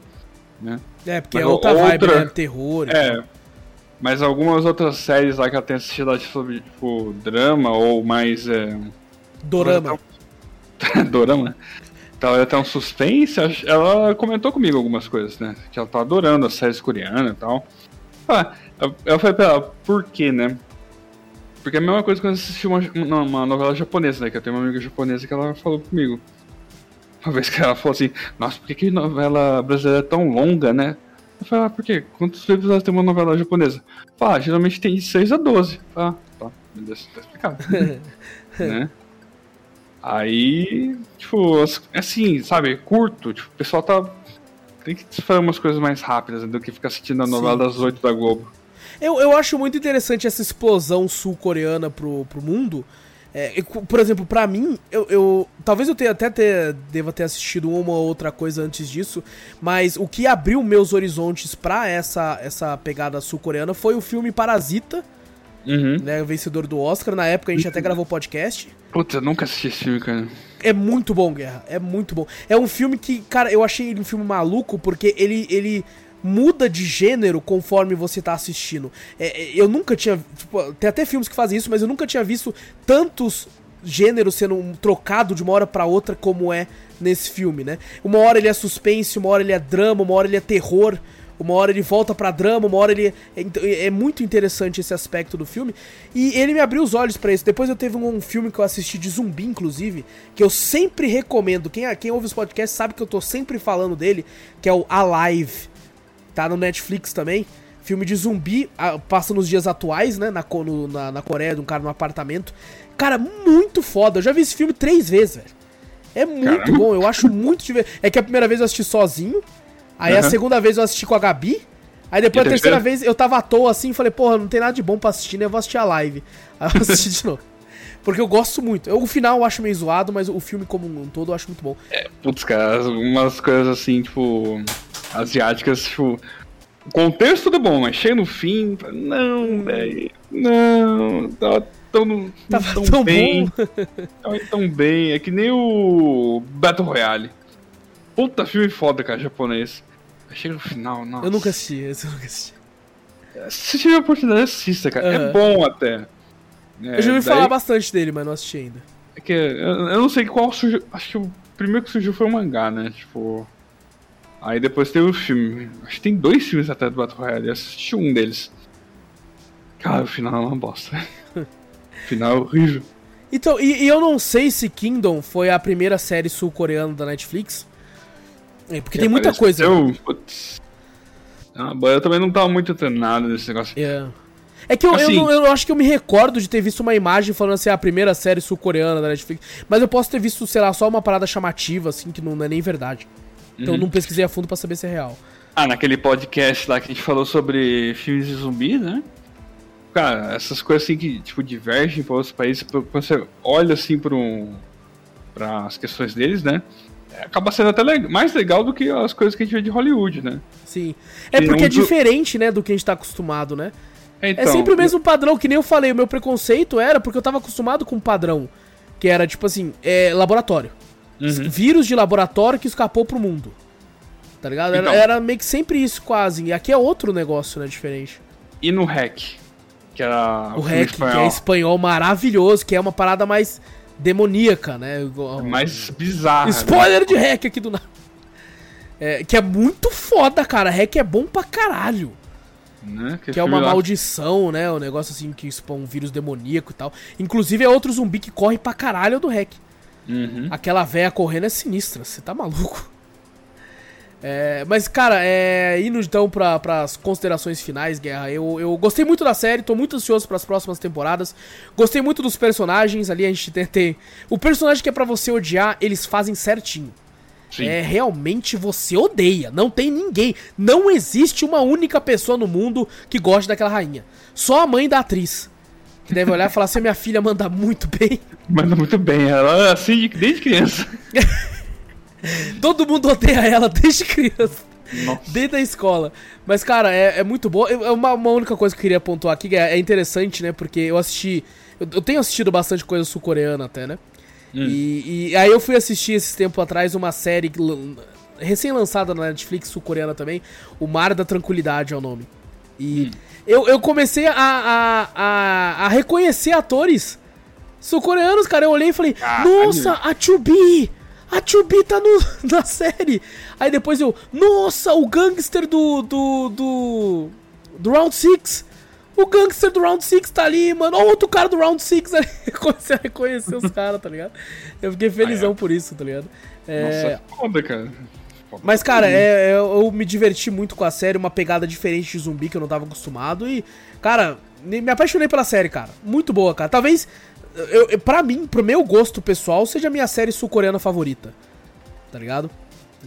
né?
É, porque mas é outra, outra vibe, né? Terror.
É, mas algumas outras séries lá que ela tem assistido lá sobre, tipo, drama ou mais. É...
Dorama.
Dorama. Então ela tem um suspense, ela comentou comigo algumas coisas, né? Que ela tá adorando as séries coreanas e tal. Ah, eu falei pra ela, por quê, né? Porque é a mesma coisa quando eu assisti uma, uma novela japonesa, né? Que eu tenho uma amiga japonesa que ela falou comigo. Uma vez que ela falou assim, nossa, por que, que novela brasileira é tão longa, né? Eu falei, ah, por quê? Quantos episódios tem uma novela japonesa? Fala, ah, geralmente tem de 6 a 12. Ah, tá, beleza, tá explicado. né? Aí, tipo, assim, sabe, curto, tipo, o pessoal tá. Tem que fazer umas coisas mais rápidas do que ficar assistindo a novela sim, das 8 da Globo.
Eu, eu acho muito interessante essa explosão sul-coreana pro, pro mundo, é, por exemplo, para mim, eu, eu, talvez eu tenha, até ter, deva ter assistido uma ou outra coisa antes disso, mas o que abriu meus horizontes para essa essa pegada sul-coreana foi o filme Parasita
Uhum.
né? Vencedor do Oscar. Na época a gente até gravou podcast.
Puta, eu nunca assisti esse filme, cara.
É muito bom, Guerra. É muito bom. É um filme que, cara, eu achei ele um filme maluco porque ele, ele muda de gênero conforme você tá assistindo. É, é, eu nunca tinha. Tipo, tem até filmes que fazem isso, mas eu nunca tinha visto tantos gêneros sendo trocado de uma hora pra outra como é nesse filme, né? Uma hora ele é suspense, uma hora ele é drama, uma hora ele é terror. Uma hora ele volta pra drama, uma hora ele. É, é muito interessante esse aspecto do filme. E ele me abriu os olhos pra isso. Depois eu teve um, um, filme que eu assisti de zumbi, inclusive, que eu sempre recomendo. Quem, quem ouve os podcasts sabe que eu tô sempre falando dele, que é o Alive. Tá no Netflix também. Filme de zumbi, passa nos dias atuais, né? Na, no, na, na Coreia, de um cara no apartamento. Cara, muito foda. Eu já vi esse filme três vezes, velho. É muito Caramba. bom, eu acho muito divertido. É que a primeira vez eu assisti sozinho. Aí uhum. a segunda vez eu assisti com a Gabi. Aí depois a terceira vez eu tava à toa assim e falei, porra, não tem nada de bom pra assistir, né? Eu vou assistir a live. Aí eu assisti de novo. Porque eu gosto muito. Eu, o final eu acho meio zoado, mas o filme como um todo eu acho muito bom.
É, putz, cara, umas coisas assim, tipo. Asiáticas, tipo. O contexto tudo bom, mas chega no fim. Não, velho. Não, tá tão,
Tava tão, tão bem.
Tão, tão bem. É que nem o Battle Royale. Puta filme foda, cara, japonês. Chega no final, nossa.
Eu nunca assisti, eu nunca assisti.
Se tiver oportunidade, assista, cara. Uhum. É bom até.
É, eu já ouvi daí... falar bastante dele, mas não assisti ainda.
É que eu, eu não sei qual surgiu. Acho que o primeiro que surgiu foi o mangá, né? Tipo. Aí depois tem o filme. Acho que tem dois filmes até do Battle Royale. Eu assisti um deles. Cara, o final é uma bosta. o final é horrível.
Então, e, e, eu não sei se Kingdom foi a primeira série sul-coreana da Netflix. É, porque tem muita coisa.
Eu, putz. Ah, eu também não tava muito treinado nesse negócio.
Yeah. É que eu, assim, eu, eu, acho que eu me recordo de ter visto uma imagem falando assim, a primeira série sul-coreana da Netflix. Mas eu posso ter visto, sei lá, só uma parada chamativa, assim, que não é nem verdade. Então uhum. eu não pesquisei a fundo para saber se é real.
Ah, naquele podcast lá que a gente falou sobre filmes de zumbi, né? Cara, essas coisas assim que, tipo, divergem para outros países, quando você olha assim para um, as questões deles, né? acaba sendo até le mais legal do que as coisas que a gente vê de Hollywood, né?
Sim. É porque é diferente, né, do que a gente tá acostumado, né? É, então, é sempre o mesmo padrão, que nem eu falei, o meu preconceito era porque eu tava acostumado com um padrão, que era tipo assim, é, laboratório. Uhum. Vírus de laboratório que escapou pro mundo. Tá ligado? Então, era, era, meio que sempre isso, quase. E aqui é outro negócio, né, diferente.
E no REC? Que era
o, o REC, que é espanhol maravilhoso, que é uma parada mais demoníaca, né?
É mais bizarra.
Spoiler né? de hack aqui do nada. É, que é muito foda, cara. Hack é bom pra caralho. Né? Que, que é uma lá. maldição, né? O um negócio assim que expõe um vírus demoníaco e tal. Inclusive é outro zumbi que corre pra caralho do hack. Uhum. Aquela véia correndo é sinistra, você tá maluco. É, mas, cara, é, indo então para as considerações finais, Guerra, eu, eu gostei muito da série, tô muito ansioso para as próximas temporadas. Gostei muito dos personagens, ali a gente tem, tem O personagem que é para você odiar, eles fazem certinho. Sim. É, realmente você odeia, não tem ninguém. Não existe uma única pessoa no mundo que goste daquela rainha. Só a mãe da atriz. Que deve olhar e falar assim: minha filha manda muito bem.
Manda muito bem, ela é assim desde criança.
Todo mundo odeia ela desde criança. Nossa. Desde a escola. Mas, cara, é, é muito bom. É uma, uma, única coisa que eu queria pontuar aqui, é, é interessante, né? Porque eu assisti. Eu, eu tenho assistido bastante coisa sul-coreana até, né? Hum. E, e, aí eu fui assistir esses tempo atrás uma série recém-lançada na Netflix sul-coreana também. O Mar da Tranquilidade é o nome. E hum. Eu, eu comecei a, a, a, a reconhecer atores sul-coreanos, cara. Eu olhei e falei, nossa, a Chubi! A Chubi tá no, na série. Aí depois eu, nossa, o gangster do. do. do. do Round 6. O gangster do Round 6 tá ali, mano. Olha outro cara do Round 6 ali. Comecei a reconhecer os caras, tá ligado? Eu fiquei felizão ah, é. por isso, tá ligado?
É... Nossa, foda, cara.
Mas, cara, é, é, eu me diverti muito com a série, uma pegada diferente de zumbi que eu não tava acostumado. E, cara, me apaixonei pela série, cara. Muito boa, cara. Talvez eu, eu, pra mim, pro meu gosto pessoal, seja a minha série sul-coreana favorita. Tá ligado?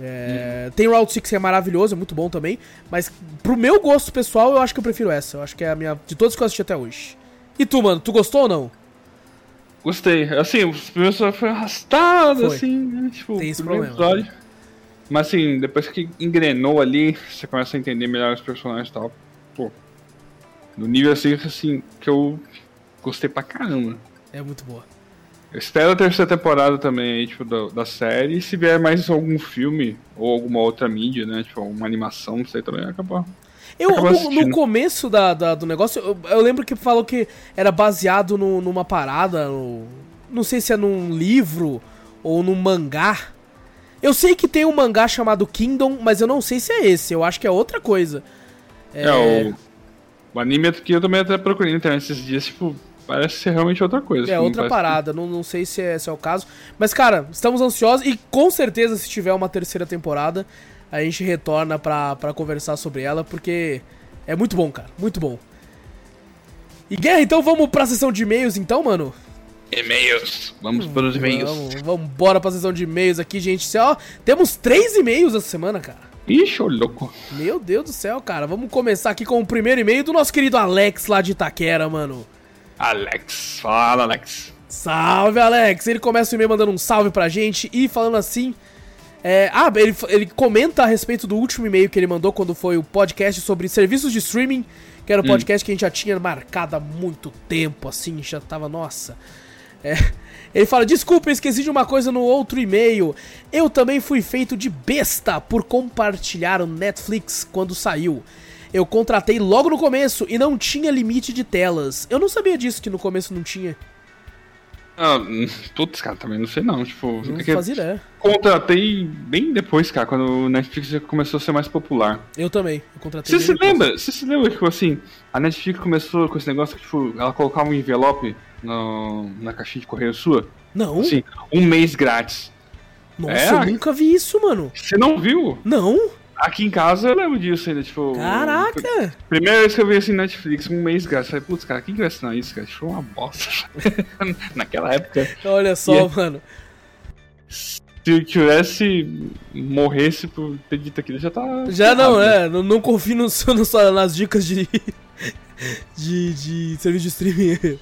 É, uhum. Tem Round 6 que é maravilhoso, é muito bom também. Mas pro meu gosto pessoal, eu acho que eu prefiro essa. Eu acho que é a minha. De todas que eu assisti até hoje. E tu, mano, tu gostou ou não?
Gostei. Assim, os primeiros foi arrastado, foi. assim, né?
Tipo, Tem esse problema. Episódio. Né?
Mas assim, depois que engrenou ali, você começa a entender melhor os personagens e tal. Pô. No nível assim, assim, que eu gostei pra caramba.
É muito boa.
Eu espero a terceira temporada também aí, tipo, da, da série. E se vier mais algum filme ou alguma outra mídia, né? Tipo, uma animação, não sei também, acabou.
Eu, no, no começo da, da- do negócio, eu, eu lembro que falou que era baseado no- numa parada, no- não sei se é num livro ou num mangá. Eu sei que tem um mangá chamado Kingdom, mas eu não sei se é esse, eu acho que é outra coisa.
É, o, o anime que eu também até procurei na internet esses dias, tipo, parece ser realmente outra coisa.
É
tipo,
outra parada, não, não sei se é, se é o caso. Mas, cara, estamos ansiosos e com certeza, se tiver uma terceira temporada, a gente retorna pra, pra conversar sobre ela, porque é muito bom, cara, muito bom. E Guerra, então vamos pra sessão de e-mails, então, mano?
E-mails. Vamos para os e-mails.
Vamos, vamos bora pra sessão de e-mails aqui, gente. Ó, temos três e-mails essa semana, cara.
Ixi, ô louco.
Meu Deus do céu, cara. Vamos começar aqui com o primeiro e-mail do nosso querido Alex lá de Itaquera, mano.
Alex. Fala, Alex.
Salve, Alex! Ele começa o e-mail mandando um salve pra gente e falando assim. é, ah, ele, ele comenta a respeito do último e-mail que ele mandou quando foi o podcast sobre serviços de streaming, que era o podcast que a gente já tinha marcado há muito tempo, assim, já tava, nossa. É, ele fala: Desculpa, eu esqueci de uma coisa no outro e-mail. Eu também fui feito de besta por compartilhar o Netflix quando saiu. Eu contratei logo no começo e não tinha limite de telas. Eu não sabia disso, que no começo não tinha.
Ah, putz, cara, também não sei não. Tipo,
Não
é
fazia ideia.
contratei bem depois, cara, quando o Netflix já começou a ser mais popular.
Eu também. Eu contratei.
Você se
depois.
lembra? Você se lembra, tipo assim, a Netflix começou com esse negócio que, tipo, ela colocava um envelope no, na caixinha de correio sua?
Não?
Assim, um mês grátis.
Nossa,
É,
eu nunca vi isso, mano.
Você não viu?
Não?
Aqui em casa eu lembro disso ainda, tipo.
Caraca!
Primeira vez que eu vi assim Netflix, um mês grátis. Falei, putz, cara, quem que vai assinar isso, cara? Isso foi uma bosta. Naquela época.
Olha só,
é-
mano.
Se eu tivesse. morresse por ter dito aquilo, já tá.
Já não,
errado, né?
é. Não, não confio no, no, nas dicas de. de, de serviço de streaming.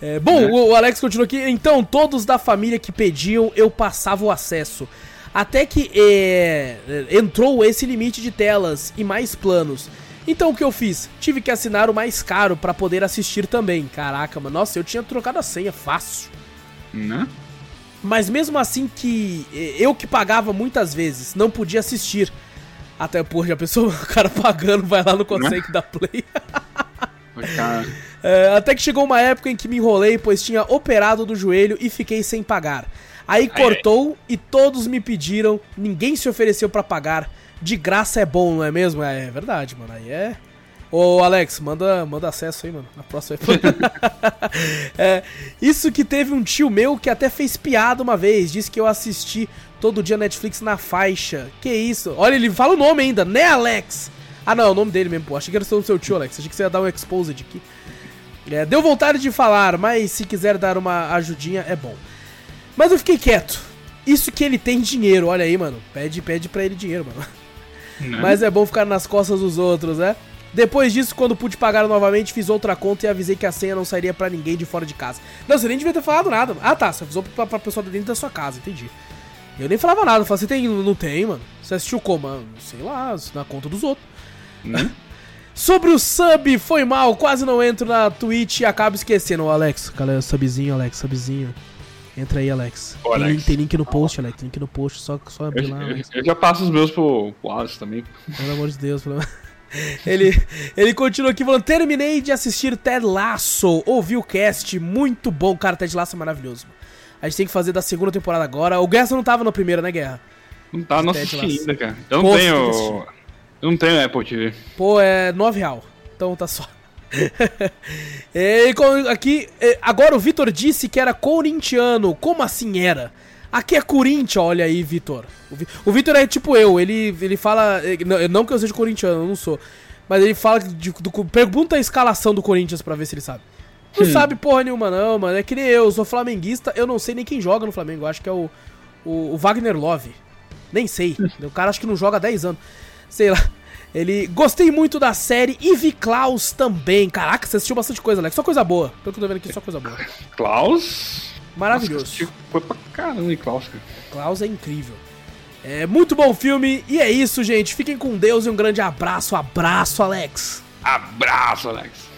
É, bom,
É.
o Alex continua aqui. Então, todos da família que pediam, eu passava o acesso. Até que é, entrou esse limite de telas e mais planos. Então o que eu fiz? Tive que assinar o mais caro pra poder assistir também. Caraca, mano. Nossa, eu tinha trocado a senha fácil.
Né?
Mas mesmo assim que eh, eu que pagava muitas vezes, não podia assistir. Até, pô, já pensou o cara pagando, vai lá, não consegue dar play.
Falei, Cara,
É, até que chegou uma época em que me enrolei, pois tinha operado do joelho e fiquei sem pagar. Aí cortou e todos me pediram, ninguém se ofereceu pra pagar. De graça é bom, não é mesmo? É, é verdade, mano. Aí é. Ô, Alex, manda, manda acesso aí, mano. Na próxima é, Isso que teve um tio meu que até fez piada uma vez. Disse que eu assisti todo dia Netflix na faixa. Que isso? Olha, ele fala o nome ainda, né, Alex? Ah, não, é o nome dele mesmo, pô. Achei que era o seu tio, Alex. Achei que você ia dar um exposed aqui. É, deu vontade de falar, mas se quiser dar uma ajudinha, é bom. Mas eu fiquei quieto. Isso que ele tem dinheiro, olha aí, mano. Pede, pede pra ele dinheiro, mano.
né?
Mas é bom ficar nas costas dos outros, né? Depois disso, quando pude pagar novamente, fiz outra conta e avisei que a senha não sairia pra ninguém de fora de casa. Não, você nem devia ter falado nada. Ah, tá, você avisou pra, pra pessoa de dentro da sua casa, entendi. Eu nem falava nada, eu falei, você tem, não tem, mano? Você assistiu como? Ah, Sei lá, na conta dos outros.
Né?
Sobre o sub, foi mal, quase não entro na Twitch e acabo esquecendo. Ô, Alex, cara, subzinho, Alex, subzinho. Entra aí, Alex.
Ô,
tem,
Alex.
tem link no post, Alex, tem link no post, só, só abrir
Eu,
lá,
eu-
Alex.
eu já passo os meus pro, pro Alisson também.
Pelo amor de Deus, pelo. Ele, ele continua aqui falando: Terminei de assistir Ted Lasso. Ouvi o cast, muito bom. Cara, Ted Lasso é maravilhoso. A gente tem que fazer da segunda temporada agora. O Guerra não tava na primeira, né, Guerra?
Não tá, não assisti ainda, cara. Eu não tenho. Eu não tenho Apple TV.
Pô, é 9 real. Então tá só. É, aqui, é, agora o Vitor disse que era corintiano. Como assim era? Aqui é Corinthians, olha aí, Vitor. O Vi- O Vitor é tipo eu, ele, ele fala. é, Não, que eu seja corintiano, eu não sou. Mas ele fala de, do- pergunta a escalação do Corinthians pra ver se ele sabe. Não sabe porra nenhuma, não, mano. É que nem eu, eu sou flamenguista, eu não sei nem quem joga no Flamengo. Acho que é o, o, o Wagner Love. Nem sei. o cara acho que não joga há 10 anos. Sei lá. Ele. Gostei muito da série e vi Klaus também. Caraca, você assistiu bastante coisa, Alex. Só coisa boa. Pelo que eu tô vendo aqui, só coisa boa.
Klaus.
Maravilhoso.
Nossa, foi pra caramba, hein, Klaus, cara.
Klaus é incrível. É muito bom filme. E é isso, gente. Fiquem com Deus e um grande abraço. Abraço, Alex.
Abraço, Alex.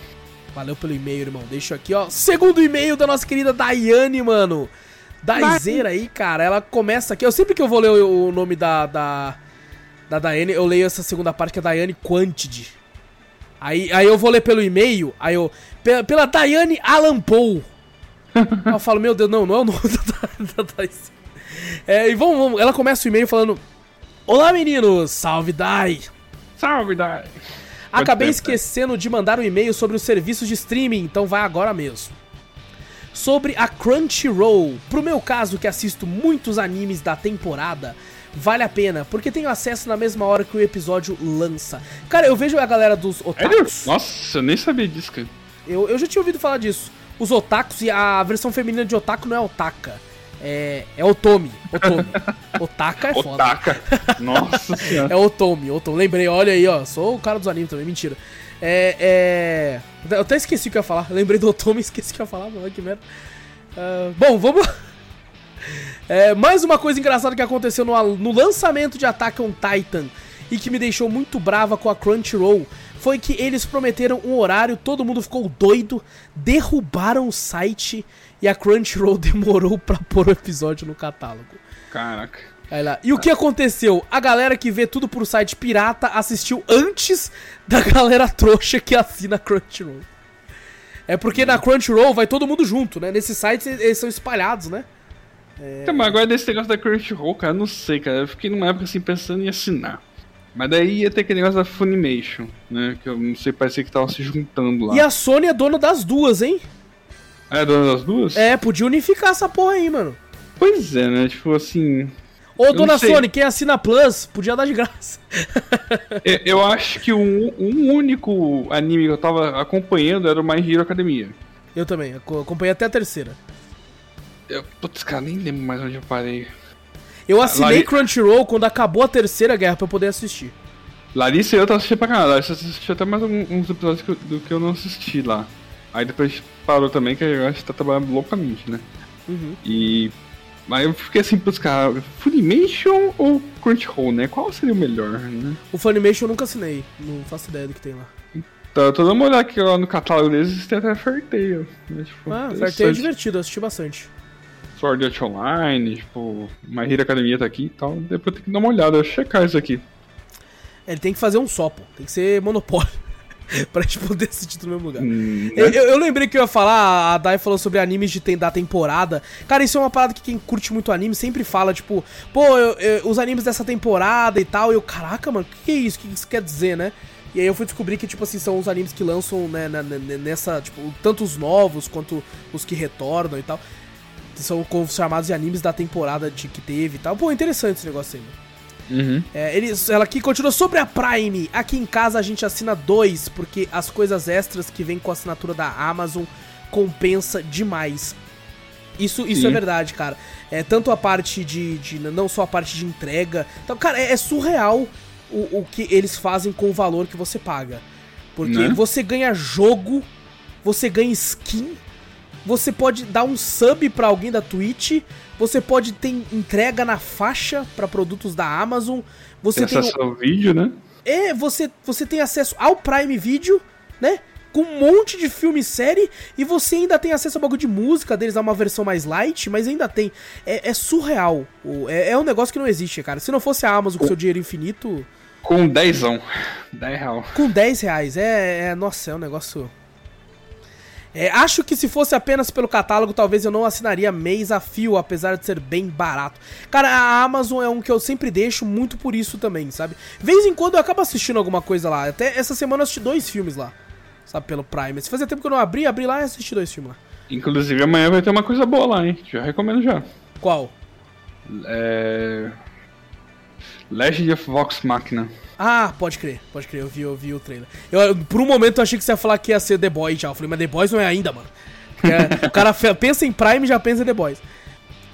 Valeu pelo e-mail, irmão. Deixa aqui, ó. Segundo e-mail da nossa querida Daiane, mano. Daizeira aí, cara. Ela começa aqui. Eu sempre que eu vou ler o, o nome da, da. Da Daiane, eu leio essa segunda parte que é Daiane Quantid. Aí, aí eu vou ler pelo e-mail, aí eu. Pela, pela Daiane Alan Paul. eu falo, meu Deus, não, não é o nome da, da, da É, e vamos, vamos. Ela começa o e-mail falando: Olá, meninos! Salve, Dai!
Salve, Dai!
Acabei esquecendo de mandar um e-mail sobre os serviços de streaming, então vai agora mesmo. Sobre a Crunchyroll. Pro meu caso, que assisto muitos animes da temporada, vale a pena, porque tenho acesso na mesma hora que o episódio lança. Cara, eu vejo a galera dos otakus.
Nossa, eu nem sabia disso, cara.
Eu, eu já tinha ouvido falar disso. Os otakus e a versão feminina de otaku não é otaka. É, é Otomi. Otomi. Otaka é foda.
Otaka. Nossa senhora.
É Otomi, Otomi. Lembrei, olha aí, ó. Sou o cara dos animes também, mentira. É, é... Eu até esqueci o que eu ia falar. lembrei do Otomi e esqueci o que eu ia falar, mano. Que merda. Uh, bom, vamos. É, mais uma coisa engraçada que aconteceu no, no lançamento de Attack on Titan e que me deixou muito brava com a Crunchyroll foi que eles prometeram um horário, todo mundo ficou doido, derrubaram o site e a Crunchyroll demorou pra pôr o episódio no catálogo.
Caraca.
Aí lá. E o que aconteceu? A galera que vê tudo por site pirata assistiu antes da galera trouxa que assina a Crunchyroll. É porque na Crunchyroll vai todo mundo junto, né? Nesses sites eles são espalhados, né?
É... Mas agora desse negócio da Crunchyroll, cara, não sei, cara. Eu fiquei numa época assim pensando em assinar. Mas daí ia ter aquele negócio da Funimation, né? Que eu não sei, parecia que tava se juntando lá.
E a Sony é dona das duas, hein?
É dona das duas?
É, podia unificar essa porra aí, mano.
Pois é, né? Tipo assim.
Ô, dona Sony, quem assina Plus, podia dar de graça.
eu, eu acho que um, um único anime que eu tava acompanhando era o My Hero Academia.
Eu também, acompanhei até a terceira.
Eu, putz, cara, nem lembro mais onde eu parei.
Eu assinei Lari... Crunchyroll quando acabou a terceira guerra pra eu poder assistir.
Larissa e eu assistindo pra caralho. Larissa assistiu até mais uns episódios do que eu não assisti lá. Aí depois parou também, que eu acho que tá trabalhando loucamente, né?
Uhum.
E. Aí eu fiquei assim pros caras, Funimation ou Crunchyroll, né? Qual seria o melhor, né?
O Funimation eu nunca assinei, não faço ideia do que tem lá.
Então, eu tô dando uma olhada aqui lá no catálogo deles, tem até Fairtail.
Né? Tipo, ah, Fairtail é divertido, eu assisti bastante.
Sword Art Online, tipo, My Hero Academia tá aqui e tal. Depois tem que dar uma olhada, checar isso aqui.
Ele tem que fazer um só, pô. Tem que ser monopólio. pra gente poder assistir no mesmo lugar. Hum, eu, eu, lembrei que eu ia falar, a Dai falou sobre animes de, da temporada. Cara, isso é uma parada que quem curte muito anime sempre fala, tipo, pô, eu, eu, os animes dessa temporada e tal. E eu, caraca, mano, o que, que é isso? O que isso quer dizer, né? E aí eu fui descobrir que, tipo assim, são os animes que lançam, né, nessa, tipo, tanto os novos quanto os que retornam e tal. São chamados de animes da temporada de, que teve e tal. Pô, interessante esse negócio aí, mano.
Uhum.
É, eles, ela aqui continua sobre a Prime. Aqui em casa a gente assina dois, porque as coisas extras que vem com a assinatura da Amazon compensa demais. Isso, isso é verdade, cara. É tanto a parte de, de. Não só a parte de entrega. Então, cara, é, é surreal o, o que eles fazem com o valor que você paga. Porque né? você ganha jogo, você ganha skin, você pode dar um sub para alguém da Twitch, você pode ter entrega na faixa para produtos da Amazon, você tem,
acesso ao vídeo, né?
É, você você tem acesso ao Prime Video, né? Com um monte de filme e série, e você ainda tem acesso a bagulho de música deles, a uma versão mais light, mas ainda tem. É, é surreal. É, é, um negócio que não existe, cara. Se não fosse a Amazon com seu dinheiro infinito.
Com 10 10 reais.
Com 10 reais. É, é. Nossa, é um negócio. É, acho que se fosse apenas pelo catálogo, talvez eu não assinaria mês a fio, apesar de ser bem barato. Cara, a Amazon é um que eu sempre deixo muito por isso também, sabe? Vez em quando eu acabo assistindo alguma coisa lá. Até essa semana eu assisti dois filmes lá, sabe? Pelo Prime. Se fazia tempo que eu não abri, abri lá e assisti dois filmes lá.
Inclusive amanhã vai ter uma coisa boa lá, hein? Já recomendo já.
Qual?
É. Legend of Vox Machina.
Ah, pode crer, pode crer, eu vi, eu vi o trailer. Eu, por um momento eu achei que você ia falar que ia ser The Boys já. Eu falei, mas The Boys não é ainda, mano. É, o cara pensa em Prime já pensa em The Boys.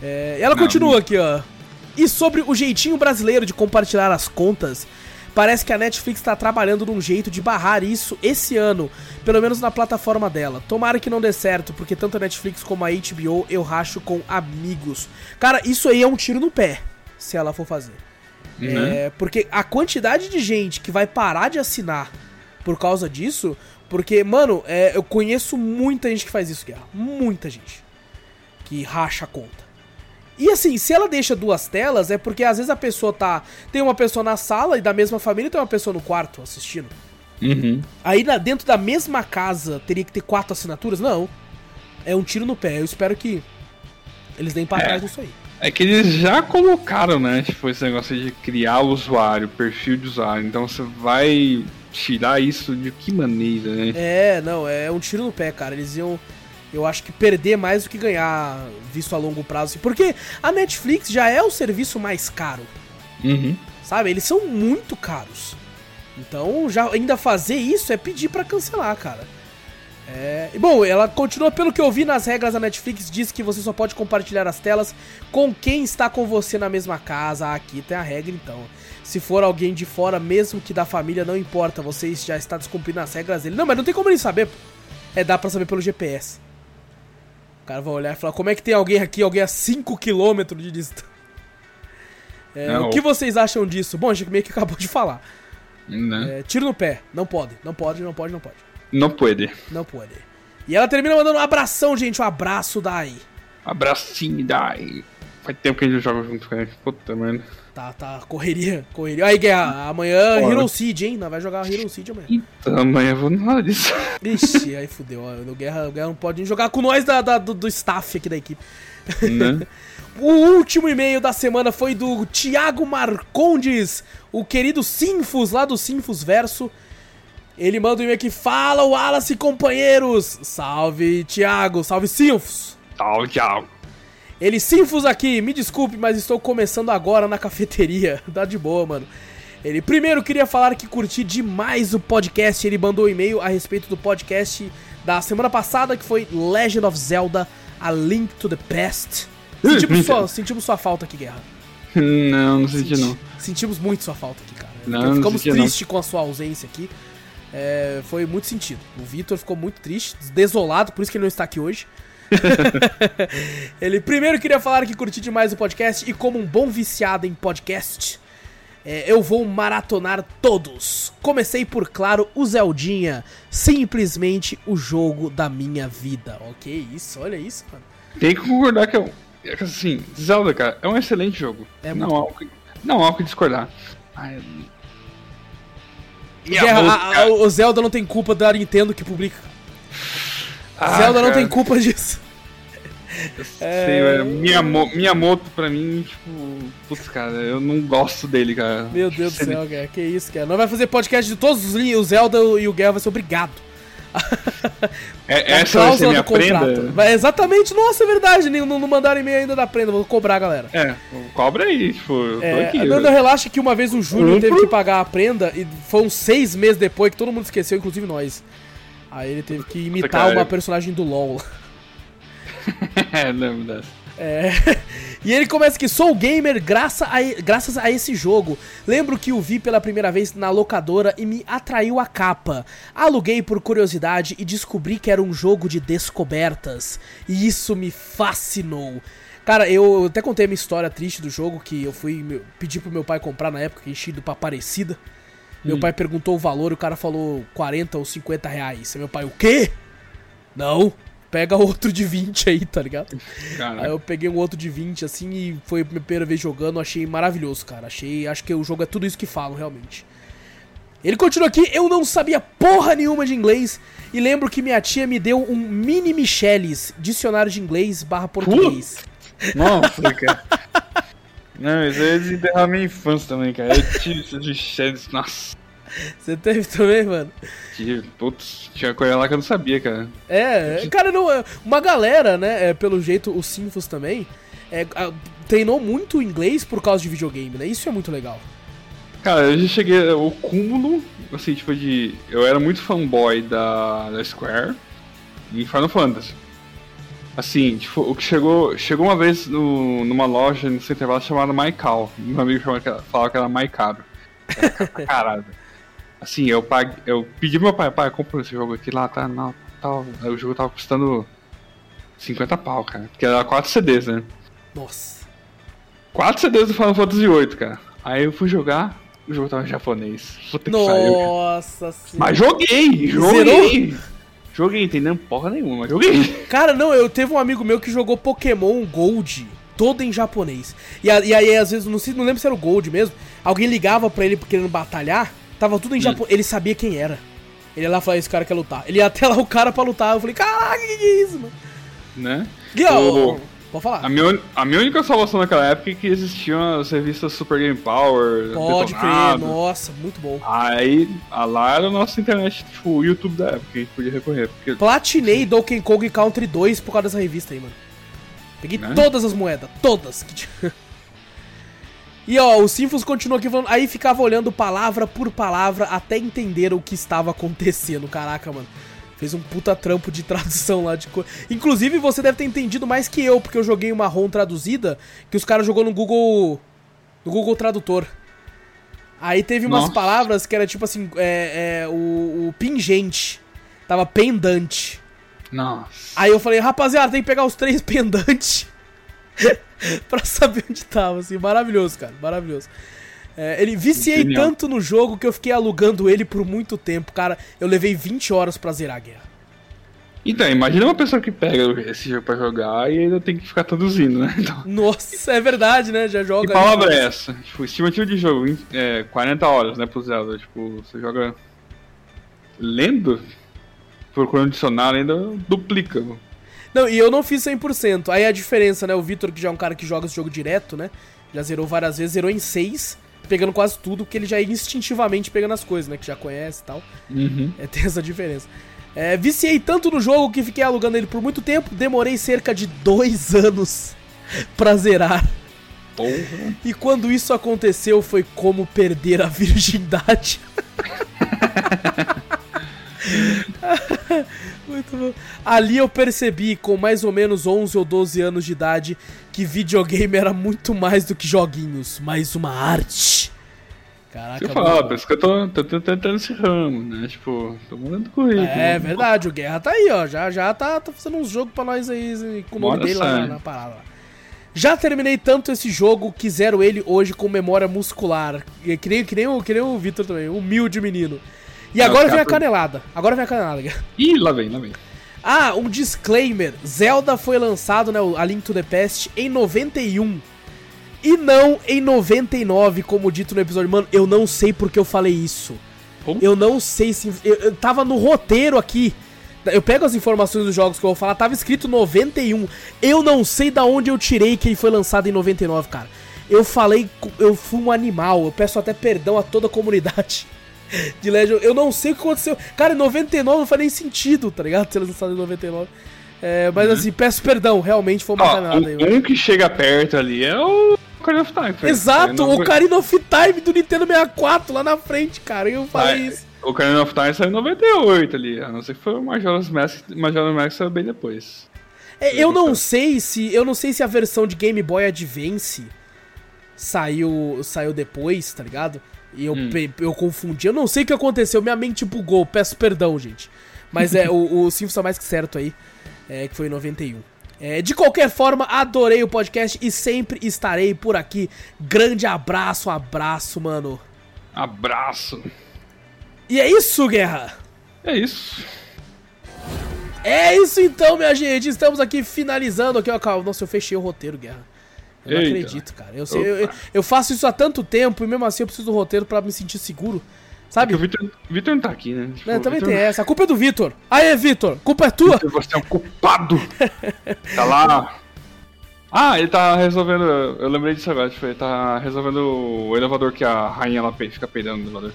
É, e ela não, continua não. aqui, ó. E sobre o jeitinho brasileiro de compartilhar as contas, parece que a Netflix está trabalhando num jeito de barrar isso esse ano, pelo menos na plataforma dela. Tomara que não dê certo, porque tanto a Netflix como a HBO eu racho com amigos. Cara, isso aí é um tiro no pé, se ela for fazer. Uhum. É, porque a quantidade de gente que vai parar de assinar por causa disso, Porque, mano, é, eu conheço muita gente que faz isso, Guerra. Muita gente. Que racha a conta. E assim, se ela deixa duas telas, é porque às vezes a pessoa tá. Tem uma pessoa na sala e da mesma família tem uma pessoa no quarto assistindo.
Uhum.
Aí na- dentro da mesma casa teria que ter quatro assinaturas? Não. É um tiro no pé. Eu espero que eles deem pra
É.
trás nisso aí.
É que eles já colocaram, né? Tipo, esse negócio de criar o usuário, perfil de usuário. Então você vai tirar isso de que maneira, né?
É, não, é um tiro no pé, cara. Eles iam, eu acho que perder mais do que ganhar, visto a longo prazo. assim. Porque a Netflix já é o serviço mais caro,
Uhum.
sabe? Eles são muito caros. Então, já ainda fazer isso é pedir pra cancelar, cara. É, e, bom, ela continua, pelo que eu vi nas regras da Netflix, diz que você só pode compartilhar as telas com quem está com você na mesma casa. Aqui tem a regra, então. Se for alguém de fora, mesmo que da família, não importa, você já está descumprindo as regras dele. Não, mas não tem como ele saber, pô. É, dá pra saber pelo GPS. O cara vai olhar e falar, como é que tem alguém aqui, alguém a 5km de distância? É,
Não.
o que vocês acham disso? Bom, a gente meio que acabou de falar.
Né?
É, tiro no pé. Não pode, não pode, não pode, não pode.
Não pode.
Não pode. E ela termina mandando um abração, gente. Um abraço daí.
Abracinho, dai. Faz tempo que a gente joga junto, cara. Puta, mano.
Tá, tá. Correria, correria. Aí, Guerra, amanhã
Bora.
Hero Seed, hein? Nós vai jogar Hero Seed amanhã.
Então, amanhã eu vou hora disso.
Ixi, aí fudeu. O Guerra, o Guerra não pode nem jogar com nós da, da- do, do staff aqui da equipe.
né?
O último e-mail da semana foi do Thiago Marcondes, o querido Sinfus, lá do Sinfus Verso. Ele manda um e-mail aqui, fala Wallace e companheiros. Salve, Thiago, salve Sinfus.
Tchau, tchau.
Ele, Sinfus aqui, me desculpe, mas estou começando agora na cafeteria. Tá de boa, mano. Ele, primeiro, queria falar que curti demais o podcast. Ele mandou um e-mail a respeito do podcast da semana passada, que foi Legend of Zelda, A Link to the Past. Sentimos, sua, sentimos sua falta aqui, Guerra.
Não, não senti não.
Sentimos muito sua falta aqui, cara.
Não,
Então, Ficamos
não.
tristes com a sua ausência aqui. É, foi muito sentido. O Vitor ficou muito triste, desolado, por isso que ele não está aqui hoje. ele primeiro queria falar que curti demais o podcast e como um bom viciado em podcast, é, eu vou maratonar todos. Comecei por, claro, o Zeldinha. Simplesmente o jogo da minha vida. Ok, isso, olha isso, mano.
Tem que concordar que é um. é Assim, Zelda, cara, é um excelente jogo.
É
não,
muito
há o que, não há o que discordar. Ai,
Guerra, a- a- o Zelda não tem culpa da Nintendo que publica.
Ah,
Zelda não
cara,
tem culpa disso.
Sei, velho. Miyamo- Miyamoto, pra mim, tipo. Putz, cara, eu não gosto dele, cara.
Meu Deus do céu, cara. Que isso, cara. Nós vai fazer podcast de todos os li- o Zelda e o Guerra vai ser obrigado.
É,
A
essa
cláusula do contrato.
prenda?
Vai- exatamente, nossa, é verdade. Não, não mandaram e-mail ainda da prenda, vou cobrar, galera.
É, cobra aí, tipo, eu tô
É,
aqui.
não, não, relaxa que uma vez o Júnior
Uhum.
teve que pagar a prenda e foi uns seis meses depois que todo mundo esqueceu, inclusive nós. Aí ele teve que imitar uma personagem do LoL.
é, lembro dessa.
É. E ele começa que sou gamer graça a- graças a esse jogo. Lembro que o vi pela primeira vez na locadora e me atraiu a capa. Aluguei por curiosidade e descobri que era um jogo de descobertas. E isso me fascinou. Cara, eu até contei a minha história triste do jogo que eu fui meu- pedir pro meu pai comprar na época, enchido pra Aparecida. Meu pai perguntou o valor e o cara falou 40 ou 50 reais. E meu pai, o quê? Não, pega outro de 20 aí, tá ligado? Aí
Cara,
eu peguei um outro de 20, assim, e foi a minha primeira vez jogando, achei maravilhoso, cara. Achei, acho que o jogo é tudo isso que falam, realmente. Ele continua aqui, eu não sabia porra nenhuma de inglês, e lembro que minha tia me deu um mini Michelis, dicionário de inglês barra português.
nossa, cara. Não, isso aí é desenterrar minha infância também, cara. Eu tive esses bichos, nossa.
Você teve também, mano?
Tive, putz, tinha coisa lá que eu não sabia, cara.
É, cara, não, é, uma galera, né, é, pelo jeito, o Sinfos também, é, treinou muito inglês por causa de videogame, né? Isso é muito legal.
Cara, eu já cheguei ao cúmulo, assim, tipo de... Eu era muito fanboy da, da Square em Final Fantasy. Assim, tipo, o que chegou... Chegou uma vez no, numa loja no Center Valley chamada Maicao. Meu amigo chamava falava que era Maicaro. Caralho. Assim, eu paguei... Eu pedi pro meu pai, pai, compra esse jogo aqui lá, tá? Não, tal. Aí o jogo tava custando 50 pau, cara. Porque era 4 CDs, né?
Nossa.
4 CDs do Final Fantasy VIII, cara. Aí eu fui jogar. o jogo tava em japonês. Puta que pariu.
Nossa senhora.
Mas joguei! Joguei! Joguei, entendendo porra nenhuma, mas joguei.
Cara, não, eu teve um amigo meu que jogou Pokémon Gold todo em japonês. E, e aí, às vezes, não, sei, não lembro se era o Gold mesmo, alguém ligava pra ele querendo batalhar, tava tudo em japonês. Ele sabia quem era. Ele ia lá falar, esse cara quer lutar. Ele ia até lá o cara pra lutar. Eu falei, caraca, que que é isso, mano?
Né?
E, ó, Pode falar.
A minha, a minha única salvação naquela época é que existiam as revistas Super Game Power,
Pode crer,
Detonado.
nossa, muito bom.
Aí, a lá era a nossa internet, tipo, o YouTube da época, que a gente podia recorrer. Porque
Platinei Donkey Kong Country 2 por causa dessa revista aí, mano. Peguei
Né?
todas as moedas, todas. que tinha. E ó, o Sinfos continua aqui falando. Aí ficava olhando palavra por palavra até entender o que estava acontecendo. Caraca, mano. Fez um puta trampo de tradução lá de coisa. Inclusive, você deve ter entendido mais que eu, porque eu joguei uma ROM traduzida que os caras jogou no Google. No Google Tradutor. Aí teve umas
Nossa.
palavras que era tipo assim, é, é, o, o pingente. Tava pendante.
Nossa.
Aí eu falei, rapaziada, tem que pegar os três pendantes pra saber onde tava, assim, maravilhoso, cara, maravilhoso. É, ele viciei
Genial.
tanto no jogo que eu fiquei alugando ele por muito tempo, cara. Eu levei 20 horas pra zerar a guerra.
Então, imagina uma pessoa que pega esse jogo pra jogar e ainda tem que ficar traduzindo, né? Então,
Nossa, é verdade, né? Já joga.
que palavra é essa? Tipo, estimativo de jogo, é, 40 horas, né, pro Zelda. Tipo, você joga lendo, procurando dicionário, ainda duplica.
Não, e eu não fiz 100%. Aí a diferença, né? O Vitor, que já é um cara que joga esse jogo direto, né? Já zerou várias vezes, zerou em 6, pegando quase tudo, porque ele já ia instintivamente pegando as coisas, né? Que já conhece e tal.
Uhum.
É, tem essa diferença. É, viciei tanto no jogo que fiquei alugando ele por muito tempo. Demorei cerca de dois anos pra zerar.
Porra.
E quando isso aconteceu foi como perder a virgindade. Muito bom. Ali eu percebi, com mais ou menos 11 ou 12 anos de idade, que videogame era muito mais do que joguinhos, mais uma arte. Caraca,
Você fala, por isso que eu tô, tô, tô tentando esse ramo, né? Tipo, tô mandando currículo.
É verdade, o Guerra tá aí, ó. Já, já tá, tá fazendo uns jogos pra nós aí com o nome dele lá na, parada. lá. Já terminei tanto esse jogo que zero ele hoje com memória muscular. E Que nem, que nem, o, que nem o Victor também, humilde menino. E agora vem a canelada. Agora vem a canelada.
Ih, lá vem, lá vem.
Ah, um disclaimer. Zelda foi lançado, né, o A Link to the Past, em 91. E não em 99, como dito no episódio. Mano, eu não sei porque eu falei isso.
Como?
Eu não sei se. Eu, eu tava no roteiro aqui. Eu pego as informações dos jogos que eu vou falar, tava escrito 91. Eu não sei da onde eu tirei que ele foi lançado em 99, cara. Eu falei, eu fui um animal. Eu peço até perdão a toda a comunidade de Legend. Eu não sei o que aconteceu. Cara, em 99 não faz nem sentido, tá ligado? Ser lançado em 99. É, mas assim, peço perdão, realmente foi uma canada aí. mano.
um, um que chega perto ali é o Ocarina of Time.
Exato,
não
o Ocarina of Time do Nintendo 64 lá na frente, cara. Eu falei isso.
O Ocarina of Time saiu em 98 ali, a não ser que foi o Majora's Mask, Majora's Mask saiu bem depois.
É, eu não sei se eu não sei se a versão de Game Boy Advance saiu saiu depois, tá ligado? E eu,
Hum.
eu confundi. Eu não sei o que aconteceu, minha mente bugou. Peço perdão, gente. Mas é o, o Simples tá mais que certo aí, é, que foi em 91. É, de qualquer forma, adorei o podcast e sempre estarei por aqui. Grande abraço, abraço, mano.
Abraço.
E é isso, Guerra.
É isso.
É isso então, minha gente. Estamos aqui finalizando aqui, ó. calma. Nossa, eu fechei o roteiro, Guerra. Eu não
Eita.
acredito, cara. Eu, sei, eu, eu faço isso há tanto tempo e mesmo assim eu preciso do roteiro pra me sentir seguro. Sabe?
Porque o Victor, Victor não tá aqui, né? Tipo,
É, também
Victor-
tem essa. A culpa é do Vitor. Aê, Vitor. Culpa é tua.
Você é um culpado. tá lá. Ah, ele tá resolvendo. Eu lembrei disso agora. Tipo, ele tá resolvendo o elevador que a rainha lá fica peidando no elevador.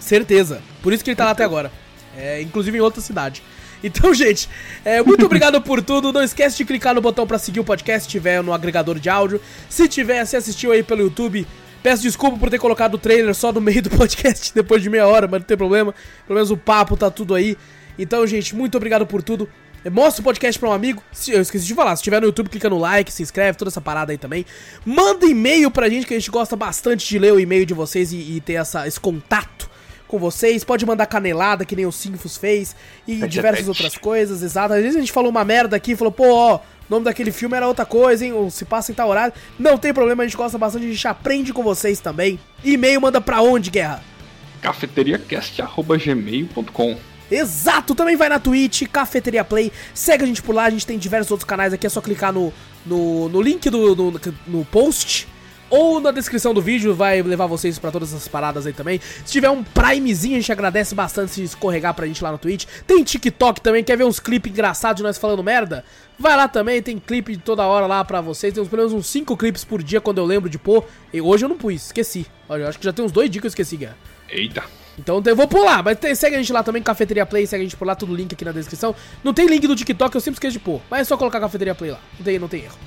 Certeza. Por isso que ele tá lá até agora. É, inclusive em outra cidade. Então, gente, é, muito obrigado por tudo. Não esquece de clicar no botão pra seguir o podcast se tiver no agregador de áudio. Se tiver, se assistiu aí pelo YouTube, peço desculpa por ter colocado o trailer só no meio do podcast depois de meia hora, mas não tem problema. Pelo menos o papo tá tudo aí. Então, gente, muito obrigado por tudo. Mostra o podcast pra um amigo. Se- eu esqueci de falar, se tiver no YouTube, clica no like, se inscreve, toda essa parada aí também. Manda e-mail pra gente, que a gente gosta bastante de ler o e-mail de vocês e, e ter essa, esse contato com vocês. Pode mandar canelada, que nem o Sinfos fez, e diversas outras coisas, exato. Às vezes a gente falou uma merda aqui, falou, pô, ó, o nome daquele filme era outra coisa, hein? Ou se passa em tal horário. Não tem problema, a gente gosta bastante, a gente aprende com vocês também. E-mail manda pra onde, Guerra?
cafeteriacast.gmail.com
Exato, também vai na Twitch, Cafeteria Play, segue a gente por lá, a gente tem diversos outros canais aqui, é só clicar no, no, no link do, no, no post ou na descrição do vídeo, vai levar vocês pra todas essas paradas aí também. Se tiver um Primezinho, a gente agradece bastante se escorregar pra gente lá no Twitch. Tem TikTok também, quer ver uns clipes engraçados de nós falando merda? Vai lá também, tem clipe toda hora lá pra vocês. Tem pelo menos uns 5 clipes por dia quando eu lembro de pôr. E hoje eu não pus, esqueci. Olha, eu acho que já tem uns dois dias que eu esqueci, Guerra.
Eita.
Então eu vou pular, mas tem, segue a gente lá também, Cafeteria Play, segue a gente por lá, tudo link aqui na descrição. Não tem link do TikTok, eu sempre esqueço de pôr, mas é só colocar Cafeteria Play lá, não tem, não tem erro.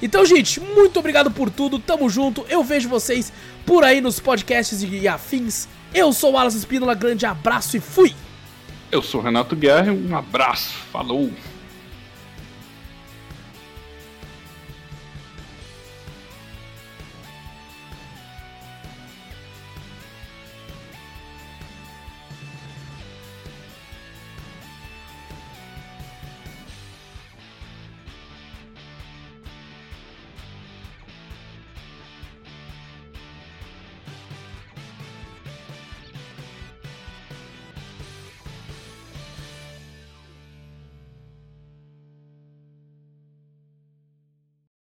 Então, gente, muito obrigado por tudo, tamo junto, eu vejo vocês por aí nos podcasts e afins. Eu sou o Alas Espínola, grande abraço e fui!
Eu sou Renato Guerra, um abraço, falou!